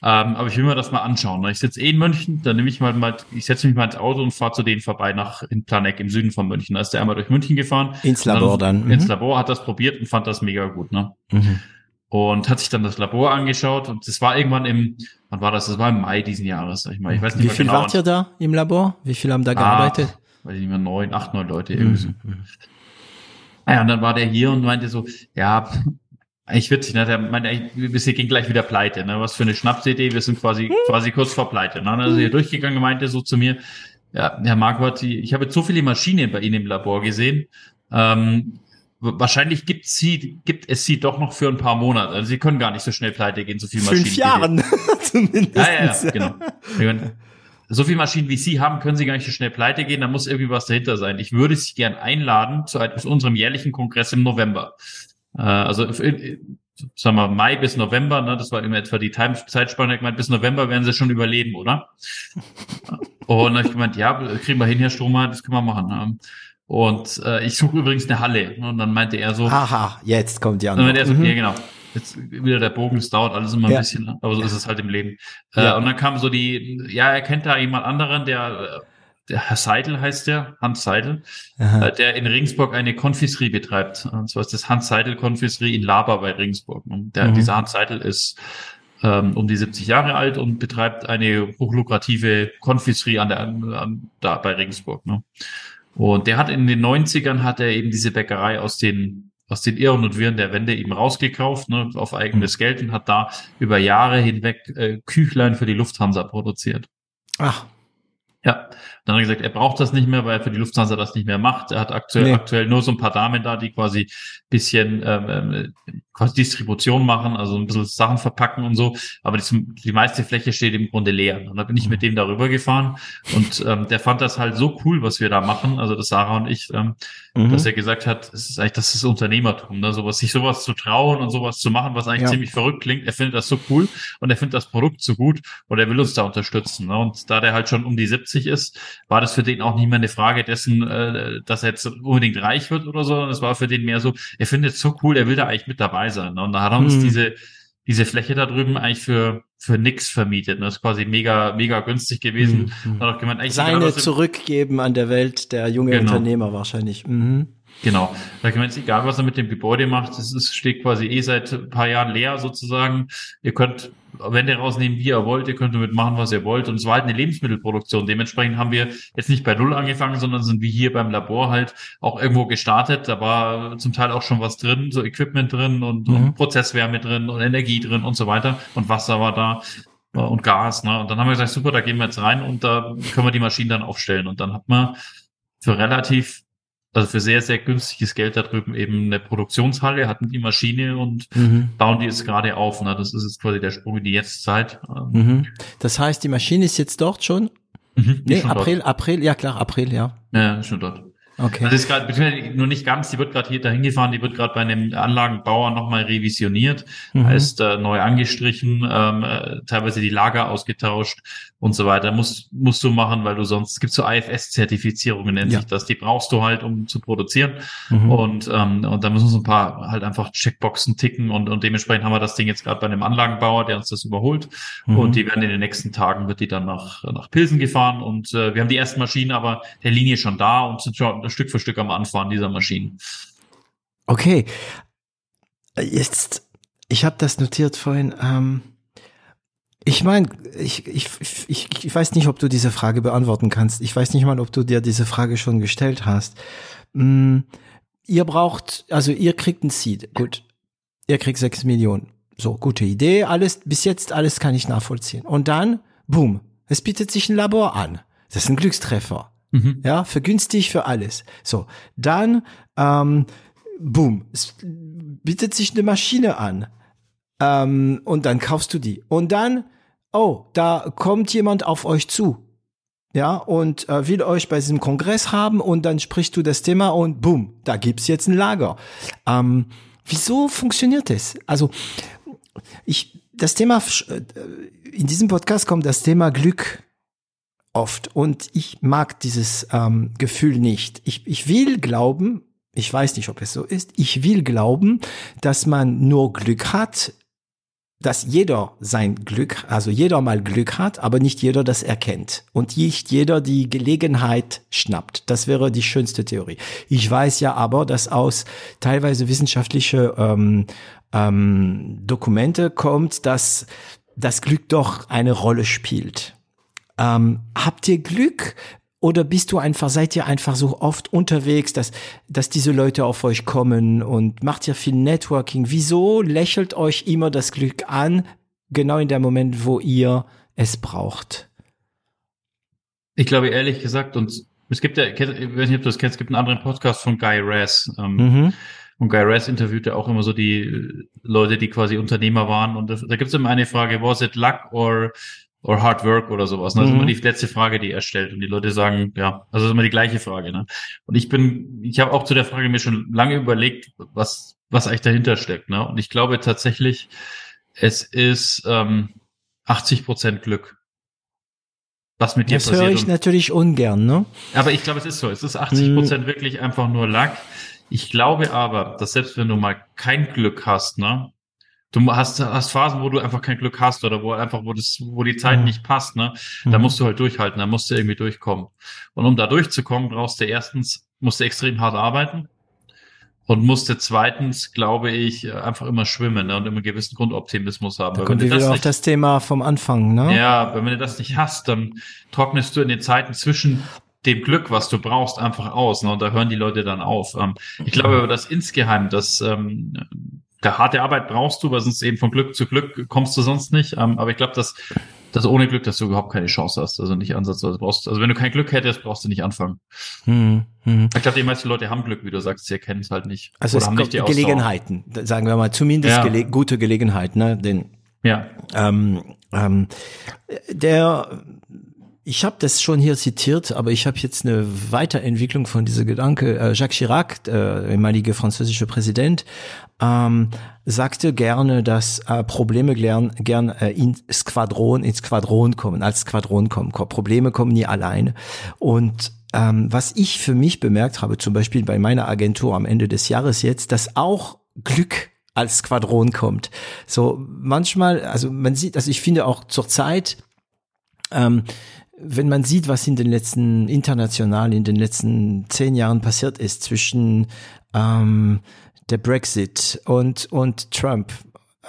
Ähm, aber ich will mir das mal anschauen. Ne? Ich sitze eh in München, dann nehme ich mal, mal ich setze mich mal ins Auto und fahre zu denen vorbei nach in Planegg im Süden von München. Da ist der einmal durch München gefahren. Ins Labor dann. Mhm. Ins Labor, hat das probiert und fand das mega gut, ne? Mhm. und hat sich dann das Labor angeschaut und das war irgendwann im, wann war das? Das war im Mai diesen Jahres, sag ich mal. Ich weiß nicht Wie viel genau. wart ihr da im Labor? Wie viel haben da Ah, gearbeitet? Weiß ich nicht mehr, neun, acht, neun Leute irgendwie so. Mhm. Naja, und dann war der hier und meinte so, ja, eigentlich witzig, ne? Der meinte, wir gehen gleich wieder pleite, ne? Was für eine Schnapsidee, wir sind quasi, quasi kurz vor pleite. Ne? Also hier durchgegangen meinte so zu mir, ja, Herr Marquardt, ich habe jetzt so viele Maschinen bei Ihnen im Labor gesehen. Ähm, wahrscheinlich gibt sie, gibt es sie doch noch für ein paar Monate. Also Sie können gar nicht so schnell pleite gehen, so viele Maschinen. Fünf Jahren zumindest. Ja, ja, ja, genau. So viele Maschinen wie Sie haben, können Sie gar nicht so schnell pleite gehen, da muss irgendwie was dahinter sein. Ich würde Sie gern einladen zu, zu unserem jährlichen Kongress im November. Äh, also in, sagen wir Mai bis November, ne, das war immer etwa die Time Zeitspanne, ich meinte, bis November werden sie schon überleben, oder? Und dann habe ich gemeint, ja, kriegen wir hin, Herr Stromer, das können wir machen. Ne? Und äh, ich suche übrigens eine Halle. Und dann meinte er so. Haha, jetzt kommt die andere. So, mhm. Genau. Jetzt wieder der Bogen, es dauert alles immer ein ja. bisschen, aber so ist es halt im Leben. Äh, ja. Äh, und dann kam so die, ja, er kennt da jemand anderen, der, der Herr Seidel heißt der, Hans Seidel, äh, der in Ringsburg eine Konfiserie betreibt. Und zwar ist das Hans Seidel Konfiserie in Laber bei Ringsburg. Und der, mhm. dieser Hans Seidel ist ähm, um die 70 Jahre alt und betreibt eine hochlukrative Konfiserie an der, an, da bei Ringsburg. Ne? Und der hat in den 90ern hat er eben diese Bäckerei aus den aus den Irren und Wirren der Wende eben rausgekauft, ne, auf eigenes mhm. Geld und hat da über Jahre hinweg äh, Küchlein für die Lufthansa produziert. Ach. Ja, dann hat er gesagt, er braucht das nicht mehr, weil er für die Lufthansa das nicht mehr macht. Er hat aktuell, nee. aktuell nur so ein paar Damen da, die quasi bisschen ähm, ähm quasi Distribution machen, also ein bisschen Sachen verpacken und so. Aber die, die meiste Fläche steht im Grunde leer. Und da bin ich mit dem darüber gefahren und ähm, der fand das halt so cool, was wir da machen, also das Sarah und ich, ähm, mhm. dass er gesagt hat, es ist eigentlich, das ist Unternehmertum, ne? sowas, sich sowas zu trauen und sowas zu machen, was eigentlich ja. ziemlich verrückt klingt. Er findet das so cool und er findet das Produkt so gut und er will uns da unterstützen. Ne? Und da der halt schon um die 70 ist, war das für den auch nicht mehr eine Frage dessen, äh, dass er jetzt unbedingt reich wird oder so. sondern Es war für den mehr so, er findet es so cool, er will da eigentlich mit dabei sein. Ne? Und da hat uns hm. diese, diese Fläche da drüben eigentlich für, für nix vermietet. Ne? Das ist quasi mega, mega günstig gewesen. Mhm. Hat auch gemeint, Seine zurückgeben an der Welt der junge genau. Unternehmer wahrscheinlich. Mhm. Genau. Da kann man jetzt egal, was er mit dem Gebäude macht, es ist, steht quasi eh seit ein paar Jahren leer sozusagen. Ihr könnt Wände rausnehmen, wie ihr wollt, ihr könnt damit machen, was ihr wollt. Und es war halt eine Lebensmittelproduktion. Dementsprechend haben wir jetzt nicht bei Null angefangen, sondern sind wie hier beim Labor halt auch irgendwo gestartet. Da war zum Teil auch schon was drin, so Equipment drin und, mhm. und Prozesswärme drin und Energie drin und so weiter. Und Wasser war da äh, und Gas. Ne? Und dann haben wir gesagt, super, da gehen wir jetzt rein und da können wir die Maschinen dann aufstellen. Und dann hat man für relativ also für sehr, sehr günstiges Geld da drüben eben eine Produktionshalle, hatten die Maschine und mhm. bauen die jetzt gerade auf. Ne? Das ist jetzt quasi der Sprung in die Jetztzeit. Mhm. Das heißt, die Maschine ist jetzt dort schon? Mhm, nee, April, dort. April, ja klar, April, ja. Ja, schon dort. Okay. Das ist gerade, nur nicht ganz, die wird gerade hier dahin gefahren, die wird gerade bei einem Anlagenbauer nochmal revisioniert, mhm. heißt äh, neu angestrichen, ähm, äh, teilweise die Lager ausgetauscht und so weiter. Musst, musst du machen, weil du sonst, es gibt so IFS-Zertifizierungen, nennt ja. sich das, die brauchst du halt, um zu produzieren. Mhm. Und, ähm, und da müssen so ein paar halt einfach Checkboxen ticken und, und dementsprechend haben wir das Ding jetzt gerade bei einem Anlagenbauer, der uns das überholt. Mhm. Und die werden in den nächsten Tagen, wird die dann nach, nach Pilsen gefahren und äh, wir haben die ersten Maschinen aber der Linie schon da und sind schon Stück für Stück am Anfahren dieser Maschinen. Okay. Jetzt, ich habe das notiert vorhin. Ähm, ich meine, ich, ich, ich, ich weiß nicht, ob du diese Frage beantworten kannst. Ich weiß nicht mal, ob du dir diese Frage schon gestellt hast. Hm, ihr braucht, also ihr kriegt ein Seed. Gut. Ihr kriegt sechs Millionen. So, gute Idee. Alles, bis jetzt alles kann ich nachvollziehen. Und dann, boom, es bietet sich ein Labor an. Das ist ein Glückstreffer. Mhm. Ja, vergünstigt für alles. So, dann, ähm, boom, es bietet sich eine Maschine an. Ähm, und dann kaufst du die. Und dann, oh, da kommt jemand auf euch zu. Ja, und äh, will euch bei diesem Kongress haben und dann sprichst du das Thema und boom, da gibt's jetzt ein Lager. Ähm, wieso funktioniert das? Also, ich, das Thema, äh, in diesem Podcast kommt das Thema Glück oft und ich mag dieses ähm, Gefühl nicht. Ich, ich will glauben, ich weiß nicht, ob es so ist, ich will glauben, dass man nur Glück hat, dass jeder sein Glück, also jeder mal Glück hat, aber nicht jeder das erkennt und nicht jeder die Gelegenheit schnappt. Das wäre die schönste Theorie. Ich weiß ja aber, dass aus teilweise wissenschaftliche ähm, ähm, Dokumente kommt, dass das Glück doch eine Rolle spielt. Ähm, habt ihr Glück oder bist du einfach, seid ihr einfach so oft unterwegs, dass, dass diese Leute auf euch kommen und macht ihr viel Networking? Wieso lächelt euch immer das Glück an, genau in dem Moment, wo ihr es braucht? Ich glaube ehrlich gesagt, und es gibt ja, ich weiß nicht, ob du das kennst, es gibt einen anderen Podcast von Guy Raz. Ähm, mhm. Und Guy Raz interviewt ja auch immer so die Leute, die quasi Unternehmer waren. Und da, da gibt es immer eine Frage, was it luck or or Hard Work oder sowas. Ne? Das mhm. ist immer die letzte Frage, die er stellt. Und die Leute sagen, ja, also ist immer die gleiche Frage. Ne? Und ich bin, ich habe auch zu der Frage mir schon lange überlegt, was, was eigentlich dahinter steckt. Ne? Und ich glaube tatsächlich, es ist ähm, 80 Prozent Glück. Was mit dir das passiert. Das höre ich natürlich ungern, ne? Aber ich glaube, es ist so. Es ist 80 Prozent mhm. wirklich einfach nur Luck. Ich glaube aber, dass selbst wenn du mal kein Glück hast, ne, du hast, hast Phasen, wo du einfach kein Glück hast oder wo einfach, wo das, wo die Zeit mhm. nicht passt, ne, da mhm. musst du halt durchhalten, da musst du irgendwie durchkommen. Und um da durchzukommen, brauchst du erstens, musst du extrem hart arbeiten und musste zweitens, glaube ich, einfach immer schwimmen ne, und immer einen gewissen Grundoptimismus haben. Da kommt wieder auf nicht, das Thema vom Anfang, ne? Ja, wenn du das nicht hast, dann trocknest du in den Zeiten zwischen dem Glück, was du brauchst, einfach aus. Ne? Und da hören die Leute dann auf. Ähm, ich glaube aber, dass insgeheim, dass ähm, der harte Arbeit brauchst du, weil sonst eben von Glück zu Glück kommst du sonst nicht. Ähm, aber ich glaube, dass, dass ohne Glück, dass du überhaupt keine Chance hast. Also nicht ansatzweise brauchst. Also wenn du kein Glück hättest, brauchst du nicht anfangen. Hm, hm. Ich glaube, die meisten Leute haben Glück, wie du sagst, sie erkennen es halt nicht. Also Oder es haben nicht die Gelegenheiten, sagen wir mal, zumindest ja. gele gute Gelegenheit, ne? Den, ja. Ähm, ähm, der ich habe das schon hier zitiert, aber ich habe jetzt eine Weiterentwicklung von dieser Gedanke. Äh, Jacques Chirac, der ehemalige französische Präsident, ähm, sagte gerne, dass äh, Probleme gern, gern äh, ins Squadron, ins Squadron kommen, als Squadron kommen. Probleme kommen nie alleine. Und ähm, was ich für mich bemerkt habe, zum Beispiel bei meiner Agentur am Ende des Jahres jetzt, dass auch Glück als Squadron kommt. So manchmal, also man sieht, also ich finde auch zur Zeit, ähm, wenn man sieht, was in den letzten international in den letzten zehn Jahren passiert ist zwischen ähm, der Brexit und und Trump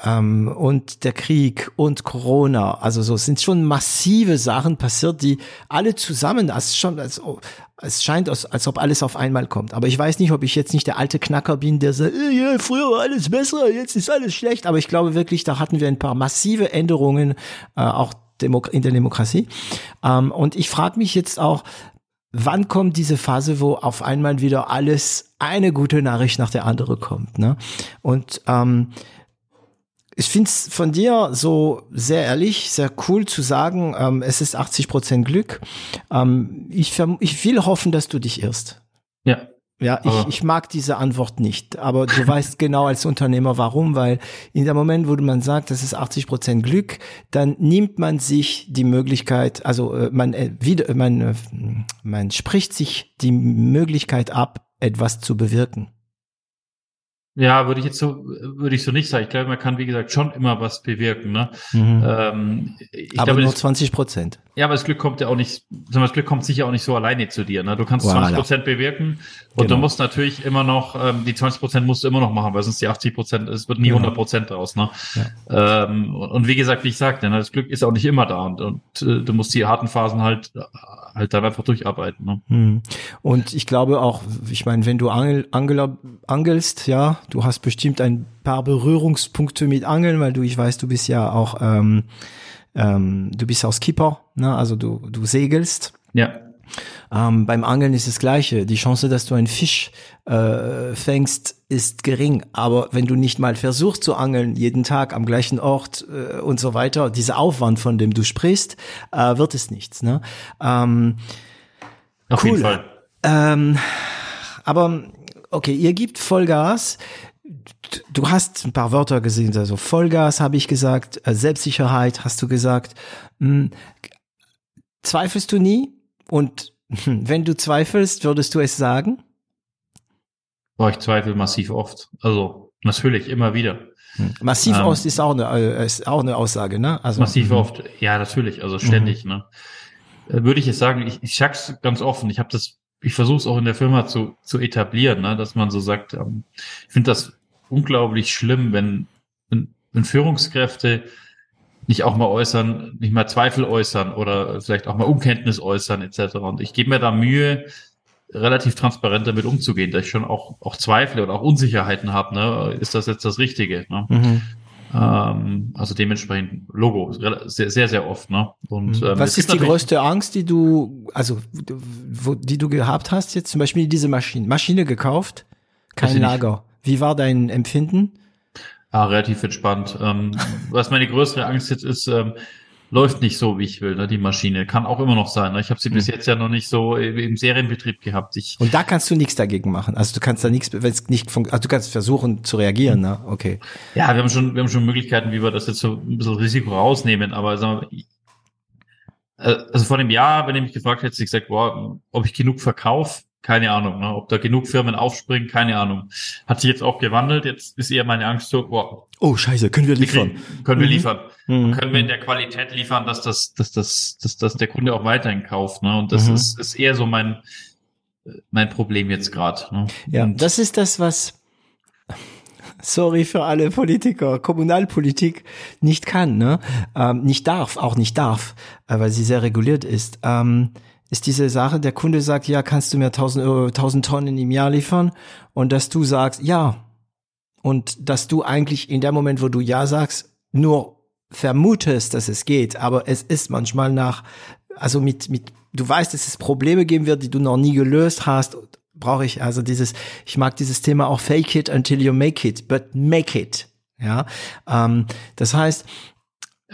ähm, und der Krieg und Corona, also so sind schon massive Sachen passiert, die alle zusammen, als schon, als, es scheint, als, als ob alles auf einmal kommt. Aber ich weiß nicht, ob ich jetzt nicht der alte Knacker bin, der sagt, äh, ja, früher war alles besser, jetzt ist alles schlecht. Aber ich glaube wirklich, da hatten wir ein paar massive Änderungen, äh, auch in der Demokratie. Ähm, und ich frage mich jetzt auch, wann kommt diese Phase, wo auf einmal wieder alles eine gute Nachricht nach der anderen kommt. Ne? Und ähm, ich finde es von dir so sehr ehrlich, sehr cool zu sagen, ähm, es ist 80 Prozent Glück. Ähm, ich, ich will hoffen, dass du dich irrst. Ja, ja, ich, ich mag diese Antwort nicht, aber du weißt genau als Unternehmer warum, weil in dem Moment, wo man sagt, das ist 80 Prozent Glück, dann nimmt man sich die Möglichkeit, also äh, man äh, wieder, man, äh, man spricht sich die Möglichkeit ab, etwas zu bewirken. Ja, würde ich jetzt so, würde ich so nicht sagen. Ich glaube, man kann, wie gesagt, schon immer was bewirken. Ne? Mhm. Ähm, aber glaube, nur 20 Prozent. Ja, aber das Glück kommt ja auch nicht, das Glück kommt sicher auch nicht so alleine zu dir. Ne? Du kannst voilà. 20 Prozent bewirken und genau. du musst natürlich immer noch, ähm, die 20 Prozent musst du immer noch machen, weil sonst die 80 Prozent, es wird nie genau. 100 Prozent draus. Ne? Ja. Ähm, und, und, wie gesagt, wie ich sagte, ne, das Glück ist auch nicht immer da und, und äh, du musst die harten Phasen halt halt dann einfach durcharbeiten. Ne? Hm. Und ich glaube auch, ich meine, wenn du Angel, Angler, angelst, ja, du hast bestimmt ein paar Berührungspunkte mit Angeln, weil du, ich weiß, du bist ja auch, ähm, ähm, du bist auch Skipper, ne? also du, du segelst. Ja. Ähm, beim Angeln ist das Gleiche. Die Chance, dass du einen Fisch äh, fängst, ist gering. Aber wenn du nicht mal versuchst zu angeln, jeden Tag am gleichen Ort äh, und so weiter, dieser Aufwand, von dem du sprichst, äh, wird es nichts. Ne? Ähm, Auf cool. jeden Fall. Ähm, aber okay, ihr gebt Vollgas. Du hast ein paar Wörter gesehen, also Vollgas habe ich gesagt, äh, Selbstsicherheit hast du gesagt. Hm, zweifelst du nie? Und wenn du zweifelst, würdest du es sagen? Boah, ich zweifle massiv oft. Also natürlich, immer wieder. Hm. Massiv ähm, oft ist auch eine, äh, ist auch eine Aussage, ne? Also, massiv mhm. oft, ja, natürlich, also ständig, mhm. ne? Äh, würde ich jetzt sagen, ich, ich sag's ganz offen, ich habe das, ich versuche es auch in der Firma zu, zu etablieren, ne? dass man so sagt, ähm, ich finde das unglaublich schlimm, wenn, wenn, wenn Führungskräfte nicht auch mal äußern, nicht mal Zweifel äußern oder vielleicht auch mal Unkenntnis äußern etc. Und ich gebe mir da Mühe, relativ transparent damit umzugehen, dass ich schon auch, auch Zweifel oder auch Unsicherheiten habe, ne? ist das jetzt das Richtige? Ne? Mhm. Ähm, also dementsprechend Logo, sehr, sehr, sehr oft. Ne? Und, mhm. ähm, Was ist die größte Angst, die du, also wo, die du gehabt hast, jetzt zum Beispiel diese Maschine, Maschine gekauft, kein Lager. Wie war dein Empfinden? Ah, relativ entspannt. Ähm, was meine größere Angst jetzt ist, ähm, läuft nicht so, wie ich will, ne, die Maschine. Kann auch immer noch sein. Ne? Ich habe sie mhm. bis jetzt ja noch nicht so im Serienbetrieb gehabt. Ich Und da kannst du nichts dagegen machen. Also du kannst da nichts, wenn es nicht funktioniert, also du kannst versuchen zu reagieren, ne? Okay. Ja, wir haben schon, wir haben schon Möglichkeiten, wie wir das jetzt so ein bisschen Risiko rausnehmen, aber sagen wir, äh, also vor dem Jahr, wenn ihr mich gefragt hätte, ich gesagt, boah, ob ich genug verkaufe, keine Ahnung. Ne? Ob da genug Firmen aufspringen, keine Ahnung. Hat sich jetzt auch gewandelt. Jetzt ist eher meine Angst so, boah, oh scheiße, können wir liefern? Können wir mhm. liefern? Mhm. Können wir in der Qualität liefern, dass das, dass das, dass, dass der Kunde auch weiterhin kauft. Ne? Und das mhm. ist, ist eher so mein, mein Problem jetzt gerade. Ne? Ja, Und das ist das, was sorry für alle Politiker, Kommunalpolitik nicht kann, ne? Ähm, nicht darf, auch nicht darf, äh, weil sie sehr reguliert ist. Ähm, ist diese Sache, der Kunde sagt, ja, kannst du mir 1000, Euro, 1000 Tonnen im Jahr liefern? Und dass du sagst, ja. Und dass du eigentlich in dem Moment, wo du ja sagst, nur vermutest, dass es geht, aber es ist manchmal nach, also mit, mit, du weißt, dass es Probleme geben wird, die du noch nie gelöst hast, brauche ich also dieses, ich mag dieses Thema auch fake it until you make it, but make it. Ja, ähm, das heißt,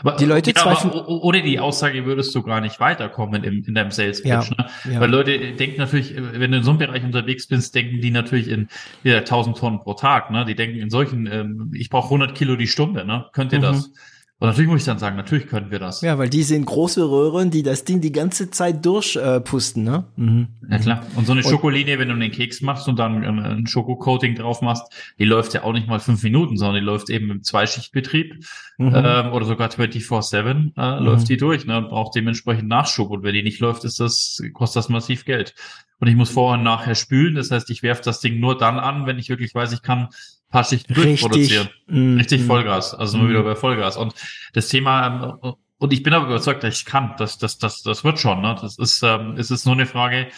aber, die Leute ja, zweifeln. ohne die Aussage würdest du gar nicht weiterkommen im, in deinem Sales Pitch. Ja, ne? ja. Weil Leute denken natürlich, wenn du in so einem Bereich unterwegs bist, denken die natürlich in ja, 1000 Tonnen pro Tag. Ne? Die denken in solchen, ähm, ich brauche 100 Kilo die Stunde. Ne? Könnt ihr mhm. das? Und natürlich muss ich dann sagen, natürlich können wir das. Ja, weil die sind große Röhren, die das Ding die ganze Zeit durchpusten, äh, ne? Mhm. Ja klar. Und so eine Schokoline, wenn du einen Keks machst und dann ein Schokocoating drauf machst, die läuft ja auch nicht mal fünf Minuten, sondern die läuft eben im Zweischichtbetrieb mhm. ähm, oder sogar 24-7 äh, mhm. läuft die durch ne, und braucht dementsprechend Nachschub. Und wenn die nicht läuft, ist das, kostet das massiv Geld. Und ich muss vorher und nachher spülen. Das heißt, ich werfe das Ding nur dann an, wenn ich wirklich weiß, ich kann paar Schichten durchproduzieren. Mm, Richtig Vollgas, also immer mm. wieder bei Vollgas. Und das Thema, ähm, und ich bin aber überzeugt, dass ich kann. Das, das, das, das wird schon. Ne? Das ist, ähm, es ist nur eine Frage,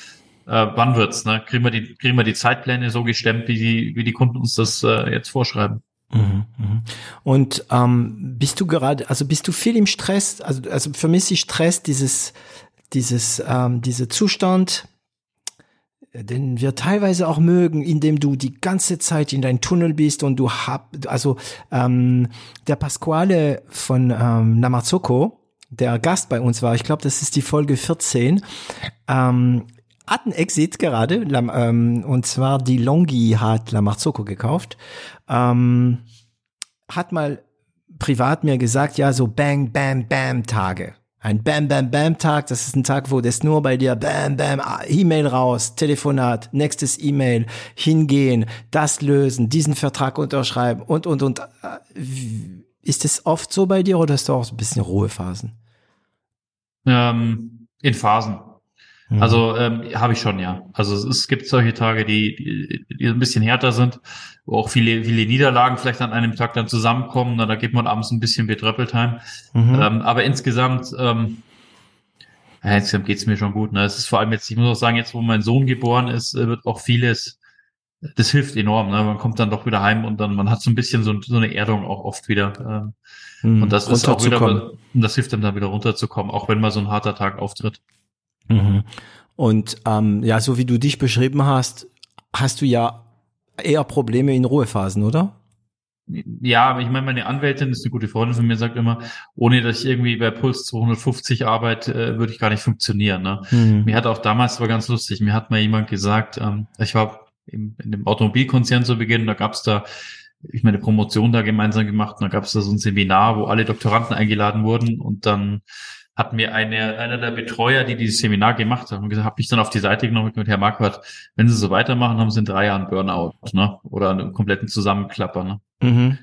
äh, wann wird's? Ne? Kriegen wir die, kriegen wir die Zeitpläne so gestemmt, wie die, wie die Kunden uns das äh, jetzt vorschreiben? Mhm, mhm. Und ähm, bist du gerade, also bist du viel im Stress? Also, also vermisse ich Stress, dieses, dieses, ähm, dieser Zustand, den wir teilweise auch mögen, indem du die ganze Zeit in dein Tunnel bist und du hab, also ähm, der Pasquale von ähm, Namazzocco, der Gast bei uns war, ich glaube, das ist die Folge 14, ähm, hat einen Exit gerade, ähm, und zwar die Longi hat Lamarzocco gekauft, ähm, hat mal privat mir gesagt, ja, so Bang, Bam, Bam Tage. Ein Bam, Bam, Bam Tag, das ist ein Tag, wo das nur bei dir Bam, Bam, ah, E-Mail raus, Telefonat, nächstes E-Mail, hingehen, das lösen, diesen Vertrag unterschreiben und, und, und. Ist es oft so bei dir oder hast du auch ein bisschen Ruhephasen? Ähm, in Phasen. Mhm. Also ähm, habe ich schon, ja. Also es, es gibt solche Tage, die, die, die ein bisschen härter sind, wo auch viele, viele Niederlagen vielleicht an einem Tag dann zusammenkommen. Na, da geht man abends ein bisschen betröppelt heim. Mhm. Ähm, aber insgesamt, ähm, ja, insgesamt geht's mir schon gut. Ne? Es ist vor allem jetzt, ich muss auch sagen, jetzt wo mein Sohn geboren ist, äh, wird auch vieles, das hilft enorm. Ne? Man kommt dann doch wieder heim und dann, man hat so ein bisschen so, so eine Erdung auch oft wieder. Ähm, mhm. Und das ist auch wieder, das hilft einem dann wieder runterzukommen, auch wenn mal so ein harter Tag auftritt. Mhm. Und ähm, ja, so wie du dich beschrieben hast, hast du ja eher Probleme in Ruhephasen, oder? Ja, aber ich meine, meine Anwältin ist eine gute Freundin von mir, sagt immer, ohne dass ich irgendwie bei Puls 250 arbeite, äh, würde ich gar nicht funktionieren. Ne? Mhm. Mir hat auch damals, war ganz lustig, mir hat mal jemand gesagt, ähm, ich war im, in dem Automobilkonzern zu Beginn, da gab's da, ich meine Promotion da gemeinsam gemacht, und da gab's da so ein Seminar, wo alle Doktoranden eingeladen wurden und dann hat mir eine, einer der Betreuer, die dieses Seminar gemacht haben, gesagt, habe mich dann auf die Seite genommen mit Herr Marquardt, wenn Sie so weitermachen, haben Sie in drei Jahren Burnout, ne? Oder einen kompletten Zusammenklapper, ne? Mhm.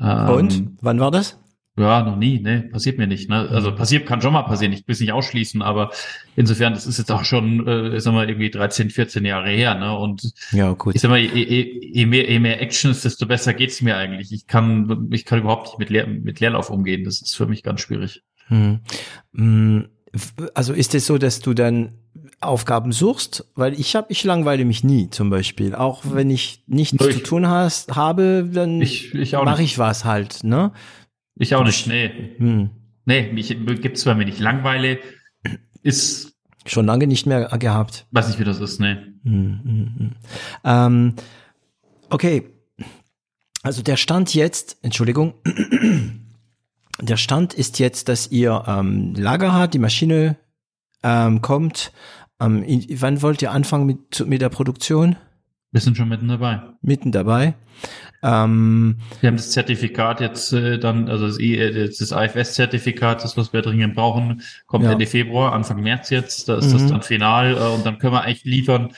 Ähm, Und? Wann war das? Ja, noch nie, ne, passiert mir nicht. Ne? Also passiert kann schon mal passieren, ich will es nicht ausschließen, aber insofern, das ist jetzt auch schon, äh, ich sag mal, irgendwie 13, 14 Jahre her, ne? Und ja, gut. ich sag mal, je, je, je mehr, je mehr Actions, desto besser geht's mir eigentlich. Ich kann, ich kann überhaupt nicht mit, Leer, mit Leerlauf umgehen. Das ist für mich ganz schwierig. Hm. hm. Also ist es so, dass du dann Aufgaben suchst? Weil ich habe, ich langweile mich nie zum Beispiel. Auch wenn ich nichts ich, zu tun hast, habe, dann ich, ich mache ich was halt, ne? Ich auch nicht, nee. Hm. Nee, mich gibt's bei mir nicht. Langweile ist schon lange nicht mehr gehabt. Weiß nicht, wie das ist. Hm, hm, hm. Ähm, okay. Also der Stand jetzt, Entschuldigung, der Stand ist jetzt, dass ihr ähm, Lager habt, die Maschine ähm, kommt. Ähm, in, wann wollt ihr anfangen mit, mit der Produktion? Wir sind schon mitten dabei. Mitten dabei. Ähm, wir haben das Zertifikat jetzt äh, dann, also das, I, das IFS-Zertifikat, das was wir dringend brauchen, kommt ja. Ende Februar, Anfang März jetzt. Da ist mhm. das dann final äh, und dann können wir eigentlich liefern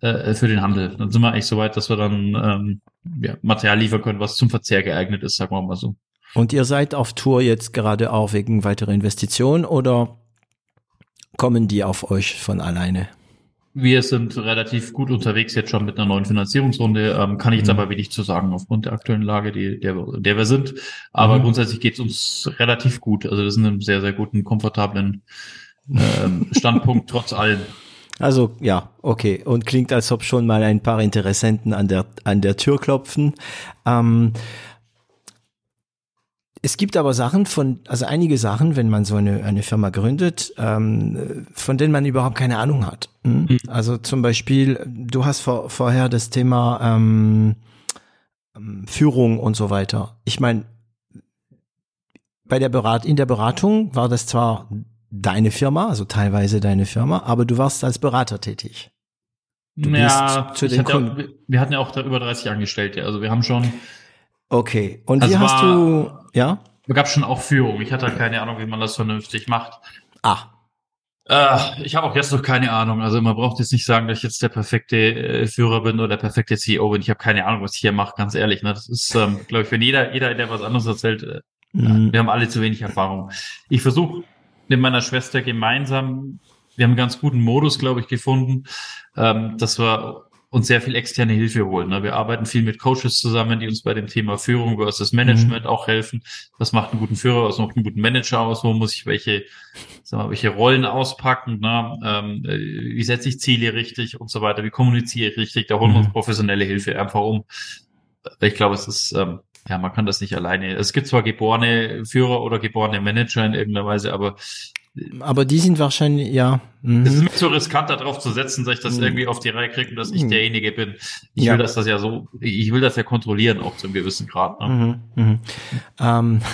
äh, für den Handel. Dann sind wir eigentlich so weit, dass wir dann ähm, ja, Material liefern können, was zum Verzehr geeignet ist, sagen wir mal so. Und ihr seid auf Tour jetzt gerade auch wegen weiterer Investitionen oder kommen die auf euch von alleine? Wir sind relativ gut unterwegs jetzt schon mit einer neuen Finanzierungsrunde. Ähm, kann ich jetzt mhm. aber wenig zu sagen aufgrund der aktuellen Lage, die, der, der wir sind. Aber mhm. grundsätzlich geht es uns relativ gut. Also wir sind in einem sehr, sehr guten, komfortablen ähm, Standpunkt trotz allem. Also ja, okay. Und klingt, als ob schon mal ein paar Interessenten an der an der Tür klopfen. Ähm, es gibt aber Sachen von, also einige Sachen, wenn man so eine, eine Firma gründet, ähm, von denen man überhaupt keine Ahnung hat. Hm? Mhm. Also zum Beispiel, du hast vor, vorher das Thema ähm, ähm Führung und so weiter. Ich meine, bei der Berat in der Beratung war das zwar deine Firma, also teilweise deine Firma, aber du warst als Berater tätig. Du ja, zu den Kunden. Ja, wir hatten ja auch da über 30 Angestellte, also wir haben schon Okay. Und also wie hast du, ja? Es gab schon auch Führung. Ich hatte keine Ahnung, wie man das vernünftig macht. Ah. Äh, ich habe auch jetzt noch keine Ahnung. Also man braucht jetzt nicht sagen, dass ich jetzt der perfekte äh, Führer bin oder der perfekte CEO bin. Ich habe keine Ahnung, was ich hier mache, ganz ehrlich. Ne? Das ist, ähm, glaube ich, wenn jeder, jeder, der was anderes erzählt, äh, mhm. wir haben alle zu wenig Erfahrung. Ich versuche mit meiner Schwester gemeinsam, wir haben einen ganz guten Modus, glaube ich, gefunden, ähm, dass wir uns sehr viel externe Hilfe holen. Ne? Wir arbeiten viel mit Coaches zusammen, die uns bei dem Thema Führung versus Management mhm. auch helfen. Was macht einen guten Führer, was macht einen guten Manager aus? Wo muss ich welche, sagen wir, welche Rollen auspacken? Ne? Ähm, äh, wie setze ich Ziele richtig und so weiter? Wie kommuniziere ich richtig? Da holen wir uns mhm. professionelle Hilfe einfach um. Ich glaube, es ist ähm, ja, man kann das nicht alleine. Es gibt zwar geborene Führer oder geborene Manager in irgendeiner Weise, aber aber die sind wahrscheinlich, ja. Mhm. Es ist mir zu riskant, darauf zu setzen, dass ich das mhm. irgendwie auf die Reihe kriege und dass ich mhm. derjenige bin. Ich ja. will das, das ja so, ich will das ja kontrollieren, auch zu einem gewissen Grad. Ne? Mhm. Mhm. Ähm.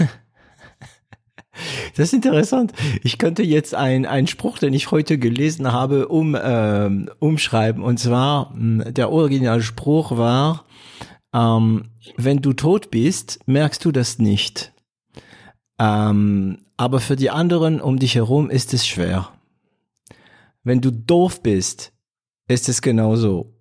Das ist interessant. Ich könnte jetzt ein einen Spruch, den ich heute gelesen habe, um ähm, umschreiben. Und zwar hm, der Originalspruch war: ähm, Wenn du tot bist, merkst du das nicht. Ähm, aber für die anderen um dich herum ist es schwer. Wenn du doof bist, ist es genauso.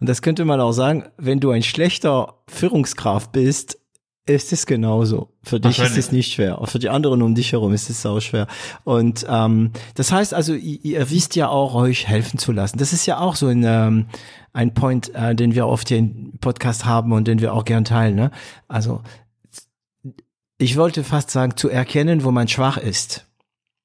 Und das könnte man auch sagen, wenn du ein schlechter Führungskraft bist, ist es genauso. Für dich ist es nicht schwer. Auch für die anderen um dich herum ist es auch schwer. Und ähm, das heißt also, ihr, ihr wisst ja auch, euch helfen zu lassen. Das ist ja auch so ein, ähm, ein Point, äh, den wir oft hier im Podcast haben und den wir auch gern teilen. Ne? Also ich wollte fast sagen, zu erkennen, wo man schwach ist.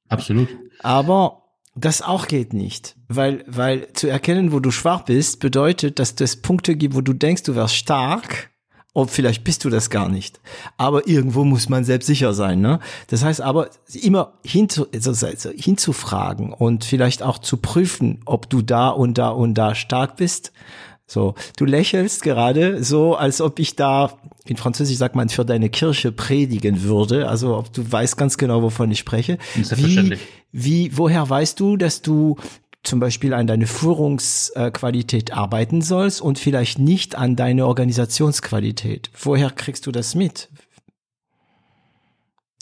Absolut. Aber das auch geht nicht, weil, weil zu erkennen, wo du schwach bist, bedeutet, dass es Punkte gibt, wo du denkst, du wärst stark, und vielleicht bist du das gar nicht. Aber irgendwo muss man selbst sicher sein, ne? Das heißt aber, immer hinzu, also hinzufragen und vielleicht auch zu prüfen, ob du da und da und da stark bist so, du lächelst gerade so, als ob ich da, in Französisch sagt man, für deine Kirche predigen würde. Also, ob du weißt ganz genau, wovon ich spreche. Wie, wie, woher weißt du, dass du zum Beispiel an deine Führungsqualität arbeiten sollst und vielleicht nicht an deine Organisationsqualität? Woher kriegst du das mit?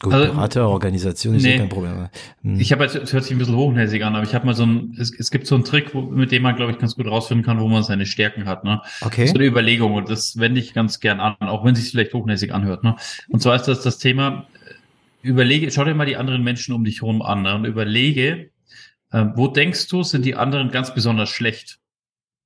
Gut, also, Beraterorganisation ist nee, ja kein Problem. Hm. Ich habe jetzt, es hört sich ein bisschen hochnäsig an, aber ich habe mal so ein, es, es gibt so einen Trick, wo, mit dem man, glaube ich, ganz gut rausfinden kann, wo man seine Stärken hat. Ne? Okay. So eine Überlegung und das wende ich ganz gern an, auch wenn es sich vielleicht hochnäsig anhört. Ne? Und zwar ist das das Thema, überlege, schau dir mal die anderen Menschen um dich herum an ne? und überlege, äh, wo denkst du, sind die anderen ganz besonders schlecht?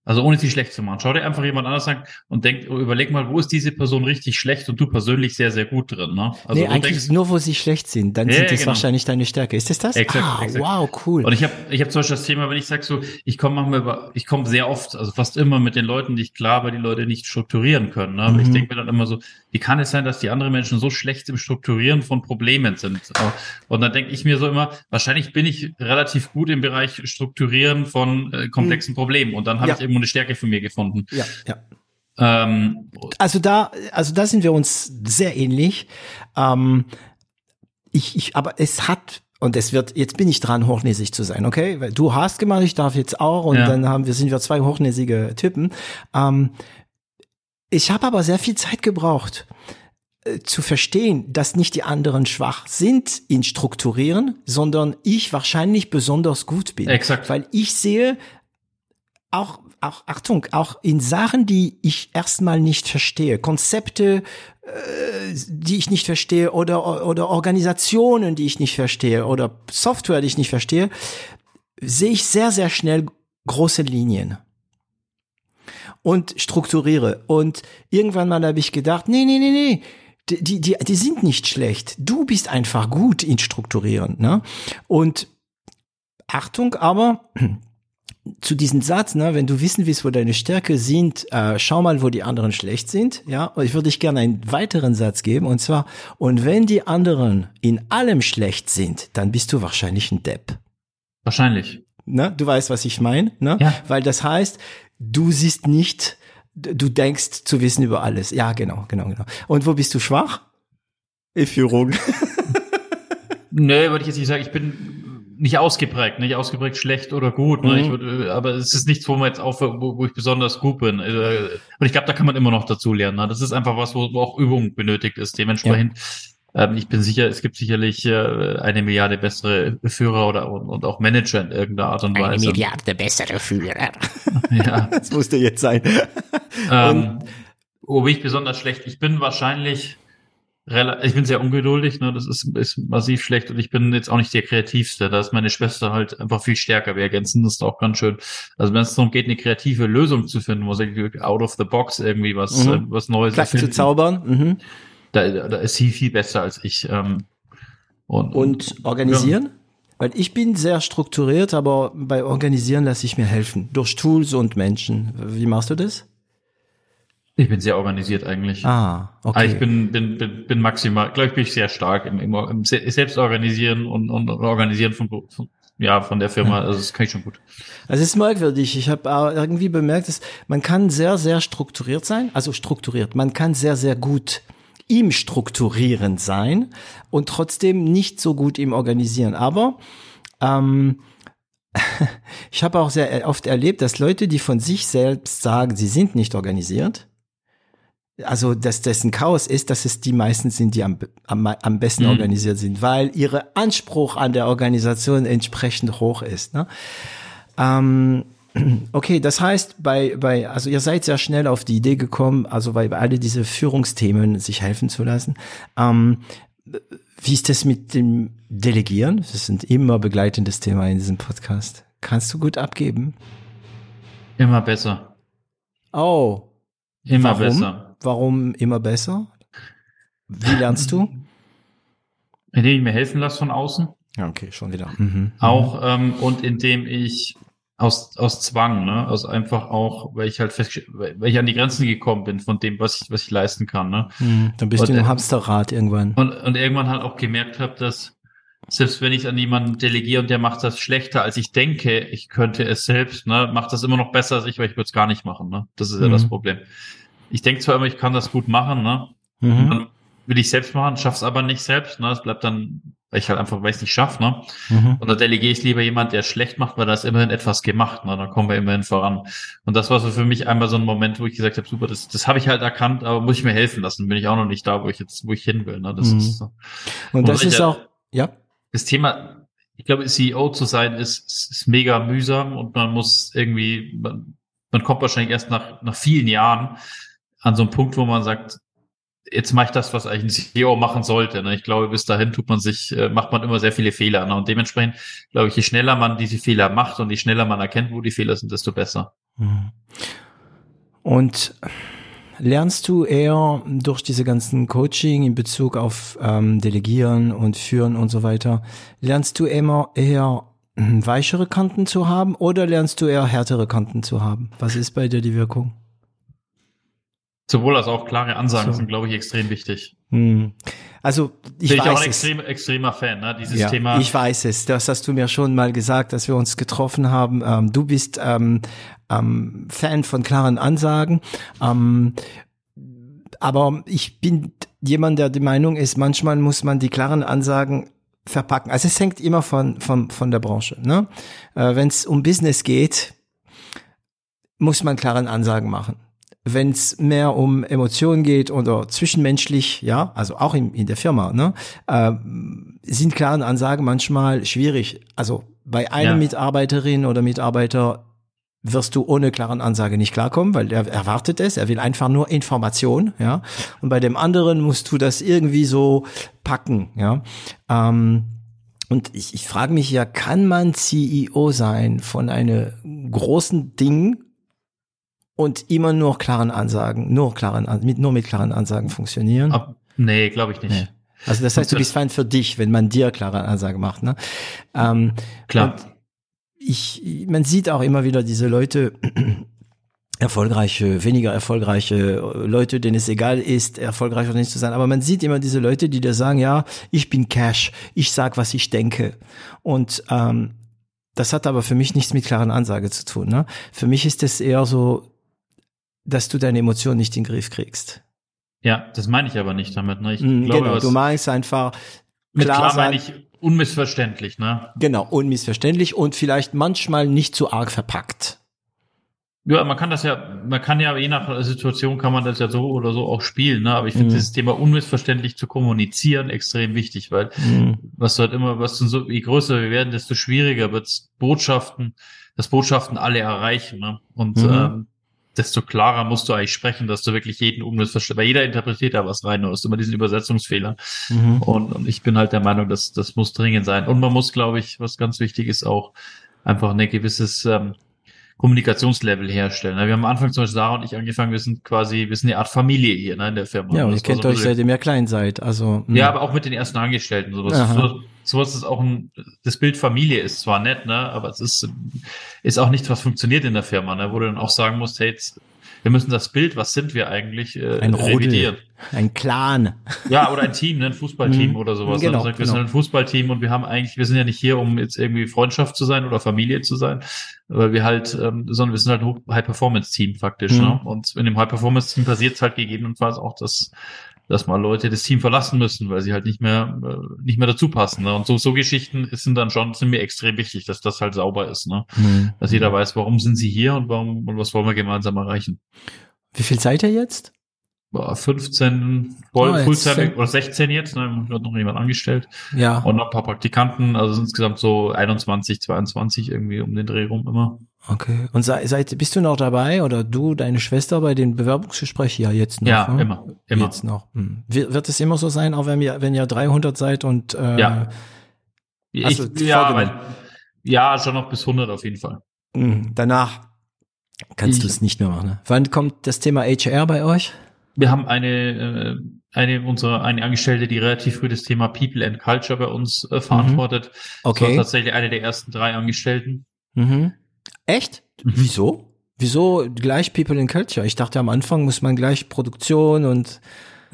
Also ohne sie schlecht zu machen. Schau dir einfach jemand anders an und denk, überleg mal, wo ist diese Person richtig schlecht und du persönlich sehr, sehr gut drin. Ne? Also nee, eigentlich denkst, nur, wo sie schlecht sind. Dann ja, sind das genau. wahrscheinlich deine Stärke. Ist das das? Exakt, ah, exakt. wow, cool. Und ich habe ich hab zum Beispiel das Thema, wenn ich sage so, ich komme manchmal über, ich komme sehr oft, also fast immer mit den Leuten nicht klar, weil die Leute nicht strukturieren können. Ne? Aber mhm. ich denke mir dann immer so, wie kann es sein, dass die anderen Menschen so schlecht im Strukturieren von Problemen sind? Und dann denke ich mir so immer, wahrscheinlich bin ich relativ gut im Bereich Strukturieren von äh, komplexen mhm. Problemen. Und dann habe ja. ich irgendwo eine Stärke für mich gefunden. Ja, ja. Ähm, also da, also da sind wir uns sehr ähnlich. Ähm, ich, ich, aber es hat und es wird, jetzt bin ich dran, hochnäsig zu sein, okay? Weil du hast gemacht, ich darf jetzt auch und ja. dann haben wir, sind wir zwei hochnäsige Typen. Ähm, ich habe aber sehr viel Zeit gebraucht äh, zu verstehen, dass nicht die anderen schwach sind in Strukturieren, sondern ich wahrscheinlich besonders gut bin. Exakt. Weil ich sehe auch auch Achtung, auch in Sachen, die ich erstmal nicht verstehe, Konzepte, äh, die ich nicht verstehe oder oder Organisationen, die ich nicht verstehe oder Software, die ich nicht verstehe, sehe ich sehr sehr schnell große Linien und strukturiere und irgendwann mal habe ich gedacht, nee, nee, nee, nee, die, die, die sind nicht schlecht. Du bist einfach gut in Strukturieren. Ne? Und Achtung, aber zu diesem Satz, ne, wenn du wissen willst, wo deine Stärke sind, äh, schau mal, wo die anderen schlecht sind. Ja, und ich würde dich gerne einen weiteren Satz geben, und zwar, und wenn die anderen in allem schlecht sind, dann bist du wahrscheinlich ein Depp. Wahrscheinlich. Ne? Du weißt, was ich meine, ne? Ja. Weil das heißt, du siehst nicht, du denkst zu wissen über alles. Ja, genau, genau, genau. Und wo bist du schwach? In Führung. nee, würde ich jetzt nicht sagen, ich bin nicht ausgeprägt, nicht ausgeprägt schlecht oder gut, ne? Mhm. Ich würd, aber es ist nichts, wo man jetzt auch, wo, wo ich besonders gut bin. Äh, und ich glaube, da kann man immer noch dazu lernen. Ne? Das ist einfach was, wo, wo auch Übung benötigt ist. Dementsprechend ja. Ähm, ich bin sicher, es gibt sicherlich äh, eine Milliarde bessere Führer oder und, und, auch Manager in irgendeiner Art und Weise. Eine Milliarde bessere Führer. ja. Das musste jetzt sein. Ähm, wo bin ich besonders schlecht? Ich bin wahrscheinlich ich bin sehr ungeduldig, ne? das ist, ist massiv schlecht und ich bin jetzt auch nicht der kreativste. Da ist meine Schwester halt einfach viel stärker. Wir ergänzen das auch ganz schön. Also wenn es darum geht, eine kreative Lösung zu finden, muss ich out of the box irgendwie was, mhm. äh, was Neues Gleich zu zaubern. Mhm da, da ist sie viel besser als ich. Ähm, und, und organisieren? Ja. Weil ich bin sehr strukturiert, aber bei Organisieren lasse ich mir helfen. Durch Tools und Menschen. Wie machst du das? Ich bin sehr organisiert eigentlich. Ah, okay. Also ich bin, bin, bin, bin maximal, glaube ich, bin ich sehr stark im, im, im Selbstorganisieren und, und Organisieren von, von, ja, von der Firma. Also das kann ich schon gut. Also es ist merkwürdig. Ich habe irgendwie bemerkt, dass man kann sehr, sehr strukturiert sein. Also strukturiert. Man kann sehr, sehr gut im Strukturieren sein und trotzdem nicht so gut im Organisieren. Aber ähm, ich habe auch sehr oft erlebt, dass Leute, die von sich selbst sagen, sie sind nicht organisiert, also dass dessen Chaos ist, dass es die meisten sind, die am, am, am besten mhm. organisiert sind, weil ihre Anspruch an der Organisation entsprechend hoch ist. Ne? Ähm, Okay, das heißt, bei, bei, also ihr seid sehr schnell auf die Idee gekommen, also bei, bei alle diese Führungsthemen sich helfen zu lassen. Ähm, wie ist das mit dem Delegieren? Das ist ein immer begleitendes Thema in diesem Podcast. Kannst du gut abgeben? Immer besser. Oh. Immer Warum? besser. Warum immer besser? Wie lernst du? Indem ich mir helfen lasse von außen. Ja, okay, schon wieder. Mhm. Auch ähm, und indem ich aus, aus Zwang, ne? Aus einfach auch, weil ich halt fest, weil ich an die Grenzen gekommen bin von dem, was ich, was ich leisten kann, ne? Hm, dann bist und, du im Hamsterrad irgendwann. Und, und irgendwann halt auch gemerkt habe, dass selbst wenn ich an jemanden delegiere und der macht das schlechter, als ich denke, ich könnte es selbst, ne, macht das immer noch besser als ich, weil ich würde es gar nicht machen, ne? Das ist ja das mhm. Problem. Ich denke zwar immer, ich kann das gut machen, ne? Mhm. Dann will ich selbst machen, schaff's aber nicht selbst, ne? Es bleibt dann weil ich halt einfach weiß nicht schaffe, ne? Mhm. Und da delegiere ich lieber jemand, der schlecht macht, weil da ist immerhin etwas gemacht, ne? Dann kommen wir immerhin voran. Und das war so für mich einmal so ein Moment, wo ich gesagt habe, super, das, das habe ich halt erkannt, aber muss ich mir helfen lassen, bin ich auch noch nicht da, wo ich jetzt, wo ich hin will. Ne? Das mhm. ist so. Und das ist auch, ja. Das Thema, ich glaube, CEO zu sein, ist, ist, ist mega mühsam und man muss irgendwie, man, man kommt wahrscheinlich erst nach, nach vielen Jahren an so einen Punkt, wo man sagt, jetzt mache ich das, was eigentlich ein CEO machen sollte. Ne? Ich glaube, bis dahin tut man sich, äh, macht man immer sehr viele Fehler. Ne? Und dementsprechend glaube ich, je schneller man diese Fehler macht und je schneller man erkennt, wo die Fehler sind, desto besser. Mhm. Und lernst du eher durch diese ganzen Coaching in Bezug auf ähm, Delegieren und Führen und so weiter, lernst du immer eher hm, weichere Kanten zu haben oder lernst du eher härtere Kanten zu haben? Was ist bei dir die Wirkung? Sowohl als auch klare Ansagen so. sind, glaube ich, extrem wichtig. Hm. Also ich Bin ich auch ein extrem, extremer Fan, ne? Dieses ja, Thema. Ich weiß es. Das hast du mir schon mal gesagt, dass wir uns getroffen haben. Ähm, du bist ähm, ähm, Fan von klaren Ansagen. Ähm, aber ich bin jemand, der die Meinung ist, manchmal muss man die klaren Ansagen verpacken. Also es hängt immer von, von, von der Branche. Ne? Äh, Wenn es um Business geht, muss man klaren Ansagen machen. Wenn es mehr um Emotionen geht oder zwischenmenschlich, ja, also auch in, in der Firma, ne, äh, sind klaren Ansagen manchmal schwierig. Also bei einem Ja. Mitarbeiterin oder Mitarbeiter wirst du ohne klaren Ansage nicht klarkommen, weil er erwartet es, er will einfach nur Information, ja. Und bei dem anderen musst du das irgendwie so packen, ja. Ähm, und ich, ich frage mich ja, kann man CEO sein von einem großen Ding und immer nur klaren Ansagen, nur klaren, mit, nur mit klaren Ansagen funktionieren? Ab, nee, glaube ich nicht. Nee. Also das heißt, du bist fein für dich, wenn man dir klare Ansage macht, ne? Ähm, Klar. ich, man sieht auch immer wieder diese Leute, erfolgreiche, weniger erfolgreiche Leute, denen es egal ist, erfolgreich oder nicht zu sein. Aber man sieht immer diese Leute, die dir sagen, ja, ich bin Cash, ich sag, was ich denke. Und ähm, das hat aber für mich nichts mit klaren Ansage zu tun. Ne? Für mich ist es eher so, dass du deine Emotionen nicht in den Griff kriegst. Ja, das meine ich aber nicht damit. Ne? Ich Mhm, glaube, genau, du meinst einfach klar klar meine ich unmissverständlich. Ne? Genau, unmissverständlich und vielleicht manchmal nicht zu arg verpackt. Ja, man kann das ja, man kann ja je nach Situation kann man das ja so oder so auch spielen, ne? Aber ich finde Mhm. dieses Thema unmissverständlich zu kommunizieren extrem wichtig, weil was du halt immer, was du so, je größer wir werden, desto schwieriger wird's Botschaften, dass Botschaften alle erreichen, ne? Und Mhm. ähm, desto klarer musst du eigentlich sprechen, dass du wirklich jeden unmissverständlich, weil jeder interpretiert da was rein, du hast immer diesen Übersetzungsfehler. Mhm. Und, und ich bin halt der Meinung, dass das muss dringend sein. Und man muss, glaube ich, was ganz wichtig ist, auch einfach ein gewisses ähm, Kommunikationslevel herstellen. Wir haben am Anfang zum Beispiel Sarah und ich angefangen, wir sind quasi, wir sind eine Art Familie hier ne, in der Firma. Ja, und Das ihr war kennt so euch seitdem ihr klein seid. Also mh. ja, aber auch mit den ersten Angestellten. Sowas, sowas ist auch ein, das Bild Familie ist zwar nett, ne, aber es ist, ist auch nichts, was funktioniert in der Firma, ne, wo du dann auch sagen musst, hey, jetzt, wir müssen das Bild, was sind wir eigentlich, äh, ein revidieren. Rudel, ein Clan. Ja, oder ein Team, ne, ein Fußballteam Mhm. oder sowas. Genau, ne? Sagt, wir genau. sind ein Fußballteam und wir haben eigentlich, wir sind ja nicht hier, um jetzt irgendwie Freundschaft zu sein oder Familie zu sein, weil wir halt, ähm, sondern wir sind halt ein High-Performance-Team faktisch. Mhm. Ne? Und in dem High-Performance-Team passiert es halt gegebenenfalls auch, dass dass mal Leute das Team verlassen müssen, weil sie halt nicht mehr äh, nicht mehr dazu passen. Ne? Und so so Geschichten sind dann schon sind mir extrem wichtig, dass das halt sauber ist, ne? Dass jeder weiß, warum sind sie hier und warum und was wollen wir gemeinsam erreichen. Wie viel seid ihr jetzt? Boah, 15 voll, Oh, Fulltime oder 16 jetzt, ne? Wird noch jemand angestellt. Ja. Und noch ein paar Praktikanten, also insgesamt so 21, 22 irgendwie um den Dreh rum immer. Okay. Und sei, seid, bist du noch dabei oder du, deine Schwester bei den Bewerbungsgesprächen? Ja, jetzt noch. Ja, ne? immer, immer. Jetzt noch. Hm. Wird, wird es immer so sein, auch wenn ihr, wenn ihr 300 seid und äh, Ja. Ich, ja, weil, ja, schon noch bis 100 auf jeden Fall. mh, danach kannst du es nicht mehr machen. Ne? Wann kommt das Thema HR bei euch? Wir haben eine, äh, eine unserer, eine Angestellte, die relativ früh das Thema People and Culture bei uns äh, verantwortet. Das war Okay. tatsächlich eine der ersten drei Angestellten. Mhm. Echt? Mhm. Wieso? Wieso gleich People in Culture? Ich dachte, am Anfang muss man gleich Produktion und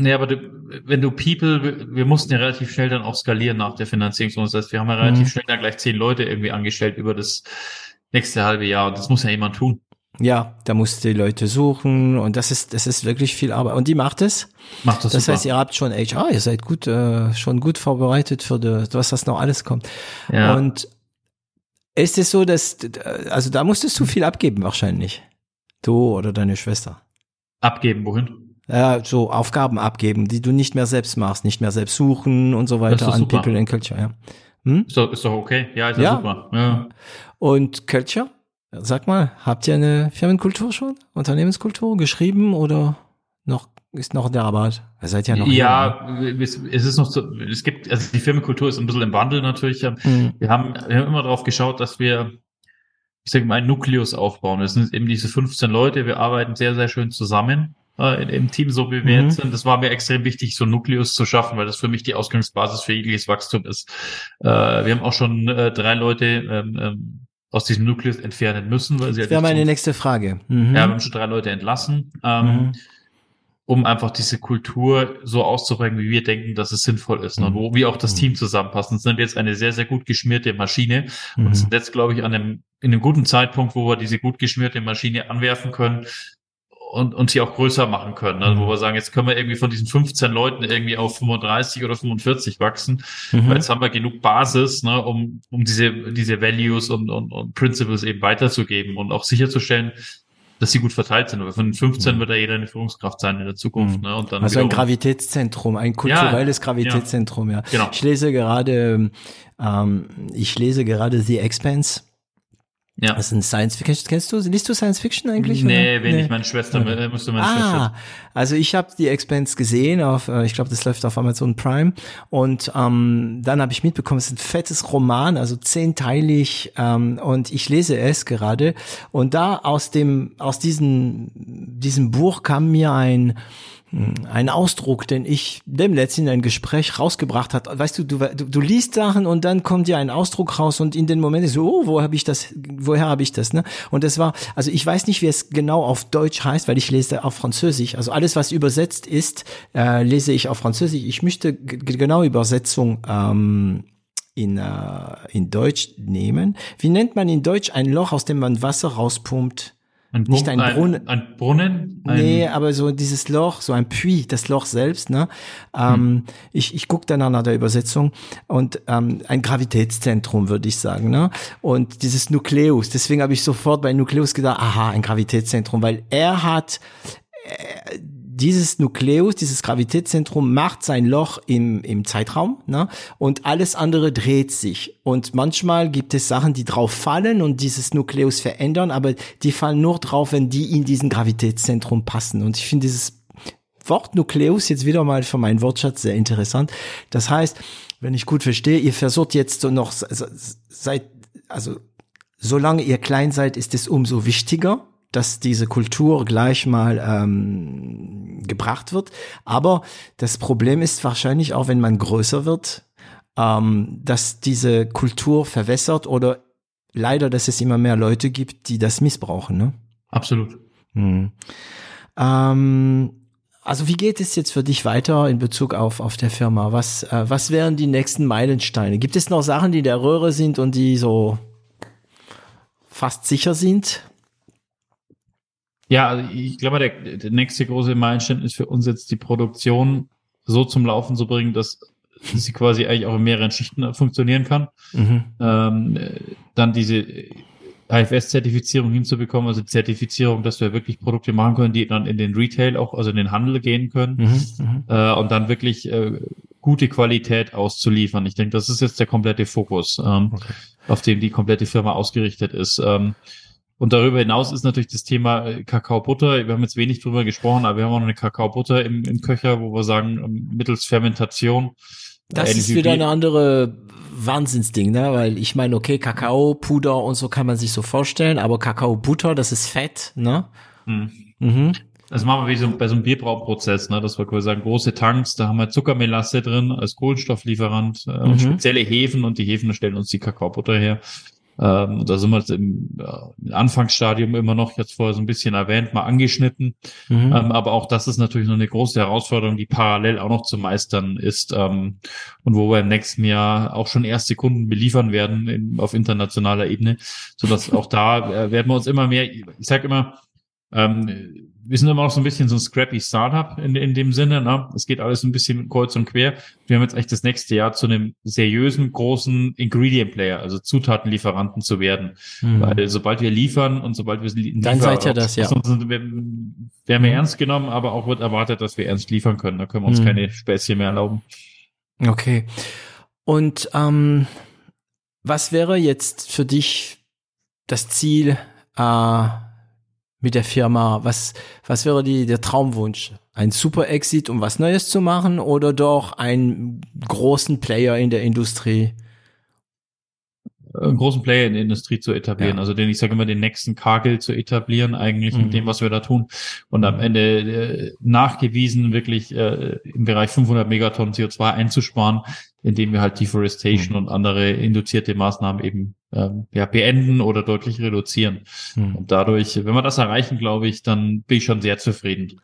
Nee, aber du, wenn du People, wir, mussten ja relativ schnell dann auch skalieren nach der Finanzierungsrunde. Das heißt, wir haben ja relativ Mhm. schnell dann gleich zehn Leute irgendwie angestellt über das nächste halbe Jahr. Und das muss ja jemand tun. ja, da musst du die Leute suchen und das ist, das ist wirklich viel Arbeit. Und die macht es? Macht das, Das super. heißt, ihr habt schon HR, ihr seid gut, äh, schon gut vorbereitet für die, was das noch alles kommt. ja. Und ist es so, dass, also da musstest du viel abgeben wahrscheinlich. Du oder deine Schwester. abgeben, wohin? Ja, so Aufgaben abgeben, die du nicht mehr selbst machst, nicht mehr selbst suchen und so weiter an super. People in Culture, ja. Hm? Ist doch, ist doch okay. Ja, ist ja, Ja. super. Ja. Und Culture? Sag mal, habt ihr eine Firmenkultur schon? Unternehmenskultur geschrieben oder noch, ist noch in der Arbeit? Ihr seid ja noch Ja, es, es ist noch so, es gibt, also die Firmenkultur ist ein bisschen im Wandel natürlich. jung, ne? Hm. Wir haben, wir haben immer darauf geschaut, dass wir, ich sage mal, einen Nukleus aufbauen. Das sind eben diese 15 Leute. Wir arbeiten sehr, sehr schön zusammen äh, im Team, so wie wir Mhm. jetzt sind. Das war mir extrem wichtig, so einen Nukleus zu schaffen, weil das für mich die Ausgangsbasis für jegliches Wachstum ist. Äh, wir haben auch schon äh, drei Leute ähm, ähm, aus diesem Nukleus entfernen müssen, weil sie Das wäre nicht meine nächste Frage. Mhm. ja, wir haben schon drei Leute entlassen, ähm, Mhm. Um einfach diese Kultur so auszubringen, wie wir denken, dass es sinnvoll ist. Ne? Mhm. Wo wie auch das Mhm. Team zusammenpasst. Und sind wir jetzt eine sehr, sehr gut geschmierte Maschine Mhm. und sind jetzt, glaube ich, an einem, in einem guten Zeitpunkt, wo wir diese gut geschmierte Maschine anwerfen können und, und sie auch größer machen können. Also, wo wir sagen, jetzt können wir irgendwie von diesen 15 Leuten irgendwie auf 35 oder 45 wachsen, mhm. weil jetzt haben wir genug Basis, ne, um, um diese, diese Values und, und, und Principles eben weiterzugeben und auch sicherzustellen, dass sie gut verteilt sind. Aber von den 15 mhm. wird da jeder eine Führungskraft sein in der Zukunft. Mhm. Ne? Und dann also ein Gravitätszentrum, ein kulturelles ja, Gravitätszentrum, ja. ja. Genau. Ich lese gerade, ähm, ich lese gerade The Expanse ja. Das ist ein Science Fiction. Kennst du, liest du Science Fiction eigentlich? Nee, wenig. Nee. Meine Schwester, okay. musste meine ah, Schwester. Also ich habe die Expanse gesehen auf, äh, ich glaube, das läuft auf Amazon Prime. Und ähm, dann habe ich mitbekommen, es ist ein fettes Roman, also zehnteilig. Ähm, und ich lese es gerade. Und da aus dem, aus diesem, diesem Buch kam mir ein ein Ausdruck, den ich dem letzten in ein Gespräch rausgebracht hat. Weißt du, du, du, liest Sachen und dann kommt dir ein Ausdruck raus und in den Moment ist so, oh, wo habe ich das, woher habe ich das, ne? Und das war, also ich weiß nicht, wie es genau auf Deutsch heißt, weil ich lese auf Französisch. Also alles, was übersetzt ist, äh, lese ich auf Französisch. Ich möchte genau Übersetzung ähm, in, äh, in Deutsch nehmen. Wie nennt man in Deutsch ein Loch, aus dem man Wasser rauspumpt? Ein nicht ein Brunnen. Ein, ein Brunnen? Ein nee, aber so dieses Loch, so ein Puits, das Loch selbst. Ne? Ähm, hm. Ich, ich gucke dann nach der Übersetzung und ähm, ein Gravitätszentrum, würde ich sagen. Ne? Und dieses Nukleus, deswegen habe ich sofort bei Nukleus gedacht, aha, ein Gravitätszentrum, weil er hat äh, dieses Nukleus, dieses Gravitätszentrum macht sein Loch im, im Zeitraum ne? und alles andere dreht sich. Und manchmal gibt es Sachen, die drauf fallen und dieses Nukleus verändern, aber die fallen nur drauf, wenn die in diesen Gravitätszentrum passen. Und ich finde dieses Wort Nukleus jetzt wieder mal für meinen Wortschatz sehr interessant. Das heißt, wenn ich gut verstehe, ihr versucht jetzt so noch seit, also solange ihr klein seid, ist es umso wichtiger, dass diese Kultur gleich mal ähm, gebracht wird. Aber das Problem ist wahrscheinlich auch, wenn man größer wird, ähm, dass diese Kultur verwässert oder leider, dass es immer mehr Leute gibt, die das missbrauchen. Ne? Absolut. Hm. Ähm, also wie geht es jetzt für dich weiter in Bezug auf, auf der Firma? Was, äh, was wären die nächsten Meilensteine? Gibt es noch Sachen, die der Röhre sind und die so fast sicher sind? Ja, also ich glaube, der, der nächste große Meilenstein ist für uns jetzt die Produktion so zum Laufen zu bringen, dass sie quasi eigentlich auch in mehreren Schichten funktionieren kann. Mhm. Ähm, dann diese IFS-Zertifizierung hinzubekommen, also Zertifizierung, dass wir wirklich Produkte machen können, die dann in den Retail auch, also in den Handel gehen können mhm, mhm. äh, und dann wirklich äh, gute Qualität auszuliefern. Ich denke, das ist jetzt der komplette Fokus, ähm, okay. auf dem die komplette Firma ausgerichtet ist. Ähm, und darüber hinaus ist natürlich das Thema äh, Kakaobutter. Wir haben jetzt wenig drüber gesprochen, aber wir haben auch noch eine Kakaobutter im, im Köcher, wo wir sagen, ähm, mittels Fermentation. Das ist wieder eine andere Wahnsinnsding, ne? Weil ich meine, okay, Kakao, Puder und so kann man sich so vorstellen, aber Kakaobutter, das ist Fett, ne? Mhm. mhm. Das machen wir wie so, bei so einem Bierbrauprozess, ne? Das wir quasi sagen, große Tanks, da haben wir Zuckermelasse drin als Kohlenstofflieferant äh, mhm. und spezielle Hefen und die Hefen stellen uns die Kakaobutter her. Ähm, da sind wir jetzt im äh, Anfangsstadium immer noch, jetzt vorher so ein bisschen erwähnt, mal angeschnitten. Mhm. Ähm, aber auch das ist natürlich noch eine große Herausforderung, die parallel auch noch zu meistern ist ähm, und wo wir im nächsten Jahr auch schon erste Kunden beliefern werden in, auf internationaler Ebene, sodass auch da äh, werden wir uns immer mehr, ich sage immer, ähm, wir sind immer noch so ein bisschen so ein scrappy Startup in, in dem Sinne. Ne? Es geht alles ein bisschen kreuz und quer. Wir haben jetzt echt das nächste Jahr zu einem seriösen, großen Ingredient Player, also Zutatenlieferanten zu werden. Mhm. Weil sobald wir liefern und sobald wir liefern, dann seid ihr das, ja. Sind, werden wir mhm. ernst genommen, aber auch wird erwartet, dass wir ernst liefern können. Da können wir uns mhm. keine Späßchen mehr erlauben. Okay. Und ähm, was wäre jetzt für dich das Ziel, äh, mit der Firma? Was, was wäre die, der Traumwunsch? Ein super Exit, um was Neues zu machen oder doch einen großen Player in der Industrie? einen großen Player in der Industrie zu etablieren, ja. also den, ich sage immer, den nächsten Kagel zu etablieren, eigentlich mhm. mit dem, was wir da tun. Und am Ende äh, nachgewiesen, wirklich äh, im Bereich 500 Megatonnen CO2 einzusparen, indem wir halt Deforestation mhm. und andere induzierte Maßnahmen eben ähm, ja, beenden oder deutlich reduzieren. Mhm. Und dadurch, wenn wir das erreichen, glaube ich, dann bin ich schon sehr zufrieden.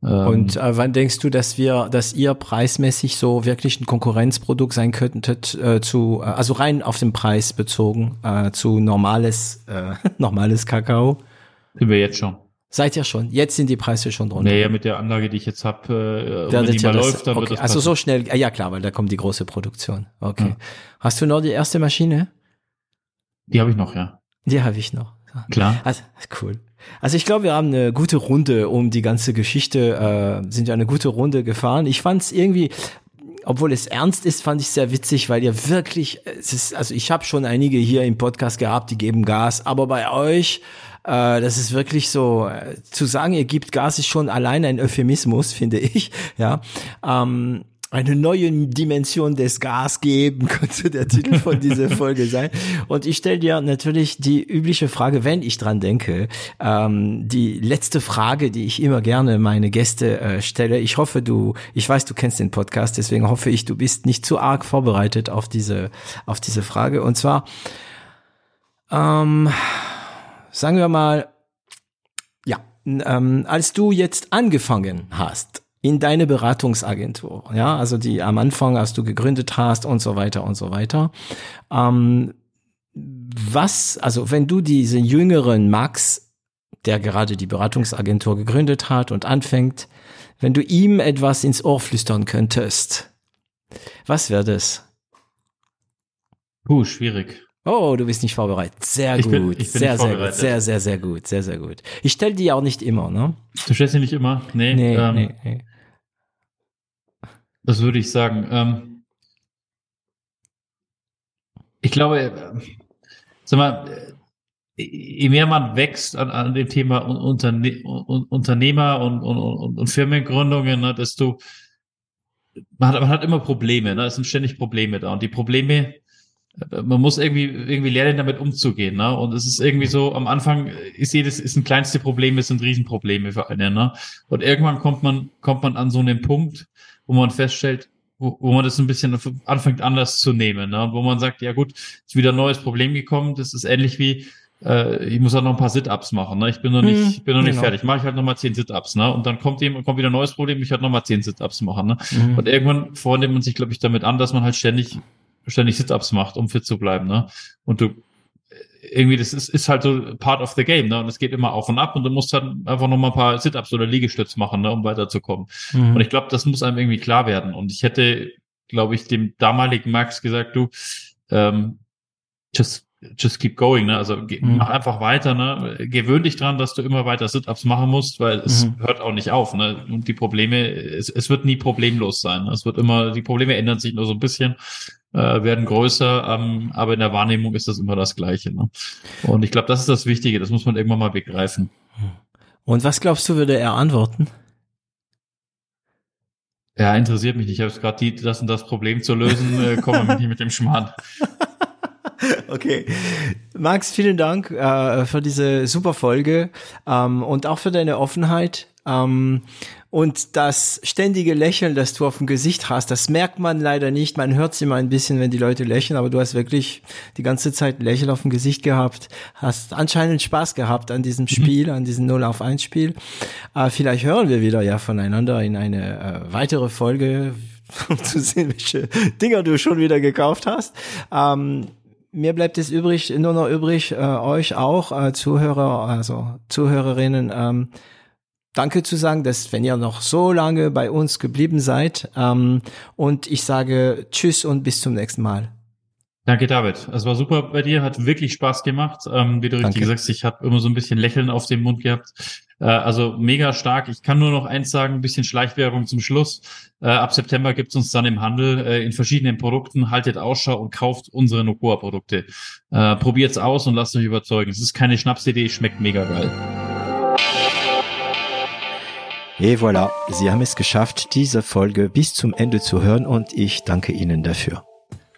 Und ähm, äh, wann denkst du, dass wir, dass ihr preismäßig so wirklich ein Konkurrenzprodukt sein könntet äh, zu, äh, also rein auf den Preis bezogen äh, zu normales, äh, normales Kakao? Sind wir jetzt schon. Seid ihr schon? Jetzt sind die Preise schon drunter. Naja, mit der Anlage, die ich jetzt habe, äh, wenn die mal das, läuft, dann okay. wird das Also so schnell, ja klar, weil da kommt die große Produktion. Okay. Ja. Hast du noch die erste Maschine? Die habe ich noch, ja. Die habe ich noch. Klar. Also, cool. Also ich glaube, wir haben eine gute Runde um die ganze Geschichte, äh, sind ja eine gute Runde gefahren. Ich fand es irgendwie, obwohl es ernst ist, fand ich sehr witzig, weil ihr wirklich, es ist, also ich habe schon einige hier im Podcast gehabt, die geben Gas, aber bei euch, äh, das ist wirklich so, äh, zu sagen, ihr gebt Gas, ist schon allein ein Euphemismus, finde ich. Ja. Ähm, eine neue Dimension des Gas geben, könnte der Titel von dieser Folge sein. Und ich stelle dir natürlich die übliche Frage, wenn ich dran denke, ähm, die letzte Frage, die ich immer gerne meine Gäste äh, stelle. Ich hoffe, du, ich weiß, du kennst den Podcast, deswegen hoffe ich, du bist nicht zu arg vorbereitet auf diese, auf diese Frage. Und zwar, ähm, sagen wir mal, ja, ähm, als du jetzt angefangen hast, in deine Beratungsagentur, ja, also die am Anfang, als du gegründet hast und so weiter und so weiter. Ähm, was, also wenn du diesen jüngeren Max, der gerade die Beratungsagentur gegründet hat und anfängt, wenn du ihm etwas ins Ohr flüstern könntest, was wäre das? Puh, schwierig. Oh, du bist nicht vorbereitet. Sehr gut. Bin, bin sehr, sehr gut. Sehr, sehr, sehr gut. Sehr, sehr gut. Ich stelle die auch nicht immer, ne? Du stellst die nicht immer? Nee. Nee, ähm, nee, nee. Das würde ich sagen. Ähm, ich glaube, äh, sag mal, äh, je mehr man wächst an, an dem Thema Unterne Unternehmer und, und, und Firmengründungen, ne, desto man hat, man hat immer Probleme, ne? es sind ständig Probleme da. Und die Probleme, äh, man muss irgendwie, irgendwie lernen, damit umzugehen. Ne? Und es ist irgendwie so, am Anfang ist jedes, ist ein kleinste Problem, es sind Riesenprobleme für einen. Ne? Und irgendwann kommt man, kommt man an so einen Punkt, wo man feststellt, wo, wo man das ein bisschen anfängt anders zu nehmen, ne? wo man sagt, ja gut, ist wieder ein neues Problem gekommen, das ist ähnlich wie, äh, ich muss halt noch ein paar Sit-Ups machen, ne? ich bin noch nicht, hm, ich bin noch nicht genau. fertig, mache ich halt noch mal zehn Sit-Ups, ne? und dann kommt jemand, kommt wieder ein neues Problem, ich halt noch mal zehn Sit-Ups machen, ne? Mhm. und irgendwann freundet man sich, glaube ich, damit an, dass man halt ständig ständig Sit-Ups macht, um fit zu bleiben, ne? Und du irgendwie, das ist, ist halt so part of the game, ne? Und es geht immer auf und ab und du musst dann einfach noch mal ein paar Sit-Ups oder Liegestütz machen, ne, um weiterzukommen. Mhm. Und ich glaube, das muss einem irgendwie klar werden. Und ich hätte, glaube ich, dem damaligen Max gesagt, du, ähm, just, just keep going, ne? Also mhm. mach einfach weiter, ne? Gewöhn dich dran, dass du immer weiter Sit-Ups machen musst, weil es mhm. hört auch nicht auf, ne? Und die Probleme, es, es wird nie problemlos sein. Ne? Es wird immer, die Probleme ändern sich nur so ein bisschen äh, werden größer, ähm, aber in der Wahrnehmung ist das immer das Gleiche. Ne? Und ich glaube, das ist das Wichtige, das muss man irgendwann mal begreifen. Und was glaubst du, würde er antworten? Ja, interessiert mich nicht. Ich habe gerade die, das und das Problem zu lösen, äh, komme nicht mit dem Schmarrn. Okay. Max, vielen Dank äh, für diese super Folge ähm, und auch für deine Offenheit. Ähm, und das ständige Lächeln, das du auf dem Gesicht hast, das merkt man leider nicht. Man hört es immer ein bisschen, wenn die Leute lächeln, aber du hast wirklich die ganze Zeit ein Lächeln auf dem Gesicht gehabt, hast anscheinend Spaß gehabt an diesem mhm. Spiel, an diesem 0 auf 1 Spiel. Äh, vielleicht hören wir wieder ja voneinander in eine äh, weitere Folge, um zu sehen, welche Dinger du schon wieder gekauft hast. Ähm, mir bleibt es übrig, nur noch übrig, äh, euch auch, äh, Zuhörer, also Zuhörerinnen, ähm, Danke zu sagen, dass wenn ihr noch so lange bei uns geblieben seid. Ähm, und ich sage Tschüss und bis zum nächsten Mal. Danke, David. Es war super bei dir, hat wirklich Spaß gemacht. Ähm, wie du Danke. richtig gesagt ich habe immer so ein bisschen Lächeln auf dem Mund gehabt. Äh, also mega stark. Ich kann nur noch eins sagen, ein bisschen Schleichwerbung zum Schluss. Äh, ab September gibt's uns dann im Handel äh, in verschiedenen Produkten. Haltet Ausschau und kauft unsere Nokoa-Produkte. Äh, probiert's aus und lasst euch überzeugen. Es ist keine Schnapsidee, schmeckt mega geil. Et voilà, Sie haben es geschafft, diese Folge bis zum Ende zu hören und ich danke Ihnen dafür.